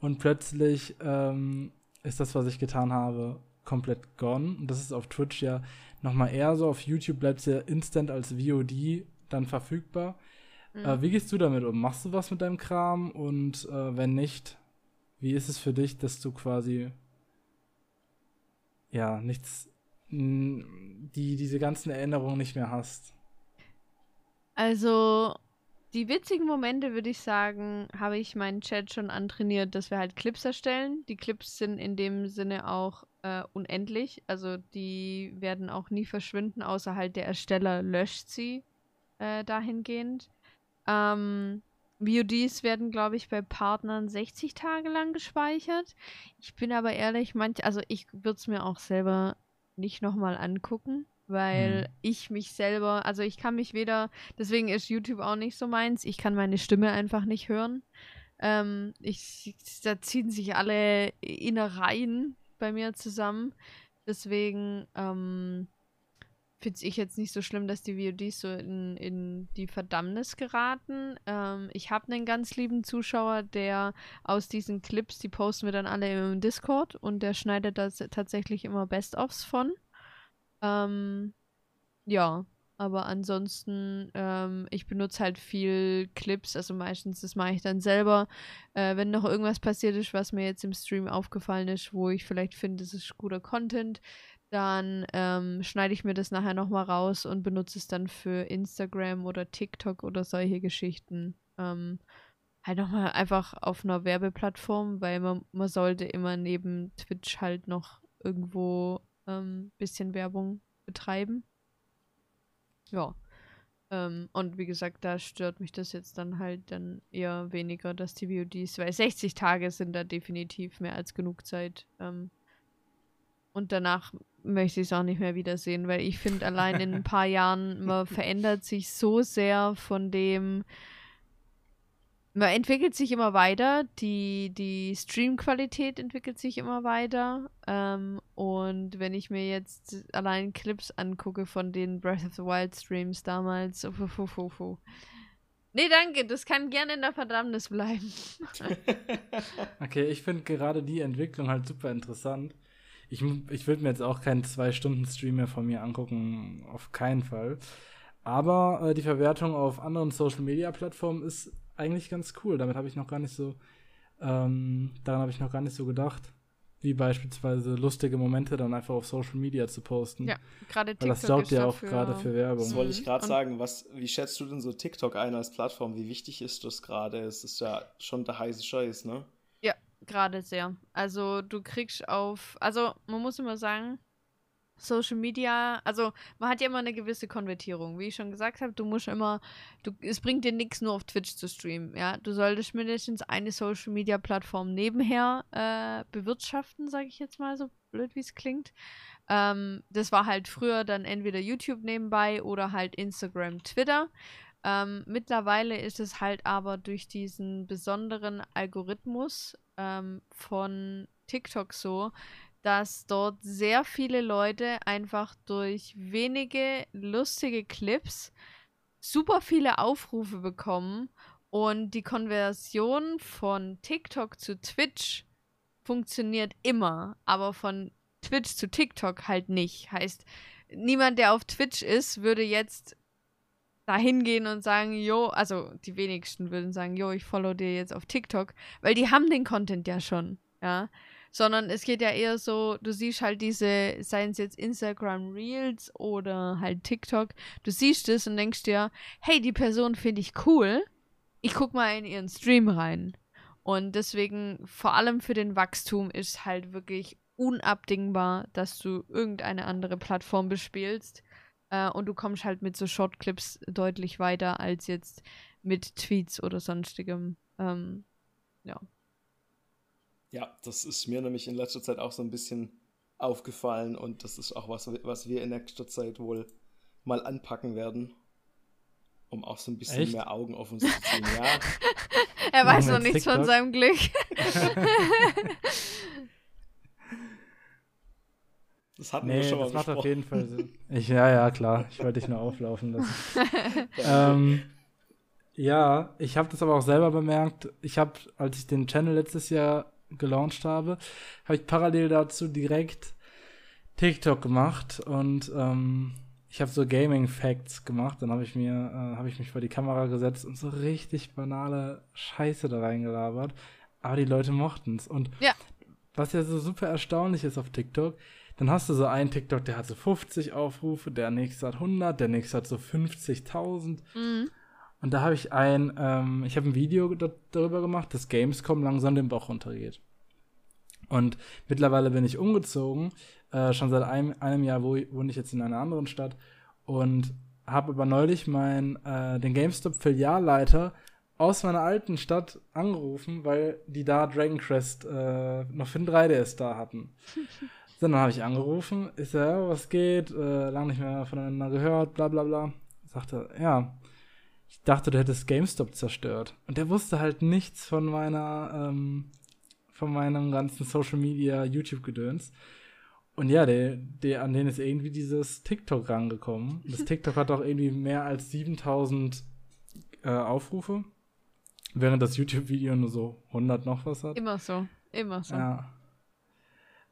und plötzlich ähm, ist das, was ich getan habe, komplett gone. Und das ist auf Twitch ja nochmal eher so. Auf YouTube bleibt es ja instant als VOD dann verfügbar. Mhm. Äh, wie gehst du damit um? Machst du was mit deinem Kram? Und äh, wenn nicht, wie ist es für dich, dass du quasi ja nichts, die diese ganzen Erinnerungen nicht mehr hast? Also die witzigen Momente, würde ich sagen, habe ich meinen Chat schon antrainiert, dass wir halt Clips erstellen. Die Clips sind in dem Sinne auch äh, unendlich. Also die werden auch nie verschwinden, außer halt der Ersteller löscht sie äh, dahingehend. Ähm, VODs werden, glaube ich, bei Partnern 60 Tage lang gespeichert. Ich bin aber ehrlich, manch, also ich würde es mir auch selber nicht nochmal angucken weil hm. ich mich selber, also ich kann mich weder, deswegen ist YouTube auch nicht so meins, ich kann meine Stimme einfach nicht hören. Ähm, ich, da ziehen sich alle Innereien bei mir zusammen. Deswegen ähm, finde ich jetzt nicht so schlimm, dass die VODs so in, in die Verdammnis geraten. Ähm, ich habe einen ganz lieben Zuschauer, der aus diesen Clips, die posten wir dann alle im Discord und der schneidet da tatsächlich immer Best-ofs von. Ähm, ja, aber ansonsten, ähm, ich benutze halt viel Clips, also meistens, das mache ich dann selber. Äh, wenn noch irgendwas passiert ist, was mir jetzt im Stream aufgefallen ist, wo ich vielleicht finde, das ist guter Content, dann ähm, schneide ich mir das nachher nochmal raus und benutze es dann für Instagram oder TikTok oder solche Geschichten. Ähm, halt nochmal einfach auf einer Werbeplattform, weil man, man sollte immer neben Twitch halt noch irgendwo ähm, bisschen Werbung betreiben. Ja. Ähm, und wie gesagt, da stört mich das jetzt dann halt dann eher weniger, dass die VODs, weil 60 Tage sind da definitiv mehr als genug Zeit. Ähm, und danach möchte ich es auch nicht mehr wiedersehen, weil ich finde, allein in ein paar Jahren, man verändert sich so sehr von dem, man entwickelt sich immer weiter, die, die Streamqualität entwickelt sich immer weiter. Ähm, und wenn ich mir jetzt allein Clips angucke von den Breath of the Wild Streams damals, oh, oh, oh, oh. Nee, danke, das kann gerne in der Verdammnis bleiben. okay, ich finde gerade die Entwicklung halt super interessant. Ich, ich würde mir jetzt auch keinen Zwei-Stunden-Stream mehr von mir angucken, auf keinen Fall. Aber äh, die Verwertung auf anderen Social-Media-Plattformen ist eigentlich ganz cool. Damit habe ich noch gar nicht so, ähm, daran habe ich noch gar nicht so gedacht. Wie beispielsweise lustige Momente dann einfach auf Social Media zu posten. Ja, gerade TikTok. Weil das sorgt ja auch gerade für Werbung. Das wollte ich gerade sagen. Was, wie schätzt du denn so TikTok ein als Plattform? Wie wichtig ist das gerade? Es ist ja schon der heiße Scheiß, ne? Ja, gerade sehr. Also du kriegst auf, also man muss immer sagen, Social Media, also man hat ja immer eine gewisse Konvertierung. Wie ich schon gesagt habe, du musst immer, du, es bringt dir nichts, nur auf Twitch zu streamen. Ja, du solltest mindestens eine Social Media Plattform nebenher äh, bewirtschaften, sage ich jetzt mal so blöd, wie es klingt. Ähm, das war halt früher dann entweder YouTube nebenbei oder halt Instagram, Twitter. Ähm, mittlerweile ist es halt aber durch diesen besonderen Algorithmus ähm, von TikTok so, dass dort sehr viele Leute einfach durch wenige lustige Clips super viele Aufrufe bekommen und die Konversion von TikTok zu Twitch funktioniert immer, aber von Twitch zu TikTok halt nicht. Heißt, niemand, der auf Twitch ist, würde jetzt da hingehen und sagen, jo, also die wenigsten würden sagen, jo, ich follow dir jetzt auf TikTok, weil die haben den Content ja schon, ja sondern es geht ja eher so, du siehst halt diese, seien es jetzt Instagram Reels oder halt TikTok, du siehst es und denkst dir, hey, die Person finde ich cool, ich guck mal in ihren Stream rein. Und deswegen, vor allem für den Wachstum, ist halt wirklich unabdingbar, dass du irgendeine andere Plattform bespielst. Äh, und du kommst halt mit so Shortclips deutlich weiter als jetzt mit Tweets oder sonstigem. Ähm, ja. Ja, das ist mir nämlich in letzter Zeit auch so ein bisschen aufgefallen und das ist auch was, was wir in nächster Zeit wohl mal anpacken werden, um auch so ein bisschen Echt? mehr Augen auf uns zu ziehen. Ja. er weiß noch nichts TikTok? von seinem Glück. Das hatten nee, wir schon mal das macht auf jeden Fall Sinn. Ich, ja, ja, klar. Ich wollte dich nur auflaufen lassen. ähm, ja, ich habe das aber auch selber bemerkt. Ich habe, als ich den Channel letztes Jahr gelauncht habe, habe ich parallel dazu direkt TikTok gemacht und ähm, ich habe so Gaming Facts gemacht. Dann habe ich mir, äh, habe ich mich vor die Kamera gesetzt und so richtig banale Scheiße da reingelabert. Aber die Leute mochten es. Und ja. was ja so super erstaunlich ist auf TikTok, dann hast du so einen TikTok, der hat so 50 Aufrufe, der nächste hat 100, der nächste hat so 50.000. Mhm. Und da habe ich ein, ähm, ich habe ein Video da, darüber gemacht, dass Gamescom langsam den Bauch runtergeht. Und mittlerweile bin ich umgezogen, äh, schon seit einem, einem Jahr wo, wohne ich jetzt in einer anderen Stadt und habe aber neulich mein, äh, den GameStop-Filialleiter aus meiner alten Stadt angerufen, weil die da Dragon Quest äh, noch für den 3DS da hatten. Dann habe ich angerufen, ist er, was geht, äh, lange nicht mehr voneinander gehört, bla bla bla. Sagte, ja, ich dachte, du hättest GameStop zerstört. Und der wusste halt nichts von meiner, ähm, von meinem ganzen Social Media YouTube-Gedöns. Und ja, der, der, an den ist irgendwie dieses TikTok rangekommen. Das TikTok hat auch irgendwie mehr als 7000 äh, Aufrufe, während das YouTube-Video nur so 100 noch was hat. Immer so, immer so. Ja.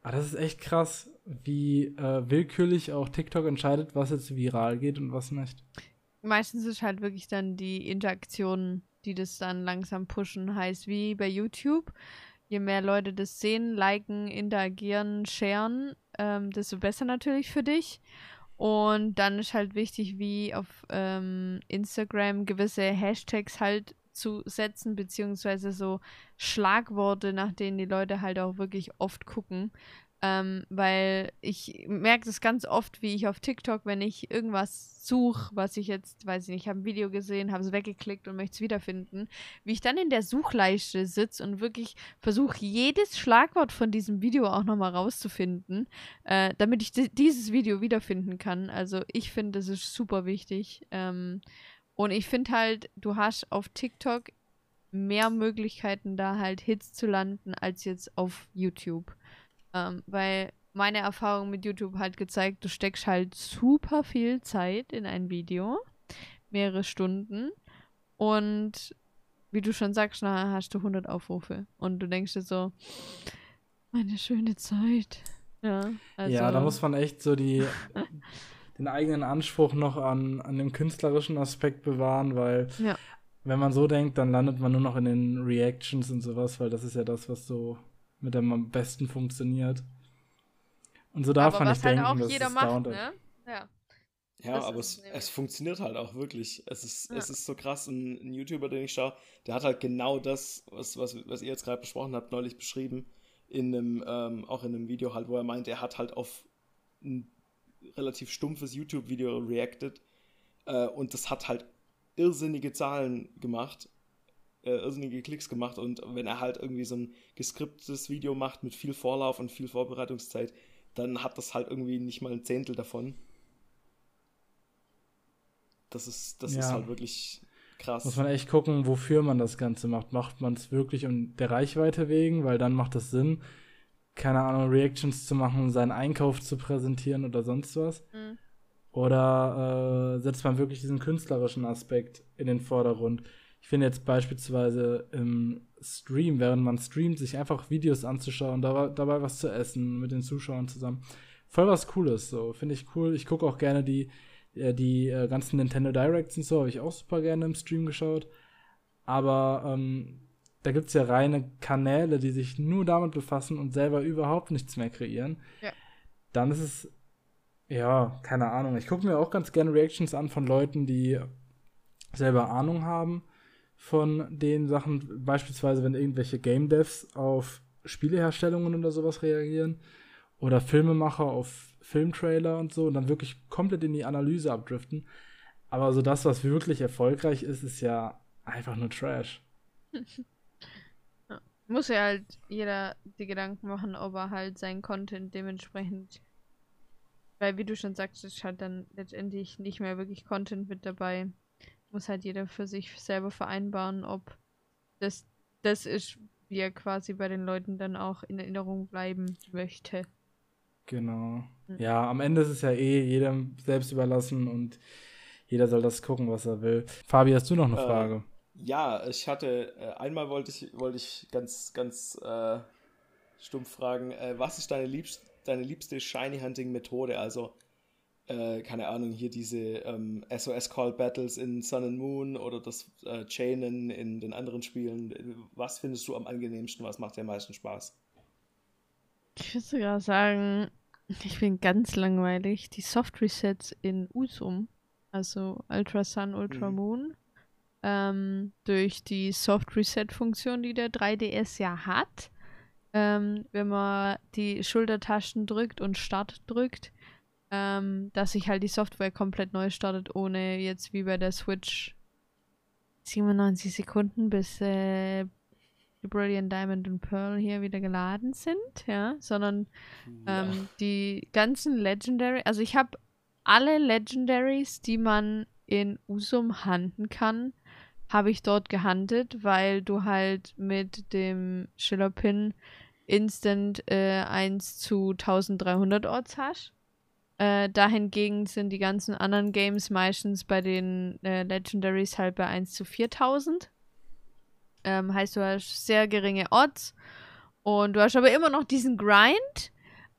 Aber das ist echt krass, wie äh, willkürlich auch TikTok entscheidet, was jetzt viral geht und was nicht. Meistens ist halt wirklich dann die Interaktion, die das dann langsam pushen, heißt wie bei YouTube. Je mehr Leute das sehen, liken, interagieren, sharen, ähm, desto besser natürlich für dich. Und dann ist halt wichtig, wie auf ähm, Instagram gewisse Hashtags halt zu setzen, beziehungsweise so Schlagworte, nach denen die Leute halt auch wirklich oft gucken. Ähm, weil ich merke das ganz oft, wie ich auf TikTok, wenn ich irgendwas suche, was ich jetzt, weiß ich nicht, ich habe ein Video gesehen, habe es weggeklickt und möchte es wiederfinden, wie ich dann in der Suchleiste sitze und wirklich versuche, jedes Schlagwort von diesem Video auch nochmal rauszufinden, äh, damit ich dieses Video wiederfinden kann. Also ich finde, das ist super wichtig. Ähm, und ich finde halt, du hast auf TikTok mehr Möglichkeiten, da halt Hits zu landen, als jetzt auf YouTube. Ähm, weil meine Erfahrung mit YouTube halt gezeigt, du steckst halt super viel Zeit in ein Video, mehrere Stunden und wie du schon sagst, nachher hast du 100 Aufrufe und du denkst dir so, meine schöne Zeit. Ja, also, ja da muss man echt so die den eigenen Anspruch noch an, an dem künstlerischen Aspekt bewahren, weil ja. wenn man so denkt, dann landet man nur noch in den Reactions und sowas, weil das ist ja das, was so mit am besten funktioniert. Und so darf aber man nicht halt denken, dass es macht, ne? Ja. Ja, aber es, es funktioniert halt auch wirklich. Es ist, ja. es ist so krass. Ein, ein, YouTuber, den ich schaue, der hat halt genau das, was, was, was ihr jetzt gerade besprochen habt, neulich beschrieben. In einem, ähm, auch in einem Video halt, wo er meint, er hat halt auf ein relativ stumpfes YouTube-Video reacted. Äh, und das hat halt irrsinnige Zahlen gemacht, äh, irrsinnige Klicks gemacht. Und wenn er halt irgendwie so ein geskriptetes Video macht mit viel Vorlauf und viel Vorbereitungszeit, dann hat das halt irgendwie nicht mal ein Zehntel davon. Das ist, das ja. ist halt wirklich krass. Muss man echt gucken, wofür man das Ganze macht. Macht man es wirklich um der Reichweite wegen, weil dann macht es Sinn keine Ahnung, Reactions zu machen, seinen Einkauf zu präsentieren oder sonst was? Mhm. Oder äh, setzt man wirklich diesen künstlerischen Aspekt in den Vordergrund? Ich finde jetzt beispielsweise im Stream, während man streamt, sich einfach Videos anzuschauen, dabei, dabei was zu essen mit den Zuschauern zusammen. Voll was Cooles, so. Finde ich cool. Ich gucke auch gerne die, äh, die äh, ganzen Nintendo Directs und so, habe ich auch super gerne im Stream geschaut. Aber ähm, da gibt es ja reine Kanäle, die sich nur damit befassen und selber überhaupt nichts mehr kreieren. Ja. Dann ist es, ja, keine Ahnung. Ich gucke mir auch ganz gerne Reactions an von Leuten, die selber Ahnung haben von den Sachen. Beispielsweise, wenn irgendwelche Game Devs auf Spieleherstellungen oder sowas reagieren oder Filmemacher auf Filmtrailer und so und dann wirklich komplett in die Analyse abdriften. Aber so das, was wirklich erfolgreich ist, ist ja einfach nur Trash. Muss ja halt jeder die Gedanken machen, ob er halt sein Content dementsprechend. Weil, wie du schon sagst, ist halt dann letztendlich nicht mehr wirklich Content mit dabei. Muss halt jeder für sich selber vereinbaren, ob das das ist, wie er quasi bei den Leuten dann auch in Erinnerung bleiben möchte. Genau. Mhm. Ja, am Ende ist es ja eh jedem selbst überlassen und jeder soll das gucken, was er will. Fabi, hast du noch eine äh, Frage? Ja, ich hatte, äh, einmal wollte ich, wollte ich ganz, ganz äh, stumpf fragen, äh, was ist deine liebste, deine liebste Shiny Hunting Methode? Also, äh, keine Ahnung, hier diese ähm, SOS Call Battles in Sun and Moon oder das äh, Chainen in den anderen Spielen. Was findest du am angenehmsten? Was macht dir am meisten Spaß? Ich würde sogar sagen, ich bin ganz langweilig. Die Soft Resets in Usum, also Ultra Sun, Ultra mhm. Moon, ähm, durch die Soft Reset Funktion, die der 3DS ja hat. Ähm, wenn man die Schultertaschen drückt und Start drückt, ähm, dass sich halt die Software komplett neu startet, ohne jetzt wie bei der Switch 97 Sekunden bis äh, die Brilliant Diamond und Pearl hier wieder geladen sind, ja, sondern ja. Ähm, die ganzen Legendary, also ich habe alle Legendaries, die man in Usum handeln kann, habe ich dort gehandelt, weil du halt mit dem Schiller Pin instant äh, 1 zu 1300 Orts hast. Äh, dahingegen sind die ganzen anderen Games meistens bei den äh, Legendaries halt bei 1 zu 4000. Ähm, heißt, du hast sehr geringe Odds. Und du hast aber immer noch diesen Grind.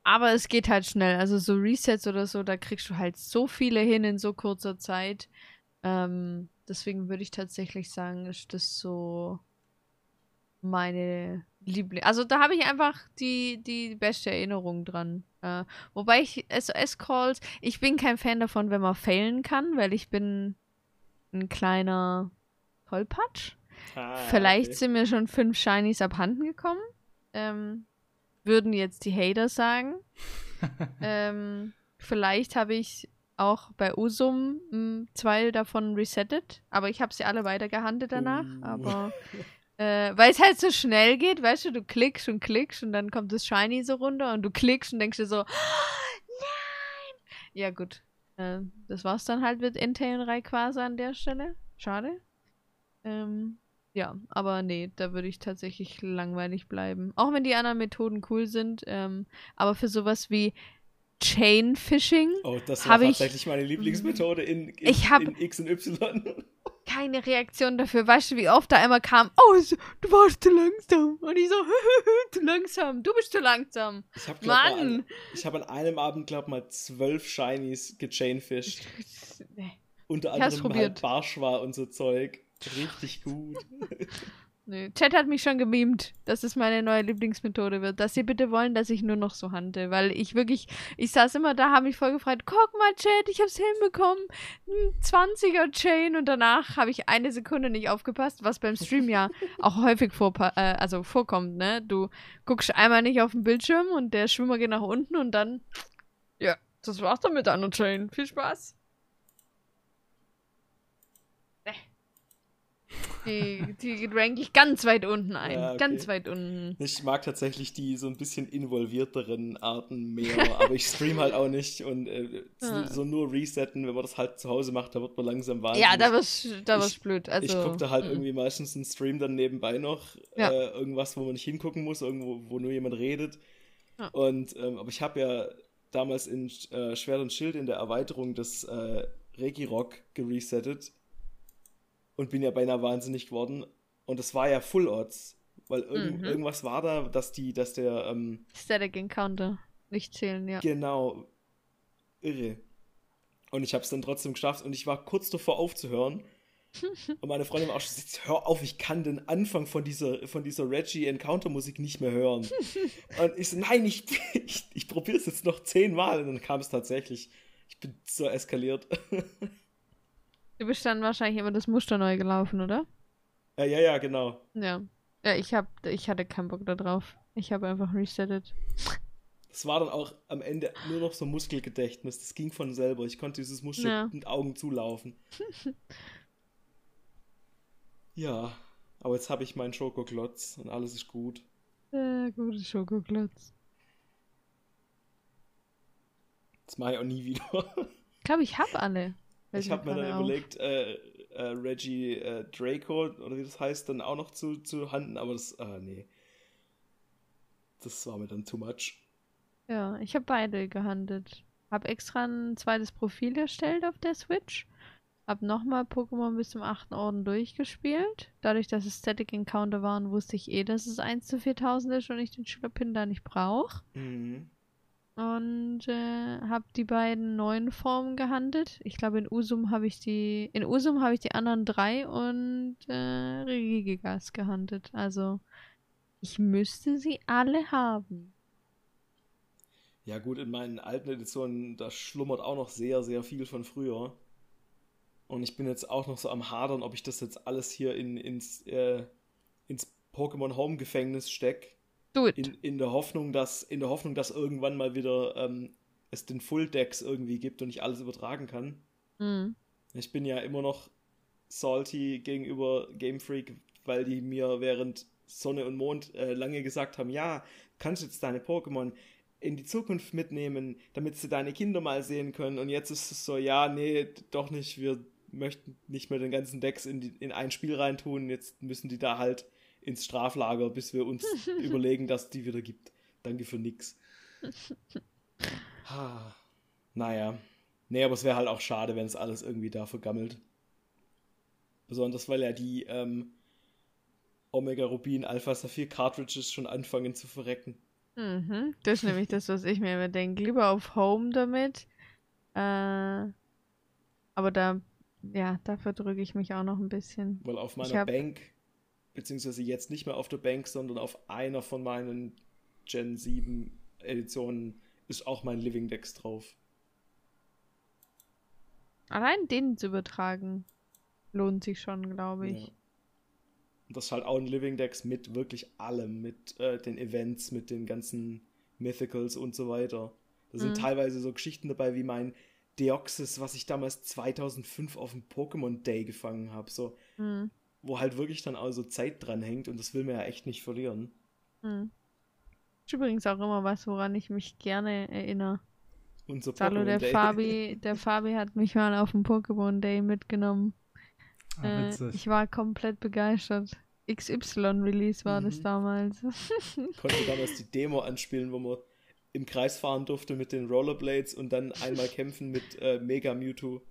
Aber es geht halt schnell. Also so Resets oder so, da kriegst du halt so viele hin in so kurzer Zeit. Ähm, deswegen würde ich tatsächlich sagen, ist das so meine Liebling. Also da habe ich einfach die, die beste Erinnerung dran. Äh, wobei ich SOS-Calls, ich bin kein Fan davon, wenn man failen kann, weil ich bin ein kleiner Tollpatsch. Ah, Vielleicht okay. sind mir schon fünf Shinies abhanden gekommen. Ähm, würden jetzt die Hater sagen. ähm, vielleicht habe ich auch bei Usum m, hm, zwei davon resettet, aber ich habe sie alle weitergehandelt danach. Uh. Aber Äh, weil es halt so schnell geht, weißt du, du klickst und klickst und dann kommt das Shiny so runter und du klickst und denkst dir so, oh, nein! Ja, gut. Äh, das war's dann halt mit und Rayquaza an der Stelle. Schade. Ähm, ja, aber nee, da würde ich tatsächlich langweilig bleiben. Auch wenn die anderen Methoden cool sind. Ähm, aber für sowas wie Chain Fishing. Oh, das war tatsächlich ich, meine Lieblingsmethode in, in, ich hab, in X und Y keine Reaktion dafür. Weißt du, wie oft da einmal kam, oh, du warst zu langsam. Und ich so, zu langsam, du bist zu langsam. Ich hab, Mann. Mal, ich habe an einem Abend, glaub mal, zwölf Shinies gechainfished. Unter anderem halt Barschwa und so Zeug. Richtig gut. Nö. Chat hat mich schon gemimt, dass es meine neue Lieblingsmethode wird. Dass sie bitte wollen, dass ich nur noch so handle. Weil ich wirklich, ich saß immer da, habe mich voll gefreut. Guck mal, Chat, ich hab's hinbekommen. Ein 20er Chain. Und danach habe ich eine Sekunde nicht aufgepasst, was beim Stream ja auch häufig vor, äh, also vorkommt, ne? Du guckst einmal nicht auf den Bildschirm und der Schwimmer geht nach unten und dann, ja, das war's dann mit einer Chain. Viel Spaß. Die, die rank ich ganz weit unten ein. Ja, okay. Ganz weit unten. Ich mag tatsächlich die so ein bisschen involvierteren Arten mehr, aber ich stream halt auch nicht und äh, ja. so nur resetten, wenn man das halt zu Hause macht, da wird man langsam wahnsinnig. Ja, da wirst da wir's blöd. Also, ich gucke da halt m irgendwie meistens einen Stream dann nebenbei noch. Ja. Äh, irgendwas, wo man nicht hingucken muss, irgendwo, wo nur jemand redet. Und, ähm, aber ich habe ja damals in äh, Schwert und Schild in der Erweiterung des äh, Regirock geresettet und bin ja beinahe wahnsinnig geworden. Und es war ja Full Odds. Weil irg mhm. irgendwas war da, dass die, dass der. Ähm, Static Encounter nicht zählen, ja. Genau. Irre. Und ich habe es dann trotzdem geschafft und ich war kurz davor aufzuhören. und meine Freundin war auch schon, hör auf, ich kann den Anfang von dieser, von dieser Reggie Encounter Musik nicht mehr hören. und ich so, nein, ich, ich, ich probiere es jetzt noch zehnmal. Und dann kam es tatsächlich. Ich bin so eskaliert. Du bist dann wahrscheinlich immer das Muster neu gelaufen, oder? Ja, ja, ja, genau. Ja. Ja, ich hab, ich hatte keinen Bock da drauf. Ich habe einfach resettet. Das war dann auch am Ende nur noch so Muskelgedächtnis. Das ging von selber. Ich konnte dieses Muster ja. mit Augen zulaufen. ja, aber jetzt habe ich meinen Schokoklotz und alles ist gut. Äh, gute Schokoklotz. Das mache ich auch nie wieder. Ich glaube, ich habe alle. Ich habe mir dann auf. überlegt, äh, äh, Reggie äh, Draco, oder wie das heißt, dann auch noch zu, zu handen, aber das, ah, nee. Das war mir dann too much. Ja, ich habe beide gehandelt. Hab extra ein zweites Profil erstellt auf der Switch. Hab nochmal Pokémon bis zum 8. Orden durchgespielt. Dadurch, dass es Static Encounter waren, wusste ich eh, dass es 1 zu 4000 ist und ich den Schülerpin da nicht brauche. Mhm. Und äh, habe die beiden neuen Formen gehandelt. Ich glaube, in Usum habe ich die. In Usum habe ich die anderen drei und äh, Regigigas gehandelt. Also, ich müsste sie alle haben. Ja, gut, in meinen alten Editionen, da schlummert auch noch sehr, sehr viel von früher. Und ich bin jetzt auch noch so am Hadern, ob ich das jetzt alles hier in, ins, äh, ins Pokémon Home Gefängnis steck. Do it. In, in der Hoffnung, dass, in der Hoffnung, dass irgendwann mal wieder ähm, es den Full Decks irgendwie gibt und ich alles übertragen kann. Mhm. Ich bin ja immer noch salty gegenüber Game Freak, weil die mir während Sonne und Mond äh, lange gesagt haben, ja, kannst jetzt deine Pokémon in die Zukunft mitnehmen, damit sie deine Kinder mal sehen können. Und jetzt ist es so, ja, nee, doch nicht. Wir möchten nicht mehr den ganzen Decks in, die, in ein Spiel reintun. Jetzt müssen die da halt ins Straflager, bis wir uns überlegen, dass es die wieder gibt. Danke für nix. Ha. Naja. Nee, aber es wäre halt auch schade, wenn es alles irgendwie da vergammelt. Besonders weil ja die ähm, Omega Rubin Alpha Saphir Cartridges schon anfangen zu verrecken. Mhm. Das ist nämlich das, was ich mir immer denke. Lieber auf Home damit. Äh, aber da, ja, dafür drücke ich mich auch noch ein bisschen. Weil auf meiner hab- Bank, beziehungsweise jetzt nicht mehr auf der Bank, sondern auf einer von meinen Gen 7 Editionen ist auch mein Living Dex drauf. Allein den zu übertragen, lohnt sich schon, glaube ich. Ja. Und das ist halt auch ein Living Dex mit wirklich allem, mit äh, den Events, mit den ganzen Mythicals und so weiter. Da sind Mhm. teilweise so Geschichten dabei wie mein Deoxys, was ich damals 2005 auf dem Pokémon Day gefangen habe, so, Mhm. Wo halt wirklich dann auch so Zeit dran hängt und das will man ja echt nicht verlieren. Mhm. Ist übrigens auch immer was, woran ich mich gerne erinnere. Unser Hallo, Pokémon der Day. Fabi, der Fabi hat mich mal auf dem Pokémon Day mitgenommen. Ah, Äh, ich war komplett begeistert. XY-Release war das Mhm. damals. konnte damals die Demo anspielen, wo man im Kreis fahren durfte mit den Rollerblades und dann einmal kämpfen mit äh, Mega Mewtwo.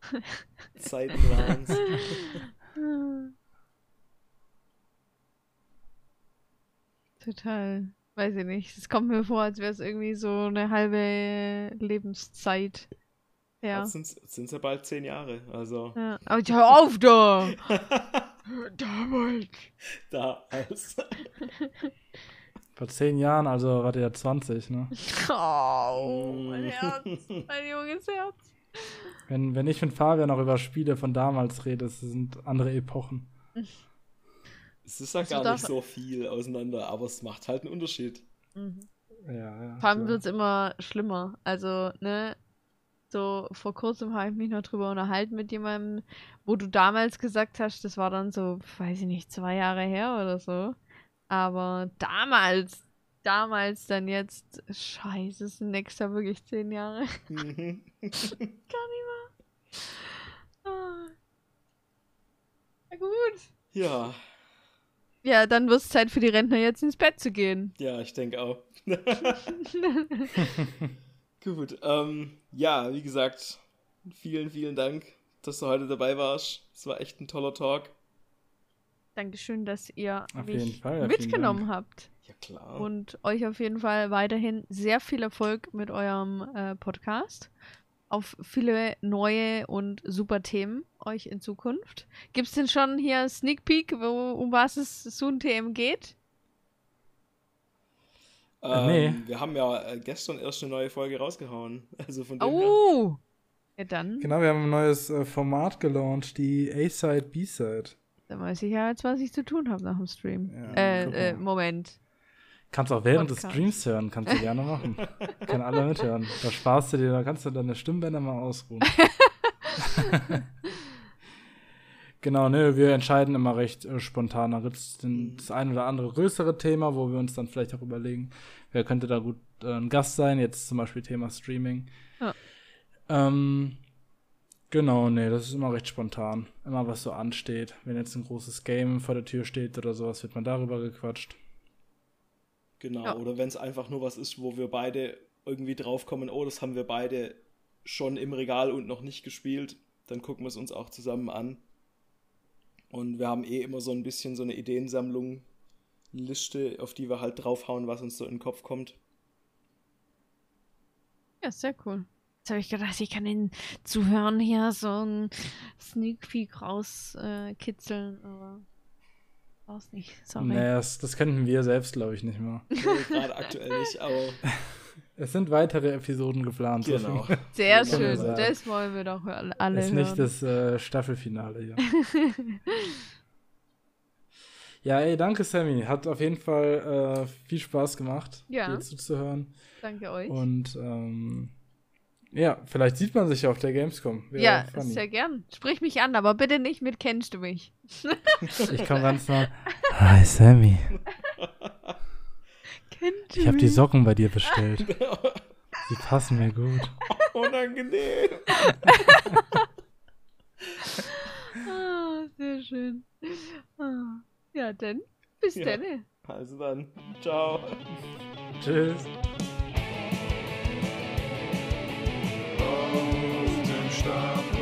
Zeiten waren's. Total. Weiß ich nicht. Es kommt mir vor, als wäre es irgendwie so eine halbe Lebenszeit. Ja. Jetzt sind's ja bald zehn Jahre. Also ja. Aber hör auf da! Damals. da als. Vor zehn Jahren, also war der ja 20, ne? Oh, mein Herz. Mein junges Herz. Wenn, wenn ich mit Fabian noch über Spiele von damals rede, das sind andere Epochen. Es ist ja Das gar nicht so viel auseinander, aber es macht halt einen Unterschied. Ja, ja. Vor allem wird es immer schlimmer. Also, ne, so vor kurzem habe ich mich noch drüber unterhalten mit jemandem, wo du damals gesagt hast, das war dann so, weiß ich nicht, zwei Jahre her oder so. Aber damals, damals dann jetzt, scheiße, es sind Jahr wirklich zehn Jahre. Mhm. Ah. Na gut. ja, Ja, dann wird es Zeit für die Rentner jetzt ins Bett zu gehen. ja, ich denke auch. Gut, ähm, ja, wie gesagt, vielen, vielen Dank, dass du heute dabei warst. Es war echt ein toller Talk. Dankeschön, dass ihr Auf mich jeden Fall, mitgenommen habt. Ja, klar. Und euch auf jeden Fall weiterhin sehr viel Erfolg mit eurem äh, Podcast. Auf viele neue und super Themen euch in Zukunft. Gibt es denn schon hier Sneak Peek, wo, um was es Soon TM geht? ähm, nee. Wir haben ja äh, gestern erst eine neue Folge rausgehauen. Also von dem her. Oh! Ja, dann, Genau, wir haben ein neues äh, Format gelauncht, die A-Side, B-Side. dann weiß ich ja jetzt, was ich zu tun habe nach dem Stream. Ja, äh, äh, Moment. Kannst auch während Podcast. des Streams hören, kannst du gerne machen. Können alle mithören. Da sparst du dir, da kannst du deine Stimmbänder mal ausruhen. Genau, ne, wir entscheiden immer recht äh, spontan. Da gibt es Mhm. das ein oder andere größere Thema, wo wir uns dann vielleicht auch überlegen, wer könnte da gut äh, ein Gast sein. Jetzt zum Beispiel Thema Streaming. Ja. Ähm, genau, ne, das ist immer recht spontan. Immer was so ansteht. Wenn jetzt ein großes Game vor der Tür steht oder sowas, wird man darüber gequatscht. Genau, Ja. oder wenn es einfach nur was ist, wo wir beide irgendwie draufkommen, oh, das haben wir beide schon im Regal und noch nicht gespielt, dann gucken wir es uns auch zusammen an. Und wir haben eh immer so ein bisschen so eine Ideensammlung, Liste, auf die wir halt draufhauen, was uns so in den Kopf kommt. Ja, sehr cool. Jetzt habe ich gedacht, ich kann den Zuhörern hier so ein Sneak Peek rauskitzeln, äh, aber brauch's nicht. Sorry. Nee, das, das könnten wir selbst, glaube ich, nicht mehr. Nee, Gerade aktuell nicht, aber Es sind weitere Episoden geplant. genau. Sehr schön. Das wollen wir doch alle alle ist hören. nicht das äh, Staffelfinale hier. ja, ey, danke, Sammy. Hat auf jeden Fall äh, viel Spaß gemacht, Ja. dir zuzuhören. Danke euch. Und ähm, ja, vielleicht sieht man sich ja auf der Gamescom. Wäre ja, funny. sehr gern. Sprich mich an, aber bitte nicht mit kennst du mich. Ich komme ganz nah. Hi, Sammy. Kennst Ich habe die Socken bei dir bestellt. Sie passen mir gut. Unangenehm. Ah, sehr schön. Ah, ja, dann bis Ja. dann. Also dann, ciao. Tschüss. stop.